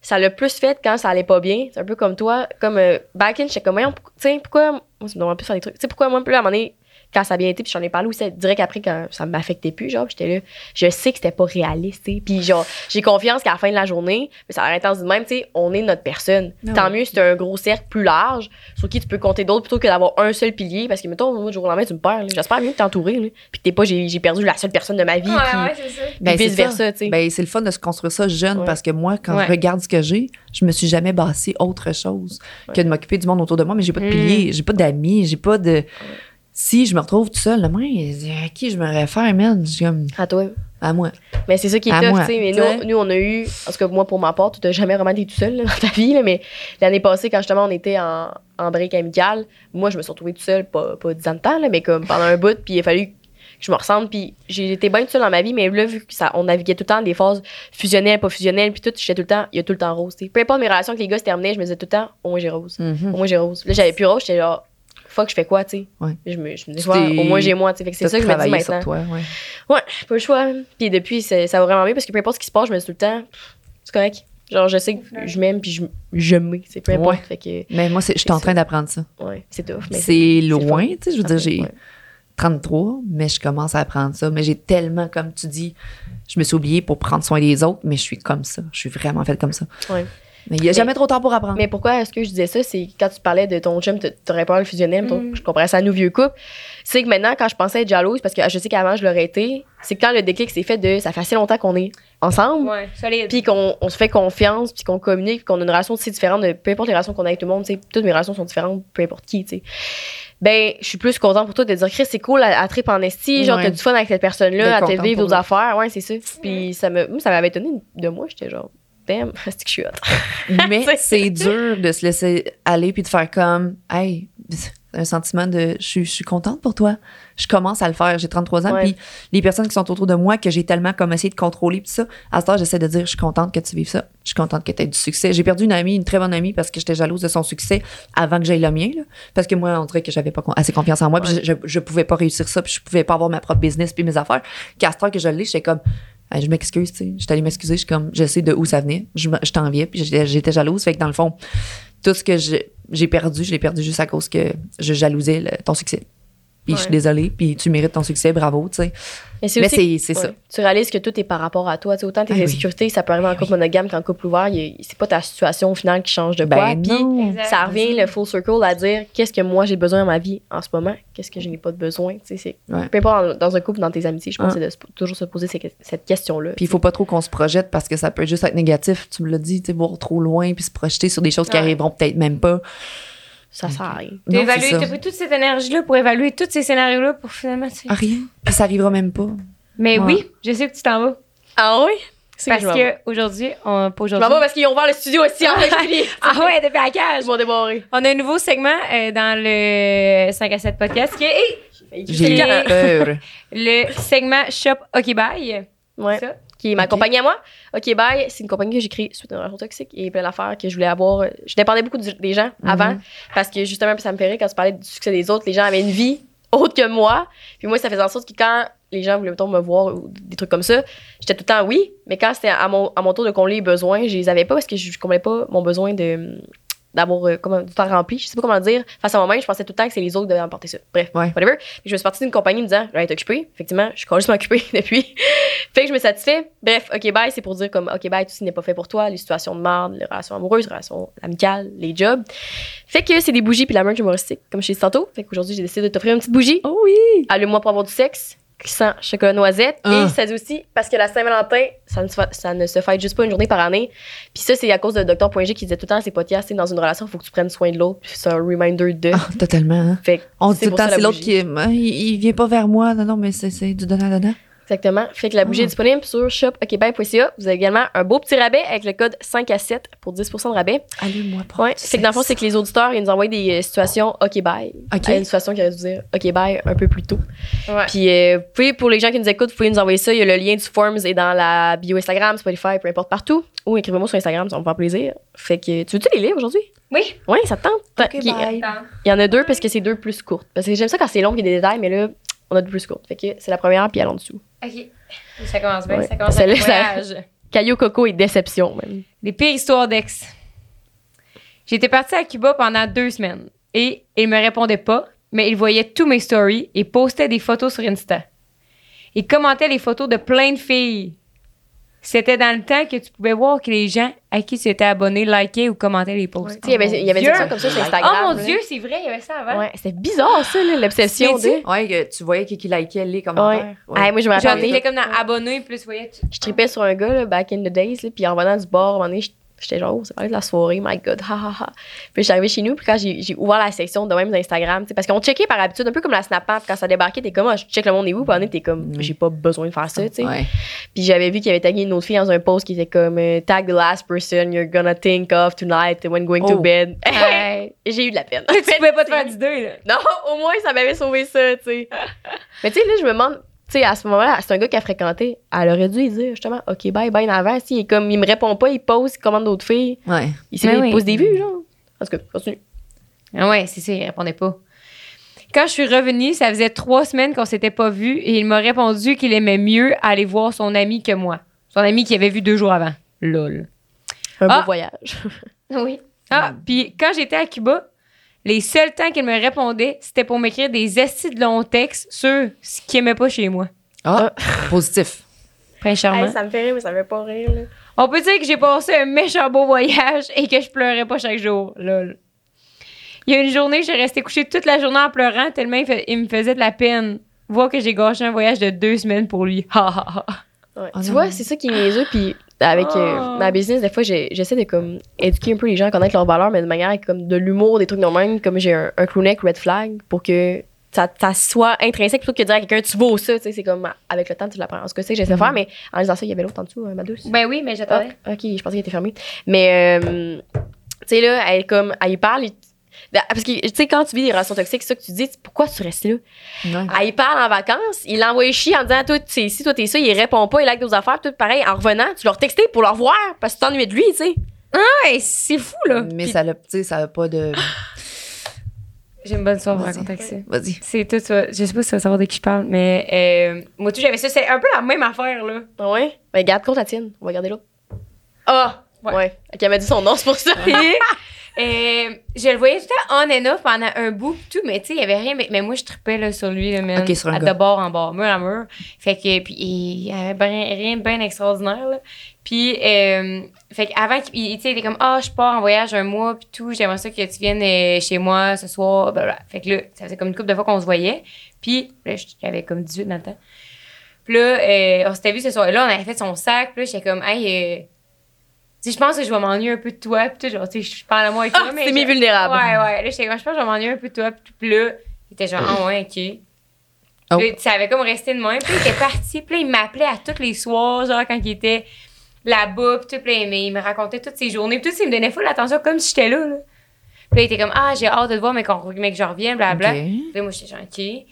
ça l'a plus fait quand ça allait pas bien. C'est un peu comme toi. Comme euh, back in, j'étais comme, tu sais, pourquoi. Moi, ça me demande plus faire des trucs. Tu sais, pourquoi moi, plus à un moment donné, quand ça a bien été, puis j'en ai parlé aussi direct après quand ça m'affectait plus, genre, puis j'étais là, je sais que c'était pas réaliste, tu. Puis genre, j'ai confiance qu'à la fin de la journée, mais ça a l'air intense de même, tu sais, on est notre personne. Ah Tant ouais. mieux si t'as un gros cercle plus large, sur qui tu peux compter d'autres plutôt que d'avoir un seul pilier, parce que, mettons, moi, du jour au lendemain, tu me perds. J'espère mieux que t'entourer, là. Puis que t'es pas, j'ai j'ai perdu la seule personne de ma vie, puis, c'est ça. Ben, puis c'est ça. vice-versa, tu sais. Ben, c'est le fun de se construire ça jeune Ouais. parce que moi, quand Ouais. je regarde ce que j'ai, je me suis jamais bassé autre chose Ouais. que de m'occuper du monde autour de moi, mais j'ai pas de Mm. piliers, j'ai pas d'amis, j'ai pas de. Si je me retrouve tout seul, demain, à qui je me réfère, man? Je suis comme, À toi. à moi. Mais c'est ça qui est tough, tu sais. Mais nous, nous, on a eu, en tout cas, moi, pour ma part, tu t'as jamais vraiment été tout seul là, dans ta vie, là, mais l'année passée, quand justement on était en, en break amical, moi, je me suis retrouvée toute seule, pas, pas 10 ans de temps, là, mais comme pendant un bout, puis il a fallu que je me ressemble, puis j'ai été bien toute seule dans ma vie, mais là, vu que ça, on naviguait tout le temps des phases fusionnelles, pas fusionnelles, puis tout, j'étais tout le temps, il y a tout le temps rose, tu sais. Peu importe mes relations avec les gars se terminaient, je me disais tout le temps, au moins j'ai rose. Mhm. Au moins j'ai rose. Là, j'avais plus rose, j'étais genre, fuck, je fais quoi, tu sais? Ouais. Je me, je me dis, au moins j'ai moi, tu sais. Fait que c'est ça que je me dis maintenant. sur toi, ouais. Ouais, pas le choix. Puis depuis, ça va vraiment mieux parce que peu importe ce qui se passe, je me dis tout le temps, c'est correct. Genre, je sais que je m'aime puis je, je m'aime. C'est peu importe. Ouais. Fait que, Mais moi, je suis en train d'apprendre ça. ouais, c'est tough. C'est loin, tu sais, je veux dire, j'ai Ouais. 33, mais je commence à apprendre ça. Mais j'ai tellement, comme tu dis, je me suis oubliée pour prendre soin des autres, mais je suis comme ça. Je suis vraiment faite comme ça. Ouais. Mais il n'y a Mais- jamais trop tard pour apprendre. Mais pourquoi est-ce que je disais ça? C'est quand tu parlais de ton chum, t'aurais peur le fusionnel, donc Mm. je comparais ça à nos vieux couples. C'est que maintenant, quand je pensais être jalouse, parce que je sais qu'avant je l'aurais été, c'est que quand le déclic s'est fait de ça fait assez longtemps qu'on est ensemble, Ouais, solide. puis qu'on on se fait confiance, puis qu'on communique, puis qu'on a une relation si différente de peu importe les relations qu'on a avec tout le monde, tu sais, toutes mes relations sont différentes, peu importe qui, tu sais. Ben, je suis plus contente pour toi de dire, Chris, c'est cool à, à trip en esti, genre, Ouais. t'as du fun avec cette personne-là, D'être à te vivre d'autres affaires, ouais, c'est ça. Puis ça me, ça m'avait étonné de moi, j'étais genre, c'est que je suis hot. Mais C'est- dur de se laisser aller puis de faire comme, hey, un sentiment de, je suis, je suis contente pour toi. Je commence à le faire. J'ai 33 ans. Puis les personnes qui sont autour de moi, que j'ai tellement comme essayé de contrôler, puis ça, à ce temps, j'essaie de dire, je suis contente que tu vives ça. Je suis contente que tu aies du succès. J'ai perdu une amie, une très bonne amie, parce que j'étais jalouse de son succès avant que j'aille le mien. Là. Parce que moi, on dirait que j'avais pas assez confiance en moi, puis je, je, je pouvais pas réussir ça, puis je pouvais pas avoir ma propre business, puis mes affaires. Qu'à ce temps que je l'ai, j'étais comme, je m'excuse, tu sais. J'étais allée m'excuser. Je suis comme, je sais de où ça venait. Je, je t'enviais, puis j'étais jalouse. Fait que dans le fond, tout ce que j'ai perdu, je l'ai perdu juste à cause que je jalousais ton succès. Puis je suis désolée, puis tu mérites ton succès, bravo, tu sais. Mais c'est Ouais. ça. Tu réalises que tout est par rapport à toi. Tu sais, autant tes Ah oui. insécurités, ça peut arriver en Ah couple oui. monogame qu'en couple ouvert. C'est pas ta situation au final qui change de quoi. Ben Puis ça revient le full circle à dire qu'est-ce que moi j'ai besoin dans ma vie en ce moment, qu'est-ce que je n'ai pas de besoin. Tu sais, c'est Ouais. peu importe dans, dans un couple, dans tes amitiés, je pense Ah. que c'est de toujours se poser ces- cette question-là. Puis il faut pas trop qu'on se projette parce que ça peut juste être négatif. Tu me l'as dit, tu sais, voir trop loin puis se projeter sur des choses qui arriveront peut-être même pas. Ça sert à rien. Non, évalué- t'as pris toute cette énergie-là pour évaluer tous ces scénarios-là pour finalement. Ah, rien. Puis ça arrivera même pas. Mais Ouais. oui, je sais que tu t'en vas. Ah oui? C'est Parce je qu'aujourd'hui, on, pas Je aujourd'hui. m'en vais parce qu'ils ont ouvert le studio aussi en particulier. Ah ouais, depuis la cage. Ils vont débarrer. On a un nouveau segment euh, dans le 5 à 7 podcast qui est hey, J'ai peur. le segment Shop OK Bye. Ouais. Ça. Qui est ma compagnie à moi. OK Bye, c'est une compagnie que j'ai créée suite à une relation toxique et plein d'affaires que je voulais avoir. Je dépendais beaucoup du- des gens Mhm. avant parce que justement, ça me ferait quand tu parlais du succès des autres, les gens avaient une vie autre que moi. Puis moi, ça faisait en sorte que quand les gens voulaient mettons, me voir ou des trucs comme ça, j'étais tout le temps oui, mais quand c'était à mon, à mon tour de combler les besoins, je les avais pas parce que je, je comblais pas mon besoin de d'avoir euh, comment du temps rempli, je sais pas comment le dire. Face à moi-même, je pensais tout le temps que c'est les autres qui devaient emporter ça. Bref, Ouais. whatever. Puis je me suis partie d'une compagnie me disant, je vais être occupée. Effectivement, je suis complètement occupée depuis. fait que je me satisfais. Bref, OK, bye, c'est pour dire comme, OK, bye, tout ce n'est pas fait pour toi, les situations de merde, les relations amoureuses, les relations amicales, les jobs. Fait que c'est des bougies puis la merch humoristique, comme je t'ai dit tantôt. Fait qu'aujourd'hui, j'ai décidé de t'offrir une petite bougie. Oh oui! Allume-moi pour avoir du sexe, qui sent chocolat noisette. Ah. Et ça dit aussi, parce que la Saint-Valentin, ça ne, se, fa- ça ne se fête juste pas une journée par année. Puis ça, c'est à cause de Dr.G qui disait tout le temps à ses podcasts, c'est dans une relation, il faut que tu prennes soin de l'autre. Puis c'est un reminder de. Ah, totalement. hein. Fait que On dit tout le temps, c'est l'autre qui. hein, il, il vient pas vers moi. Non, non, mais c'est c'est du donnant-donnant. Exactement. Fait que la bougie Ah. est disponible sur shopokbay.ca. Vous avez également un beau petit rabais avec le code 5 à 7 pour 10 de rabais. Allez-moi prendre Ouais. Fait que dans le fond, c'est que les auditeurs, ils nous envoient des euh, situations OK bye. OK. Euh, Une situation qui aurait dû dire OK bye un peu plus tôt. Ouais. Puis, euh, vous pouvez, pour les gens qui nous écoutent, vous pouvez nous envoyer ça. Il y a le lien du Forms est dans la bio Instagram, Spotify, peu importe partout. Ou écrivez-moi sur Instagram, ça va me faire plaisir. Fait que, tu veux-tu les lire aujourd'hui? Oui. Oui, ça te tente? OK, Ok. bye. Il y en a deux parce que c'est deux plus courtes. Parce que j'aime ça quand c'est long et des détails, mais là, on a deux plus courtes. Fait que c'est la première, puis elle en dessous. OK. Ça commence bien. Ouais. Ça commence avec voyage. Caillou, coco et déception, même. Les pires histoires d'ex. J'étais partie à Cuba pendant deux semaines et il me répondait pas, mais il voyait tous mes stories et postait des photos sur Insta. Il commentait les photos de plein de filles. C'était dans le temps que tu pouvais voir que les gens à qui tu étais abonné likaient ou commentaient les posts. Il y avait, il y avait section comme ça sur Oh Instagram. Oh mon là. Dieu, c'est vrai, il y avait ça avant. Ouais, c'était bizarre, ça, là, l'obsession de. Ouais, que tu voyais qui, qui likait les commentaires. Ouais. Moi, je me rappelle. il était comme dans abonné, plus tu voyais. tu- Je tripais sur un gars, là, back in the days, là, puis en revenant du bar, à un moment donné, j'étais genre, oh, ça parlait de la soirée, my god, ha ha ha. Puis j'étais arrivée chez nous, puis quand j'ai j'ai ouvert la section de même d'Instagram, tu sais, parce qu'on checkait par habitude, un peu comme la Snap App, quand ça débarquait, t'es comme, ah, je check le monde est où, puis en t'es comme, Mm. j'ai pas besoin de faire ça, tu sais. Ouais. Puis j'avais vu qu'il avait tagué une autre fille dans un post qui était comme, euh, tag the last person you're gonna think of tonight when going to Oh. bed. Ouais. Et j'ai eu de la peine. tu pouvais pas te faire d'idée, là. Non, au moins, ça m'avait sauvé ça, tu sais. Mais tu sais, là, je me demande, sais, à ce moment-là, c'est un gars qui a fréquenté. Elle aurait dû lui dire, justement, OK, bye, bye. Si, il, est comme, il me répond pas, il pose, il commande d'autres filles. Ouais. Il, sait Ben il oui. pose des vues, genre. En tout cas, continue. Ah ouais, c'est ça, il répondait pas. Quand je suis revenue, ça faisait trois semaines qu'on s'était pas vus et il m'a répondu qu'il aimait mieux aller voir son ami que moi. Son ami qu'il avait vu deux jours avant. Lol. Un Ah. beau voyage. Oui. Ah, puis quand j'étais à Cuba, les seuls temps qu'il me répondait, c'était pour m'écrire des estis de longs textes sur ce qu'il aimait pas chez moi. Ah, positif. Prince charmant. ça me fait rire, mais ça me fait pas rire, là. On peut dire que j'ai passé un méchant beau voyage et que je pleurais pas chaque jour. Lol. Il y a une journée, j'ai resté couchée toute la journée en pleurant tellement il, fait- il me faisait de la peine. Voir que j'ai gâché un voyage de deux semaines pour lui. Ha ha ha. Ouais. Oh tu non. vois, c'est ça qui est niaiseux. Puis avec euh, Oh. ma business, des fois, j'essaie de comme éduquer un peu les gens à connaître leurs valeurs, mais de manière avec comme de l'humour, des trucs normaux, comme j'ai un, un crew neck red flag pour que ça, ça soit intrinsèque plutôt que de dire à quelqu'un tu vaux ça. tu sais, C'est comme avec le temps, tu l'apprends. En ce cas, c'est que j'essaie de faire, mais en disant ça, il y avait l'autre en dessous, euh, ma douce. Ben oui, mais Ah, j'attendais. ok, je pensais qu'il était fermé. Mais, euh, tu sais, là, elle, comme, elle y parle. Il- Parce que, tu sais, quand tu vis des relations toxiques, c'est ça que tu dis, pourquoi tu restes là? Ouais. Elle y parle en vacances, il l'envoie chier en disant, toi, tu sais, si toi, t'es ça, il répond pas, il like d'autres affaires, tout pareil. En revenant, tu leur textais pour leur voir parce que tu t'ennuies de lui, tu sais. Ouais, c'est fou, là. Mais Puis- ça a, tu sais, ça a pas de. J'ai une bonne histoire à Vas-y. raconter avec ça. Vas-y. C'est tout ça. Je sais pas si tu vas savoir de qui je parle, mais euh, moi, tout, j'avais ça. C'est un peu la même affaire, là. Ah ouais? Ben, garde compte la tienne. On va garder l'autre. Ah! Ouais. Ouais. Ok, elle m'a dit son nom, c'est pour ça. Euh, je le voyais tout le temps on and off pendant un bout, tout, mais tu sais, il y avait rien. Mais, mais moi, je trippais là, sur lui, là, sur un à- gars. de bord en bord, mur à mur. Fait que, puis il y avait ben- rien de bien extraordinaire, là. Puis, euh, fait qu'avant, il, il était comme, ah, je pars en voyage un mois, puis tout, j'aimerais ça que tu viennes euh, chez moi ce soir. Fait que là, ça faisait comme une couple de fois qu'on se voyait. Puis, là, j'avais comme 18 dans le temps. Puis là, euh, on s'était vu ce soir-là, on avait fait son sac, puis là, j'étais comme, hey, euh, je pense que je vais m'ennuyer un peu de toi, puis tout, genre, tu sais, je parle à moi et toi, Ah, mais. c'est mes vulnérables. Ouais, ouais. Là, j'étais comme, je pense que je vais m'ennuyer un peu de toi, puis tout. Là, il était genre, ah ouais, ok. Oh. Puis ça avait comme resté de même. Puis il était parti, puis là, il m'appelait à tous les soirs, genre, quand il était là-bas, puis tout, puis là, il me- racontait toutes ses journées, puis tout, il me donnait full l'attention comme si j'étais là, là. Puis là, il était comme, ah, j'ai hâte de te voir, mais, qu'on, mais que je reviens, blablabla. Puis là, moi, j'étais genre, OK. Puis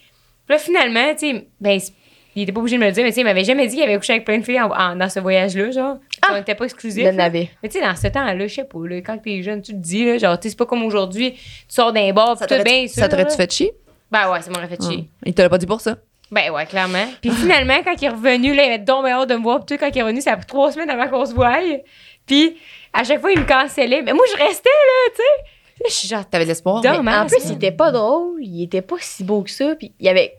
là, finalement, tu sais, ben, c'est- il était pas obligé de me le dire, mais tu sais, il m'avait jamais dit qu'il avait couché avec plein de filles en- en- dans ce voyage-là, genre. Ah! On n'était pas en là. avait. Mais tu sais, dans ce temps-là, je sais pas, là, quand t'es jeune, tu te dis, là, genre, tu sais, c'est pas comme aujourd'hui, tu sors d'un bar, Ça pis tout bien sûr. ça t'aurait-tu fait chier? Ben ouais, ça m'aurait fait chier. Ah. Il te l'a pas dit pour ça? Ben ouais, clairement. Puis finalement, quand il est revenu, là, il avait donc hâte de me voir. Puis quand il est revenu, ça a pris trois semaines avant qu'on se voie. Puis à chaque fois, il me cancellait. Mais moi, je restais, là, tu sais. Je suis genre, T'avais de l'espoir? Mais- en plus, il était pas drôle, il était pas si beau que ça, puis il y avait.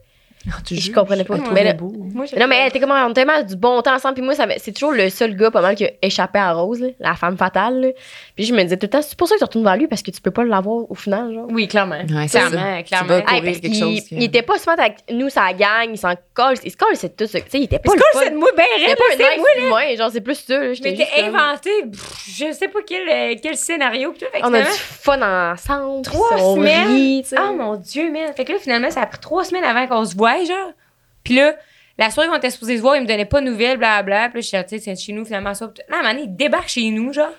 Ah, tu Je comprenais pas. Mais là- moi, je Mais non, mais elle était comme on était tellement du bon temps ensemble, puis moi, c'est toujours le seul gars pas mal qui a échappé à Rose, là, la femme fatale. là. Puis je me disais tout le temps, c'est pour ça que tu retournes vers lui, parce que tu peux pas l'avoir au final, genre. Oui, clairement. Ouais, clairement, ça. Tu clairement. Hey, parce quelque chose il était pas smart avec nous, ça gang, il s'en colle, il se colle, c'est tout ça. Tu sais, il était pas Parce le que fun. c'est de moi, ben Il pas un c'est moi, genre, c'est plus ça, là. Juste comme- inventé, je sais pas quel, euh, quel scénario. On a du fun ensemble, Trois semaines? Oh mon Dieu, man. Fait que là, finalement, ça a pris trois semaines avant qu'on se voie, genre. Puis là, la soirée qu'on était supposé se voir, il me donnait pas de nouvelles, blablabla. Puis là, je suis chez nous, finalement, ça. Là, à un moment il débarque chez nous, genre.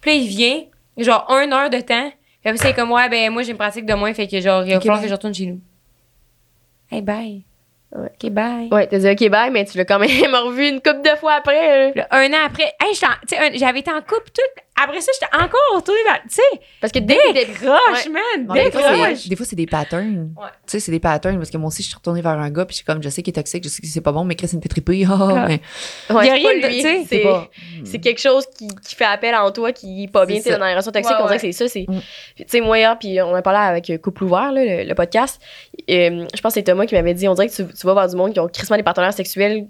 Puis là, il vient, genre, une heure de temps. Puis après, c'est comme, ouais, ben, moi, j'ai une pratique de moins, fait que, genre, il va Ok, falloir bye. que je retourne chez nous. Hey, bye. OK, bye. Ouais, t'as dit OK, bye, mais tu l'as quand même revu une couple de fois après. là. Un an après, hey, j'avais été en couple tout. Après ça, j'étais encore retournée vers. Tu sais, Parce que dès décroche, Ouais. man. Ouais, des, fois, Décroche. c'est, des fois, c'est des patterns. Ouais. Tu sais, c'est des patterns parce que moi aussi, je suis retournée vers un gars, puis je suis comme, je sais qu'il est toxique, je sais que c'est pas bon, mais Chris, il me fait triper. Ah. mais Ouais, Y a rien de- lui, tu sais, c'est- quelque chose qui, qui fait appel en toi qui est pas bien C'est tu sais, dans les relations toxiques Ouais, on dirait que c'est ça c'est Mm. Puis, tu sais moi hier puis on a parlé avec euh, couple ouvert là, le, le podcast Euh, je pense que c'est Thomas qui m'avait dit on dirait que tu, tu vas voir du monde qui ont crissement des partenaires sexuels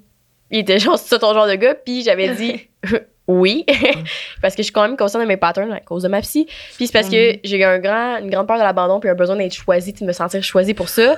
il était genre c'est ça ton genre de gars puis j'avais dit oui parce que je suis quand même consciente de mes patterns à cause de ma psy. Puis c'est parce que j'ai eu un grand une grande peur de l'abandon puis un besoin d'être choisie de me sentir choisie pour ça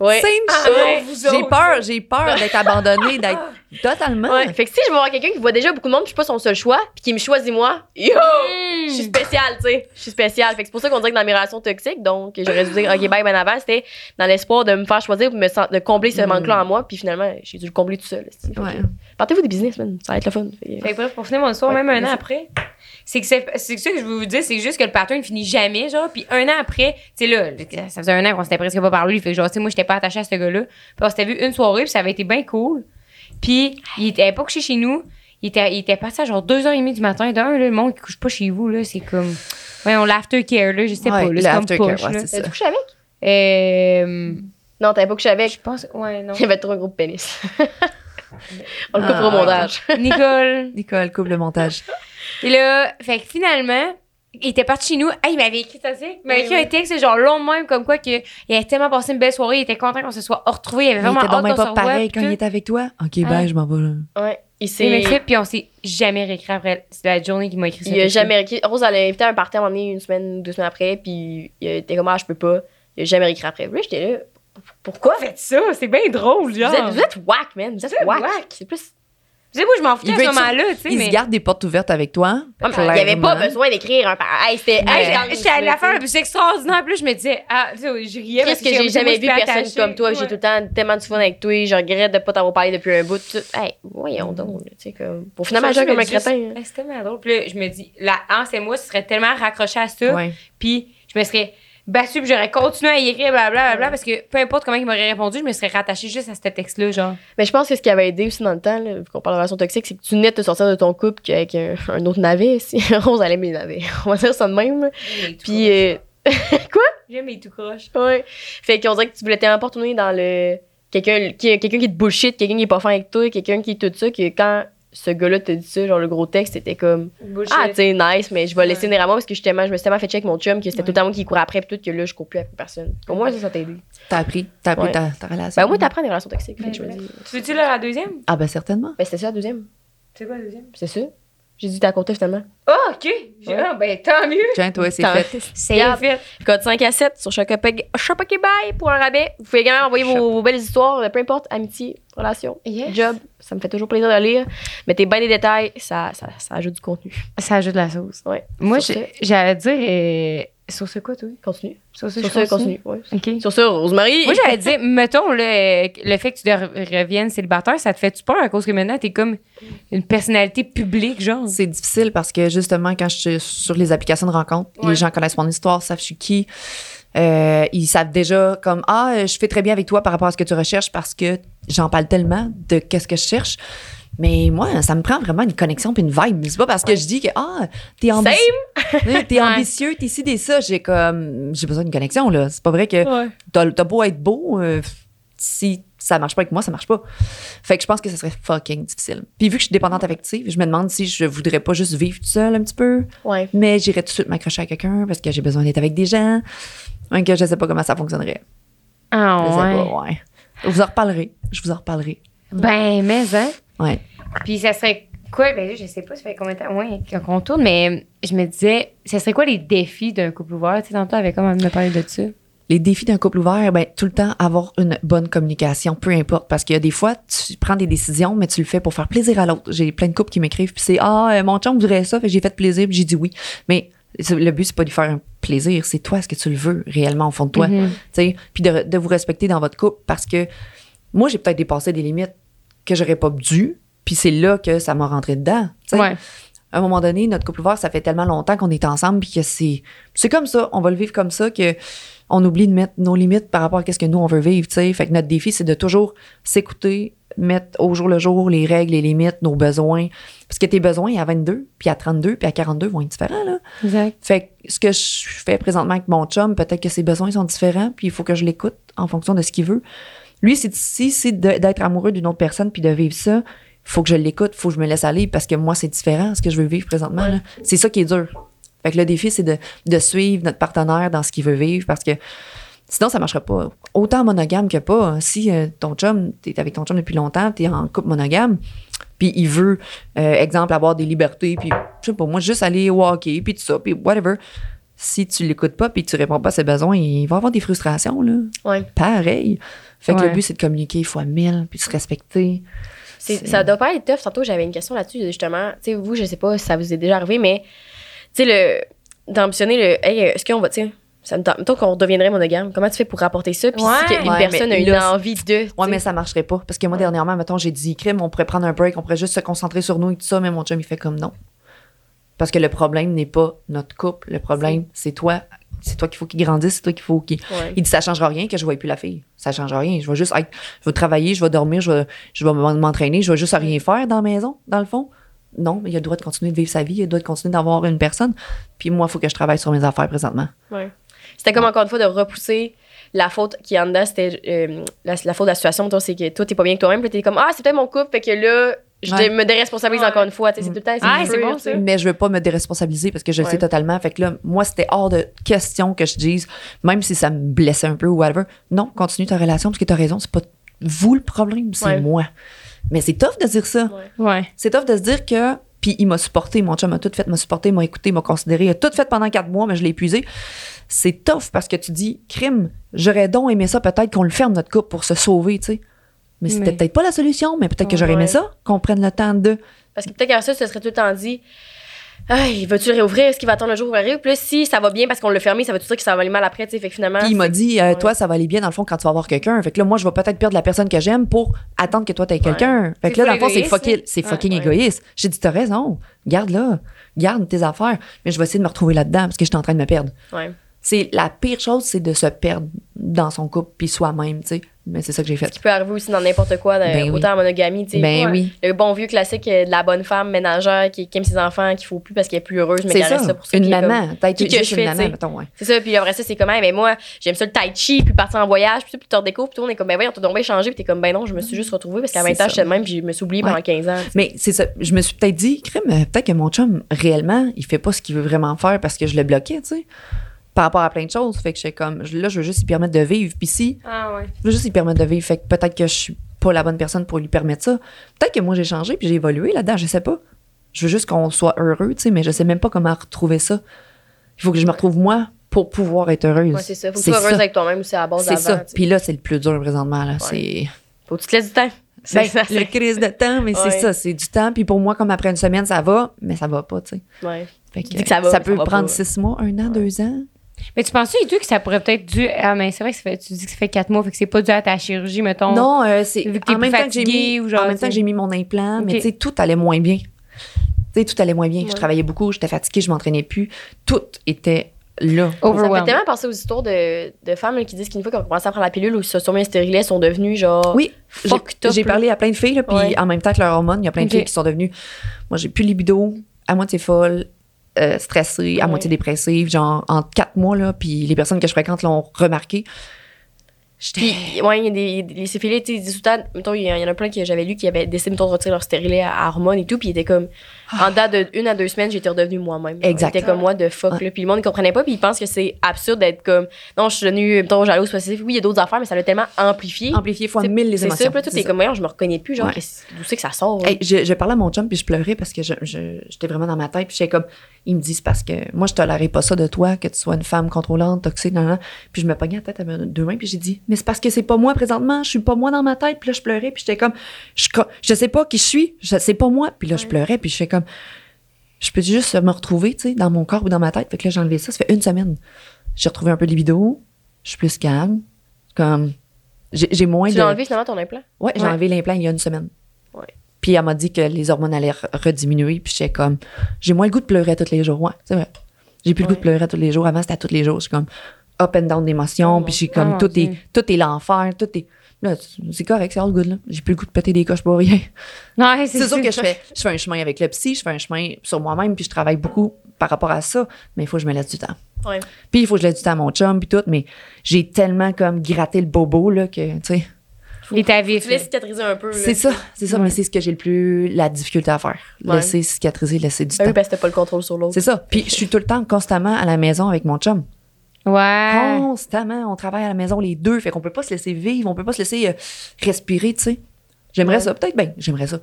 ouais Same Ah, J'ai peur, j'ai peur d'être abandonnée, d'être totalement. Ouais, fait que si je vais voir quelqu'un qui voit déjà beaucoup de monde, puis je suis pas son seul choix, puis qui me choisit moi, yo, Mm. je suis spéciale, tu sais. Je suis spéciale. Fait que c'est pour ça qu'on dirait que dans mes relations toxiques, donc j'aurais dû dire OK bye ben avant, c'était dans l'espoir de me faire choisir pour me de combler ce Mm. manque-là en moi, puis finalement, j'ai dû le combler tout seul. Ouais. Partez-vous des business, man. Ça va être le fun. Fait que- Fait bref, pour finir mon Ouais, même un an après, c'est que c'est c'est ça que je veux vous dire, c'est juste que le pattern finit jamais, genre. Puis un an après, tu sais, là, ça faisait un an qu'on s'était presque pas parlé. Fait que, genre, tu sais, moi, j'étais pas attachée à ce gars-là. Puis on s'était vu une soirée, puis ça avait été bien cool. Puis il était pas couché chez nous. Il était, il était passé à genre 2h30 du matin. D'un, le monde qui couche pas chez vous, là, c'est comme. Ouais, on l'aftercare, là, je sais Ouais, pas. Là, c'est comme push, ouais. T'as-tu couché avec? Euh, Non, t'avais pas couché avec. je pense. Ouais, non. Il y avait trop un gros pénis. on le coupera Ah, au montage. Nicole. Nicole, coupe le montage. Et là, fait que finalement, il était parti chez nous. Hey, il m'avait écrit ça, sais. Il m'avait écrit oui. un texte, genre long de même, comme quoi que il avait tellement passé une belle soirée, il était content qu'on se soit retrouvés. Il avait Il vraiment hâte même qu'on se pas pareil puis quand il était avec toi. Ok, Ah. ben, je m'en vais là. Ouais. Il s'est. écrit, puis on s'est jamais réécrit après. C'est la journée qu'il m'a écrit ça. Il a jamais réécrit. Rose, elle a invité à un party à un moment donné, une semaine, deux semaines après, puis il était comme, ah, je peux pas. Il a jamais réécrit après. Là, j'étais là. Pourquoi? Faites ça, c'est bien drôle, Vous genre. êtes, vous êtes whack, man. Vous êtes êtes whack. whack. C'est plus. Tu sais, moi, je m'en foutais à ce moment-là, tu sais. Il mais... se garde des portes ouvertes avec toi. Ouais, mais il n'y avait pas besoin d'écrire un par- Hey, c'était. J'étais- allée la puis c'est extraordinaire. Puis là, je me disais, ah, tu sais, je riais. parce Qu'est-ce que j'ai jamais je vu personne attacher. comme toi? J'ai tout le temps tellement de fun avec toi. Je regrette de pas t'avoir parlé depuis un bout. Hey, voyons donc. là, Tu sais, comme. Pour finalement Ça, agir je comme me un crétin. hein. hey, C'est tellement drôle. Puis là, je me dis, la Anse et moi, ce serait tellement raccroché à ça. Puis je me serais battue, puis j'aurais continué à y écrire, blablabla, parce que peu importe comment il m'aurait répondu, je me serais rattachée juste à ce texte-là, genre. Mais je pense que ce qui avait aidé aussi dans le temps, là, vu qu'on parle de relation toxique, c'est que tu venais de te sortir de ton couple avec un, un autre navet. Si Rose allait mes navets. On va dire ça de même. Puis, euh, J'aime les tout croches. ouais. Fait qu'on dirait que tu voulais tellement pas retourner dans le. Quelqu'un qui, quelqu'un qui te bullshit, quelqu'un qui est pas fin avec toi, quelqu'un qui est tout ça, que quand ce gars-là te dit ça, genre le gros texte, c'était comme. Ah, tu sais, nice, mais je vais laisser Ouais. moi parce que justement, je me suis tellement fait check avec mon chum que c'était Ouais. tout le temps moi qui courait après, puis tout, que là, je cours plus avec personne. Au moins, ça, ça t'a aidé. T'as appris, t'as appris Ouais. ta, ta relation. Ben, au moins, t'apprends des relations toxiques. fait Ben, que je me ouais. dis. Tu veux-tu la deuxième? Ah, ben, certainement. Ben, c'était ça la deuxième. C'est quoi la deuxième? C'est ça. J'ai dit, t'as compté finalement. Ah, ok! J'ai- Ouais. Ah, ben tant mieux! Tiens, toi, c'est fait. C'est fait. Code 5 à 7 sur Shopify pour un rabais. Vous pouvez également envoyer vos, vos belles histoires, peu importe, amitié, relation, Yes. job. Ça me fait toujours plaisir de lire. Mettez bien des détails, ça, ça, ça ajoute du contenu. Ça ajoute de la sauce. Ouais. Moi, j'allais dire. euh, sur ce quoi, toi? Continue. Sur ce, Sur ça, continue. continue. Ouais. Ok. Sur ça, Rosemary. Moi, j'allais dire, mettons, là, le fait que tu de- reviennes célibataire, ça te fait-tu peur à cause que maintenant, t'es comme une personnalité publique, genre? C'est difficile parce que justement, quand je suis sur les applications de rencontre, Ouais. les gens connaissent mon histoire, savent je suis qui. Euh, ils savent déjà comme Ah, je fais très bien avec toi par rapport à ce que tu recherches parce que j'en parle tellement de qu'est-ce que je cherche. Mais moi, ça me prend vraiment une connexion puis une vibe. C'est pas parce que je dis que Ah, t'es ambitieux. T'es ambitieux, t'es ci, t'es ça. J'ai comme j'ai besoin d'une connexion, là. C'est pas vrai que Ouais. t'as beau être beau, euh, si ça marche pas avec moi, ça marche pas. Fait que je pense que ça serait fucking difficile. Puis vu que je suis dépendante affective, je me demande si je voudrais pas juste vivre toute seule un petit peu, Ouais. mais j'irais tout de suite m'accrocher à quelqu'un parce que j'ai besoin d'être avec des gens. Donc je sais pas comment ça fonctionnerait. Ah, Je sais pas, ouais. Vous en reparlerai. Je vous en reparlerai. Ben, mais, hein? Ouais. Puis ça serait quoi? Ben, je sais pas, ça fait combien de temps ouais, qu'on tourne, mais je me disais, ça serait quoi les défis d'un couple ouvert? Tu sais, tantôt, avec comme me parler de ça. Les défis d'un couple ouvert, ben, tout le temps avoir une bonne communication, peu importe. Parce qu'il y a des fois, tu prends des décisions, mais tu le fais pour faire plaisir à l'autre. J'ai plein de couples qui m'écrivent, puis c'est Ah, euh, mon chum voudrait ça, fait j'ai fait plaisir, puis j'ai dit oui. Mais le but, c'est pas de lui faire un plaisir, c'est toi, est-ce que tu le veux réellement au fond de toi? Tu sais, puis de, de vous respecter dans votre couple parce que moi, j'ai peut-être dépassé des limites que j'aurais pas dû. Puis c'est là que ça m'a rentré dedans. Ouais. À un moment donné, notre couple ouvert, ça fait tellement longtemps qu'on est ensemble, puis que c'est, c'est comme ça. On va le vivre comme ça que on oublie de mettre nos limites par rapport à ce que nous on veut vivre. tu sais. Fait que notre défi, c'est de toujours s'écouter, mettre au jour le jour les règles, les limites, nos besoins. Parce que tes besoins à 22, puis à 32, puis à 42 vont être différents là. Exact. Fait que ce que je fais présentement avec mon chum, peut-être que ses besoins sont différents, puis il faut que je l'écoute en fonction de ce qu'il veut. Lui, c'est si c'est d'être amoureux d'une autre personne puis de vivre ça, il faut que je l'écoute, il faut que je me laisse aller parce que moi, c'est différent ce que je veux vivre présentement. C'est ça qui est dur. Fait que le défi, c'est de, de suivre notre partenaire dans ce qu'il veut vivre parce que sinon, ça marchera pas. Autant monogame que pas. Si euh, ton chum, t'es avec ton chum depuis longtemps, t'es en couple monogame, puis il veut, euh, exemple, avoir des libertés, puis je sais pas, moi, juste aller hockey, puis tout ça, puis whatever. Si tu l'écoutes pas, puis tu réponds pas à ses besoins, il va avoir des frustrations, là. Ouais. Pareil. Fait que Ouais. le but, c'est de communiquer fois mille, puis de se respecter. Ça doit pas être tough. Tantôt, j'avais une question là-dessus, justement. Tu sais, vous, je sais pas si ça vous est déjà arrivé, mais, tu sais, le, d'ambitionner le, hey, est-ce qu'on va, tu sais, ça me tente- mettons qu'on redeviendrait monogame. Comment tu fais pour rapporter ça? Puis Ouais. si une Ouais, personne a une là, envie de. Ouais, mais ça marcherait pas. Parce que moi, dernièrement, mettons, j'ai dit, crime, on pourrait prendre un break, on pourrait juste se concentrer sur nous et tout ça, mais mon chum, il fait comme non. Parce que le problème n'est pas notre couple. Le problème, c'est toi. C'est toi qu'il faut qu'il grandisse, c'est toi qu'il faut qu'il. Ouais. Il dit, ça changera rien que je ne plus la fille. Ça changera rien. Je vais juste être. Je vais travailler, je vais dormir, je vais, je vais m'entraîner, je vais juste rien faire dans la maison, dans le fond. Non, mais il a le droit de continuer de vivre sa vie, il a le droit de continuer d'avoir une personne. Puis moi, il faut que je travaille sur mes affaires présentement. Ouais. C'était comme encore une fois de repousser la faute qui en dedans, c'était euh, la, la faute de la situation. C'est que toi, t'es pas bien avec toi-même, puis t'es comme, ah, c'est peut-être mon couple, fait que là, je Ouais. me déresponsabilise Ouais. encore une fois. tu sais, C'est tout le temps. Ah, c'est bon, tu ça. Mais je veux pas me déresponsabiliser parce que je le sais totalement. Fait que là, moi, c'était hors de question que je dise, même si ça me blessait un peu ou whatever, non, continue ta relation parce que t'as raison, c'est pas vous le problème, c'est Ouais. moi. Mais c'est tough de dire ça. Ouais. Ouais. C'est tough de se dire que. Puis il m'a supporté, mon chum a tout fait, m'a supporté, m'a écouté, m'a considéré, il a tout fait pendant quatre mois, mais je l'ai épuisé. C'est tough parce que tu dis, crime, j'aurais donc aimé ça, peut-être qu'on le ferme notre couple pour se sauver, tu sais. Mais c'était Mais- peut-être pas la solution, mais peut-être que j'aurais aimé Ouais. ça, qu'on prenne le temps de. Parce que peut-être qu'à ça, ce serait tout le temps dit. Il va-tu réouvrir? Est-ce qu'il va attendre le jour où il va réouvrir? Puis là, si ça va bien parce qu'on l'a fermé, ça veut tout dire que ça va aller mal après, tu sais. Fait que finalement. Puis il m'a dit, euh, ouais. toi, ça va aller bien dans le fond quand tu vas avoir quelqu'un. Fait que là, moi, je vais peut-être perdre la personne que j'aime pour attendre que toi, t'aies quelqu'un. Fait que là, dans le fond, c'est fucking, c'est Ouais, fucking ouais. égoïste. J'ai dit, t'as raison. Garde-la. Garde tes affaires. Mais je vais essayer de me retrouver là-dedans parce que j'étais en train de me perdre. Ouais. C'est la pire chose, c'est de se perdre dans son couple puis soi-même, tu sais. Mais c'est ça que j'ai fait. Qui peut arriver aussi dans n'importe quoi, dans- Ben oui. autant en monogamie, tu sais. Ben Ouais. oui. Le bon vieux classique euh, de la bonne femme ménagère qui, qui aime ses enfants, qui faut plus parce qu'elle est plus heureuse, mais qui ça. reste ça pour ça. Une maman. Peut-être que je une fais, maman, mettons, ouais. C'est ça, puis après ça, c'est comme, Hey, ben moi, j'aime ça le tai chi, puis partir en voyage, puis tout, puis tu redécouvres, puis tout, on est comme, ben voyons, t'as donc bien changé, puis t'es comme, ben non, je me suis juste retrouvée parce qu'à 20 C'est ans, j'étais même, puis je me suis oubliée Ouais. pendant 15 ans. Mais c'est ça. Je me suis peut-être dit, crème, euh, peut-être que mon chum, réellement, il fait pas ce qu'il veut vraiment faire parce que je le bloquais, tu sais. Par rapport à plein de choses. Fait que j'étais comme, là, je veux juste lui permettre de vivre. Puis si, Ah ouais. je veux juste lui permettre de vivre. Fait que peut-être que je suis pas la bonne personne pour lui permettre ça. Peut-être que moi, j'ai changé puis j'ai évolué là-dedans. Je sais pas. Je veux juste qu'on soit heureux, tu sais, mais je sais même pas comment retrouver ça. Il faut que je me retrouve moi pour pouvoir être heureuse. Ouais, c'est ça. Faut que tu C'est sois heureuse avec toi-même aussi à la base C'est ça. Puis là, c'est le plus dur présentement. Là. C'est Faut que tu te laisses du temps. C'est ben, ça. le c'est- crise de temps, mais Ouais. c'est ça. C'est du temps. Puis pour moi, comme après une semaine, ça va, mais ça va pas, tu sais. Ouais. Fait que ça va, peut ça va prendre pas. six mois, un an, deux ans. Mais tu penses-tu, que ça pourrait peut-être dû. Ah, mais c'est vrai que ça fait, tu dis que ça fait quatre mois, fait que c'est pas dû à ta chirurgie, mettons. Non, euh, c'est Vu que en même temps que j'ai mis, ou genre, en même temps que j'ai mis mon implant, mais tu sais, tout allait moins bien. Tu sais, tout allait moins bien. Ouais. Je travaillais beaucoup, j'étais fatiguée, je m'entraînais plus. Tout était là. Ça me fait tellement penser aux histoires de, de femmes là, qui disent qu'une fois qu'elles ont commencé à prendre la pilule ou se sont mis stérilées, elles sont devenues genre. Oui, j'ai- fucked up, j'ai là. parlé à plein de filles, là, puis Ouais. en même temps que leurs hormones, il y a plein de filles qui sont devenues. Moi, j'ai plus libido, à moitié folle, euh, stressée, à Ouais. moitié dépressive, genre en quatre mois, là, puis les personnes que je fréquente l'ont remarqué. Puis, ouais, il y a des, des- les syphilites, tu sais, le temps, mettons, il y, en- il y en a plein que j'avais lu qui avaient décidé, mettons, de retirer leur stérilet à, à hormones et tout, puis ils étaient comme, en date de une à deux semaines, j'étais redevenue moi-même. Exact. Ils étaient comme moi de fuck, Ouais. là. Puis le monde, ne comprenait pas, puis ils pensent que c'est absurde d'être comme, non, je suis devenue, mettons, jalouse possessive. Oui, il y a d'autres affaires, mais ça l'a tellement amplifié. amplifié fois C'est- mille les C'est émotions. ça, puis tout, C'est ça. comme, voyons, je me reconnais plus, genre, Ouais. d'où c'est que ça sort? Hey, je, je parlais à mon chum puis je pleurais parce que je- je- j'étais vraiment dans ma tête puis j'étais comme il me dit c'est parce que moi je tolérais pas ça de toi que tu sois une femme contrôlante toxique nan, nan. puis je me pognais la tête à deux mains puis j'ai dit mais c'est parce que c'est pas moi présentement je suis pas moi dans ma tête puis là je pleurais puis j'étais comme je, je sais pas qui je suis je sais pas moi puis là je pleurais puis j'étais comme je peux juste me retrouver tu sais dans mon corps ou dans ma tête fait que là j'ai enlevé ça ça fait une semaine j'ai retrouvé un peu de libido je suis plus calme comme j'ai moins Tu de l'as enlevé finalement ton implant? ouais j'ai Ouais. enlevé l'implant il y a une semaine Ouais. Puis elle m'a dit que les hormones allaient re- rediminuer. Puis j'étais comme, j'ai moins le goût de pleurer tous les jours. Ouais, c'est vrai. J'ai plus le goût de pleurer tous les jours. Avant, c'était à tous les jours. Je suis comme up and down d'émotions. Oh puis je suis comme, mon tout, est, tout est l'enfer. Tout est. Là, c'est correct, c'est all good. là. J'ai plus le goût de péter des coches pour rien. Ouais, C'est sûr que je fais, je fais un chemin avec le psy, je fais un chemin sur moi-même, puis je travaille beaucoup par rapport à ça. Mais il faut que je me laisse du temps. Ouais. Puis il faut que je laisse du temps à mon chum, puis tout. Mais j'ai tellement comme gratté le bobo, là, que, tu sais. Il t'a laisses cicatriser un peu. là. C'est ça, c'est ça, Ouais. mais c'est ce que j'ai le plus la difficulté à faire. Ouais. Laisser cicatriser, laisser du Ah oui, temps. parce que t'as pas le contrôle sur l'autre. C'est ça. Puis je suis tout le temps constamment à la maison avec mon chum. Ouais. Constamment, on travaille à la maison les deux, fait qu'on peut pas se laisser vivre, on peut pas se laisser euh, respirer, tu sais. J'aimerais Ouais. ça, peut-être bien, j'aimerais ça.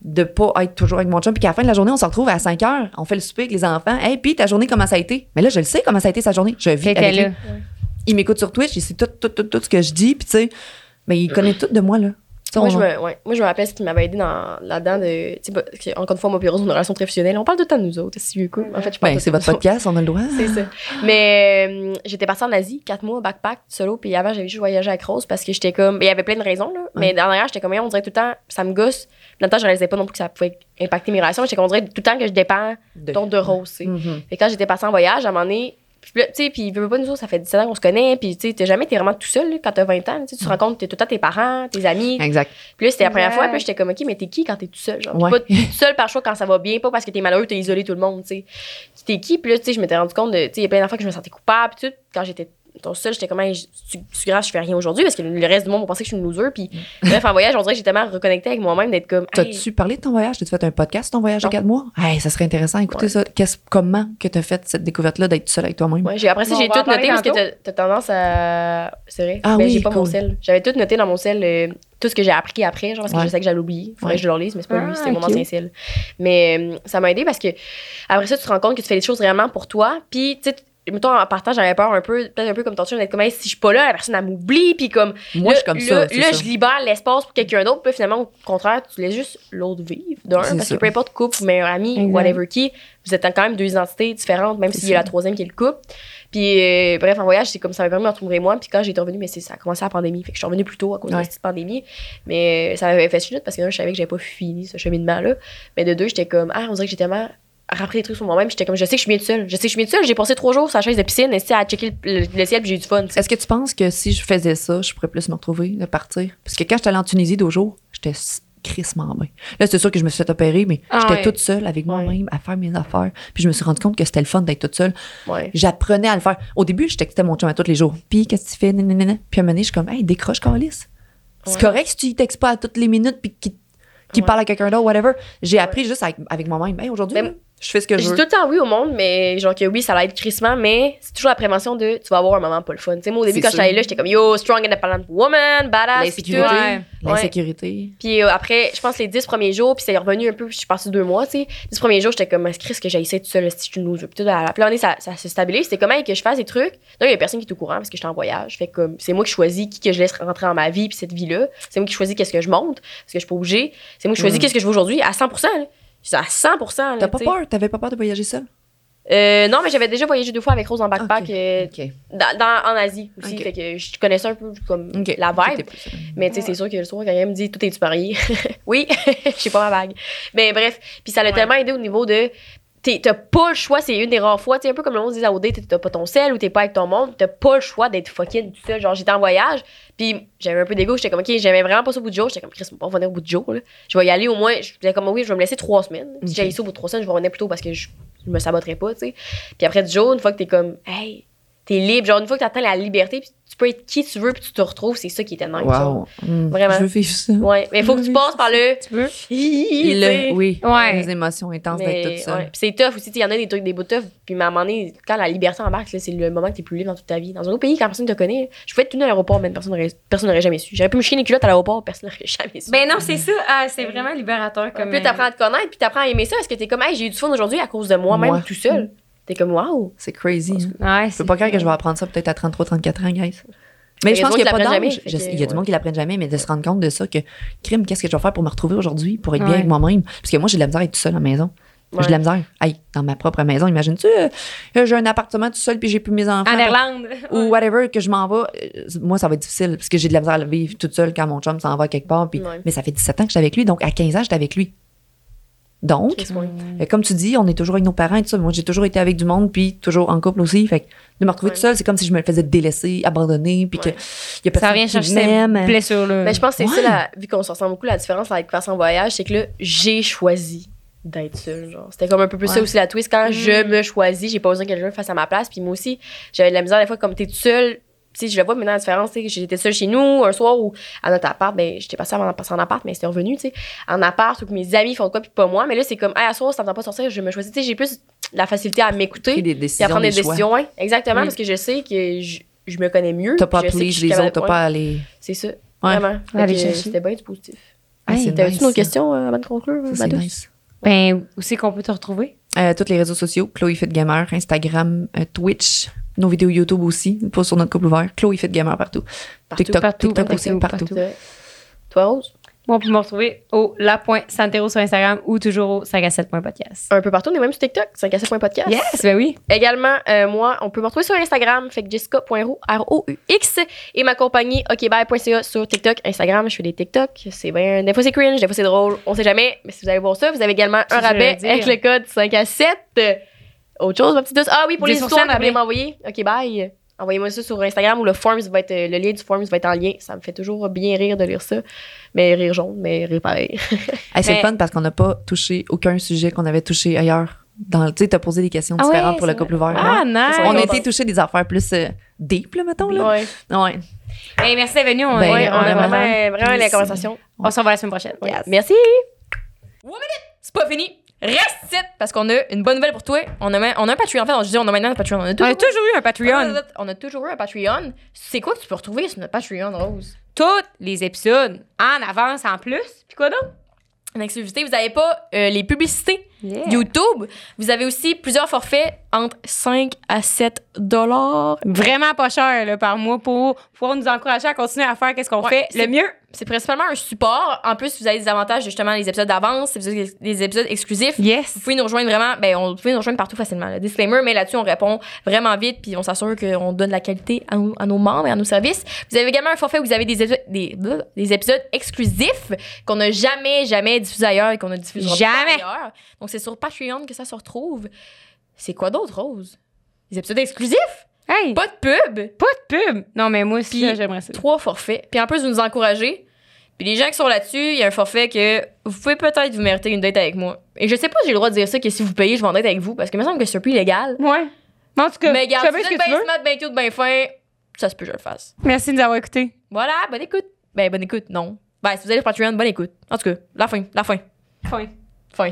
De pas être toujours avec mon chum, puis qu'à la fin de la journée, on se retrouve à 5 heures, on fait le souper avec les enfants. Hey, puis ta journée, comment ça a été? Mais là, je le sais comment ça a été sa journée. Je vis avec lui. Il m'écoute sur Twitch, il sait tout, tout, tout, tout ce que je dis, puis tu sais, mais il connaît tout de moi, là. Moi, je me, ouais. Moi, je me rappelle ce qui m'avait aidé dans, là-dedans de. Bah, encore une fois, moi, on a une relation très fusionnelle. On parle le temps de nous autres, si coup. En fait, je parle Ben, c'est votre de podcast, on a le droit. C'est ça. Mais euh, j'étais partie en Asie, quatre mois, backpack, solo. Puis avant, j'avais juste voyagé avec Rose parce que j'étais comme. Il y avait plein de raisons, là. Mais derrière, j'étais comme, on dirait tout le temps, ça me gosse. Dans le temps, je réalisais pas non plus que ça pouvait impacter mes relations. J'étais comme, on dirait tout le temps que je dépends De- de Rose. Fait que quand j'étais passée en voyage, à un moment donné, puis là, tu sais, puis veux pas nous autres, ça fait 17 ans qu'on se connaît, puis tu sais, t'as jamais été vraiment tout seul là, quand t'as 20 ans. Tu sais, tu te rends compte que t'es tout le temps tes parents, tes amis. Exact. Puis là, c'était la première Ouais. fois, puis là, j'étais comme, OK, mais t'es qui quand t'es tout seul? Genre, Ouais. pas t'es tout seul par choix quand ça va bien, pas parce que t'es malheureux, t'es isolé tout le monde, tu sais. T'es qui? Puis là, tu sais, je m'étais rendu compte de, tu sais, il y a plein d'enfants que je me sentais coupable, puis tout. Quand j'étais tout seul, j'étais comme, Hey, je- tu tu grave, je fais rien aujourd'hui, parce que le reste du monde pensait que je suis une loser. Puis bref, en voyage, on dirait que j'ai tellement reconnecté avec moi-même d'être comme, Hey, T'as-tu parlé de ton voyage? T'as-tu fait un podcast sur ton voyage de quatre mois? Hey, ça serait intéressant. Écoutez Ouais. ça. Qu'est-ce, comment que t'as fait cette découverte-là d'être seule avec toi-même? Ouais, j'ai, après ça, Bon, j'ai tout noté parce que t'as, tendance à. C'est vrai. Ah mais oui, j'ai pas mon sel. J'avais tout noté dans mon sel, euh, tout ce que j'ai appris après, genre parce que Ouais. je sais que j'allais l'oublier. Faudrait Ouais. que je le relise, mais c'est pas lui, Ah, c'était mon ok. ancien sel. Mais euh, ça m'a aidé parce que après ça, tu te rends compte que tu fais les choses vraiment pour toi. Puis, tu sais, mettons, en partant, j'avais peur un peu, peut-être un peu comme ton chum, d'être comme, Hey, si je suis pas là, la personne, elle m'oublie. Puis, comme, Moi, là, je suis comme là, ça. Là, ça. je libère l'espace pour quelqu'un d'autre. Puis, finalement, au contraire, tu laisses juste l'autre vivre. D'un, parce ça. que peu importe couple, meilleur ami, Exact. whatever qui, vous êtes quand même deux identités différentes, même C'est s'il y a la troisième qui est le couple. Puis, euh, bref, en voyage, c'est comme ça m'a permis de retrouver moi. Puis, quand j'étais revenue, mais c'est, ça a commencé la pandémie. Fait que je suis revenue plus tôt à cause Ouais. de cette pandémie. Mais euh, ça m'avait fait chute parce que, d'un, je savais que j'avais pas fini ce cheminement-là. Mais de deux, j'étais comme, ah, on dirait que j'ai tellement rappris des trucs sur moi-même. J'étais comme, je sais que je suis bien toute seule. Je sais que je suis bien toute seule. J'ai passé trois jours sur la chaise de piscine, et à checker le, le- le ciel, j'ai eu du fun. Est-ce que tu penses que si je faisais ça, je pourrais plus me retrouver, de partir? Parce que quand j'étais allée en Tunisie deux jours, j'étais crissement bien. Là, c'est sûr que je me suis fait opérer, mais Ah j'étais ouais. toute seule avec moi-même à faire mes affaires. Puis je me suis rendu compte que c'était le fun d'être toute seule. Ouais. J'apprenais à le faire. Au début, je textais mon chum à tous les jours. Puis, qu'est-ce que tu fais? Nanana. Puis, à un moment donné, je suis comme, hey, décroche, Carlis. C'est correct si tu textes pas à toutes les minutes puis qu'il parle à quelqu'un d'autre, whatever. J'ai appris juste avec, avec moi-même. Hey, aujourd'hui, je fais ce que Je je dis tout le temps oui au monde, mais genre que oui, ça l'aide crissement, mais c'est toujours la prévention de tu vas avoir un moment pas le fun. Tu sais, moi, au début, quand j'étais là, j'étais comme yo, strong independent woman, badass. L'insécurité. Ouais. L'insécurité. Puis euh, après, je pense les 10 premiers jours, puis c'est revenu un peu, je suis passée deux mois, tu sais. Les 10 premiers jours, j'étais comme, Chris, que j'ai essayé tout seul, si je loser. Puis tout, à la puis là, on est, ça, ça se stabilise. C'était comment que je fasse des trucs? Là, il y a personne qui est au courant parce que j'étais en voyage. Fait comme, c'est moi qui choisis qui que je laisse rentrer dans ma vie, puis cette vie-là. C'est moi qui choisis qu'est-ce que je monte, parce que je suis pas obligée. C'est moi qui choisis Mm. qu'est-ce que je veux aujourd'hui à 100%. Là. C'est à 100%. là, T'as pas peur? T'avais pas peur de voyager seul? Euh, non, mais j'avais déjà voyagé deux fois avec Rose en backpack Ok. euh, dans, dans- en Asie aussi. Fait que je connaissais un peu comme la vibe. Mais tu sais, c'est sûr que le soir, quand elle me dit Tout est-tu marié Oui, je sais pas ma bague. Mais bref, puis ça l'a Ouais. tellement aidé au niveau de. T'as pas le choix, c'est une des rares fois, tu un peu comme le monde dit à OD, t'as- pas ton sel ou t'es pas avec ton monde, t'as pas le choix d'être fucking tout seul. Genre, j'étais en voyage, puis j'avais un peu d'ego, j'étais comme, ok, j'aimais vraiment pas ça au bout du jour, j'étais comme, Chris, on va pas revenir au bout du jour, là. Je vais y aller au moins, je disais comme, oui, je vais me laisser trois semaines. Si j'allais ça au bout de trois semaines, je vais revenir plus tôt parce que je, je me saboterais pas, tu sais. Puis après du jour, une fois que t'es comme, hey, t'es libre, genre, une fois que t'atteins la liberté, puis tu peux être qui tu veux, puis tu te retrouves, c'est ça qui nice. genre. Wow. Mm, Vraiment. Je veux vivre ça. Ouais, mais il faut que tu passes par le. Tu veux? Le- oui. Ouais. Les émotions intenses d'être toute seule. ouais. Puis c'est tough aussi, il y en a des trucs, des bouts tough. Puis à un moment donné, quand la liberté embarque, là, c'est le moment que t'es plus libre dans toute ta vie. Dans un autre pays, quand personne te connaît, je pouvais être tout à l'aéroport, mais personne n'aurait personne n'aurait jamais su. J'aurais pu me chier les culottes à l'aéroport, personne n'aurait jamais su. Ben non, c'est ça. Ah, c'est vraiment libérateur comme. Puis t'apprends à te connaître, puis t'apprends à aimer ça, parce que t'es comme, hey, j'ai eu du fun aujourd'hui à cause de moi-même Moi. tout seul. T'es comme, waouh. C'est crazy. hein. Ouais, Je peux pas croire que je vais apprendre ça peut-être à 33, 34 ans, guys. Mais je pense qu'il n'y a pas d'âge. Il y a du monde qui l'apprennent jamais, mais de se rendre compte de ça, que crime, qu'est-ce que je vais faire pour me retrouver aujourd'hui, pour être bien avec moi-même? Parce que moi, j'ai de la misère à être tout seul à la maison. J'ai de la misère. Hey, dans ma propre maison, imagine-tu, euh, euh, j'ai un appartement tout seul puis j'ai plus mes enfants. En Irlande. Ou whatever, que je m'en vais. euh, Moi, ça va être difficile parce que j'ai de la misère à vivre toute seule quand mon chum s'en va quelque part. puis- Ouais. Mais ça fait 17 ans que j'étais avec lui, donc à 15 ans, j'étais avec lui. Donc, euh, comme tu dis, on est toujours avec nos parents et tout ça. Moi, j'ai toujours été avec du monde, puis toujours en couple aussi. Fait que de me retrouver Ouais. toute seule, c'est comme si je me faisais délaisser, abandonner, puis Ouais. que y a personne Ça vient qui chercher ces m'aime. blessures-là. Mais je pense que c'est Ouais. ça, la- vu qu'on se ressemble beaucoup, la différence avec faire son voyage, c'est que là, j'ai choisi d'être seule. Genre. C'était comme un peu plus ça aussi la twist. Quand Mm. je me choisis, j'ai pas besoin que quelqu'un fasse à ma place. Puis moi aussi, j'avais de la misère des fois, comme t'es toute seule. Je le vois maintenant la différence, tu sais, j'étais seule chez nous un soir où à notre appart, ben j'étais passée avant de passer en appart, mais c'était revenu, tu sais, en appart ou que mes amis font quoi puis pas moi, mais là c'est comme hey, à soir, ça me tente pas de sortir, je me choisis, tu sais, j'ai plus la facilité à m'écouter décisions, à prendre des, décisions, exactement, parce que je sais que je, je me connais mieux. T'as pas à les autres, t'as ouais, pas à aller. C'est ça, Ouais. vraiment. C'était bien du positif. Ah, Hey, c'est T'avais-tu nice, une autre ça. question euh, avant de conclure, Ça, nice. Ben, où c'est qu'on peut te retrouver? Euh, tous les réseaux sociaux, Chloé Fit Gamer, Instagram, euh, Twitch, nos vidéos YouTube aussi, pas sur notre couple ouvert, Chloé Fit Gamer partout. Partout, TikTok, partout, TikTok partout, aussi, partout. Toi, Rose? Moi, on peut me retrouver au la.santero sur Instagram ou toujours au 5 à 7.podcast. Un peu partout, on est même sur TikTok, 5 à 7 podcast. Yes, ben oui. Également, euh, moi, on peut me retrouver sur Instagram, fait que jessica.roux, R-O-U-X, et ma compagnie okbye.ca sur TikTok, Instagram. Je fais des TikTok. C'est bien. Des fois, c'est cringe, des fois, c'est drôle. On sait jamais. Mais si vous allez voir ça, vous avez également un rabais avec le code 5 à 7. Autre chose, ma petite douce. Ah oui, pour les 10% histoires, vous voulez m'envoyer. Ok, bye. Envoyez-moi ça sur Instagram ou le Forms va être, le lien du Forms va être en lien. Ça me fait toujours bien rire de lire ça. Mais rire jaune, mais rire pareil. Hey, c'est Mais- fun parce qu'on n'a pas touché aucun sujet qu'on avait touché ailleurs. Dans, tu sais, t'as posé des questions Ah ouais, différentes pour le couple ouvert. Ah, nice. On a été toucher des affaires plus euh, deep, là, mettons. Là. Ouais. Ouais. Hey, merci d'être venu. On, Ben, Ouais, on on a vraiment, vraiment- vraiment la conversation. on se revoit la semaine prochaine. Yes. Merci. One minute, c'est pas fini. Reste ici parce qu'on a une bonne nouvelle pour toi. On a, on a un Patreon. En fait, je dis on a maintenant un Patreon. On a On a toujours, eu un Patreon. on a toujours eu un Patreon. C'est quoi que tu peux retrouver sur notre Patreon, Rose? Tous les épisodes en avance en plus. Puis quoi d'autre? En exclusivité, vous n'avez pas euh, les publicités YouTube. Vous avez aussi plusieurs forfaits entre 5 à 7 dollars. Vraiment pas cher là, par mois pour pouvoir nous encourager à continuer à faire qu'est-ce qu'on Ouais, fait le mieux. C'est principalement un support. En plus, vous avez des avantages, justement, les épisodes d'avance, des épisodes- des épisodes exclusifs. Yes. Vous pouvez nous rejoindre vraiment, ben, on, vous pouvez nous rejoindre partout facilement. Le disclaimer, mais là-dessus, on répond vraiment vite, puis on s'assure qu'on donne la qualité à, nos- à nos membres et à nos services. Vous avez également un forfait où vous avez des, épisodes- des, des épisodes exclusifs qu'on n'a jamais, jamais diffusés ailleurs et qu'on ne diffusera Jamais. pas ailleurs. Donc, c'est sur Patreon que ça se retrouve. C'est quoi d'autre, Rose? Des épisodes exclusifs? Hey, Pas de pub? pas de pub. Non, mais moi aussi, Puis- j'aimerais ça. Trois forfaits. Puis en plus, vous nous encouragez. Puis les gens qui sont là-dessus, il y a un forfait que vous pouvez peut-être vous mériter une date avec moi. Et je sais pas si j'ai le droit de dire ça, que si vous payez, je vais en date avec vous, parce que il me semble que c'est un peu illégal. Ouais. Mais en tout cas, Mais tu regarde, fais si ce que tu veux. smart, bien cute, bien fin, ça se peut que je le fasse. Merci de nous avoir écoutés. Voilà, bonne écoute. Ben, bonne écoute, non. Ben, si vous allez sur Patreon, bonne écoute. En tout cas, la fin, la fin, Fin. fin.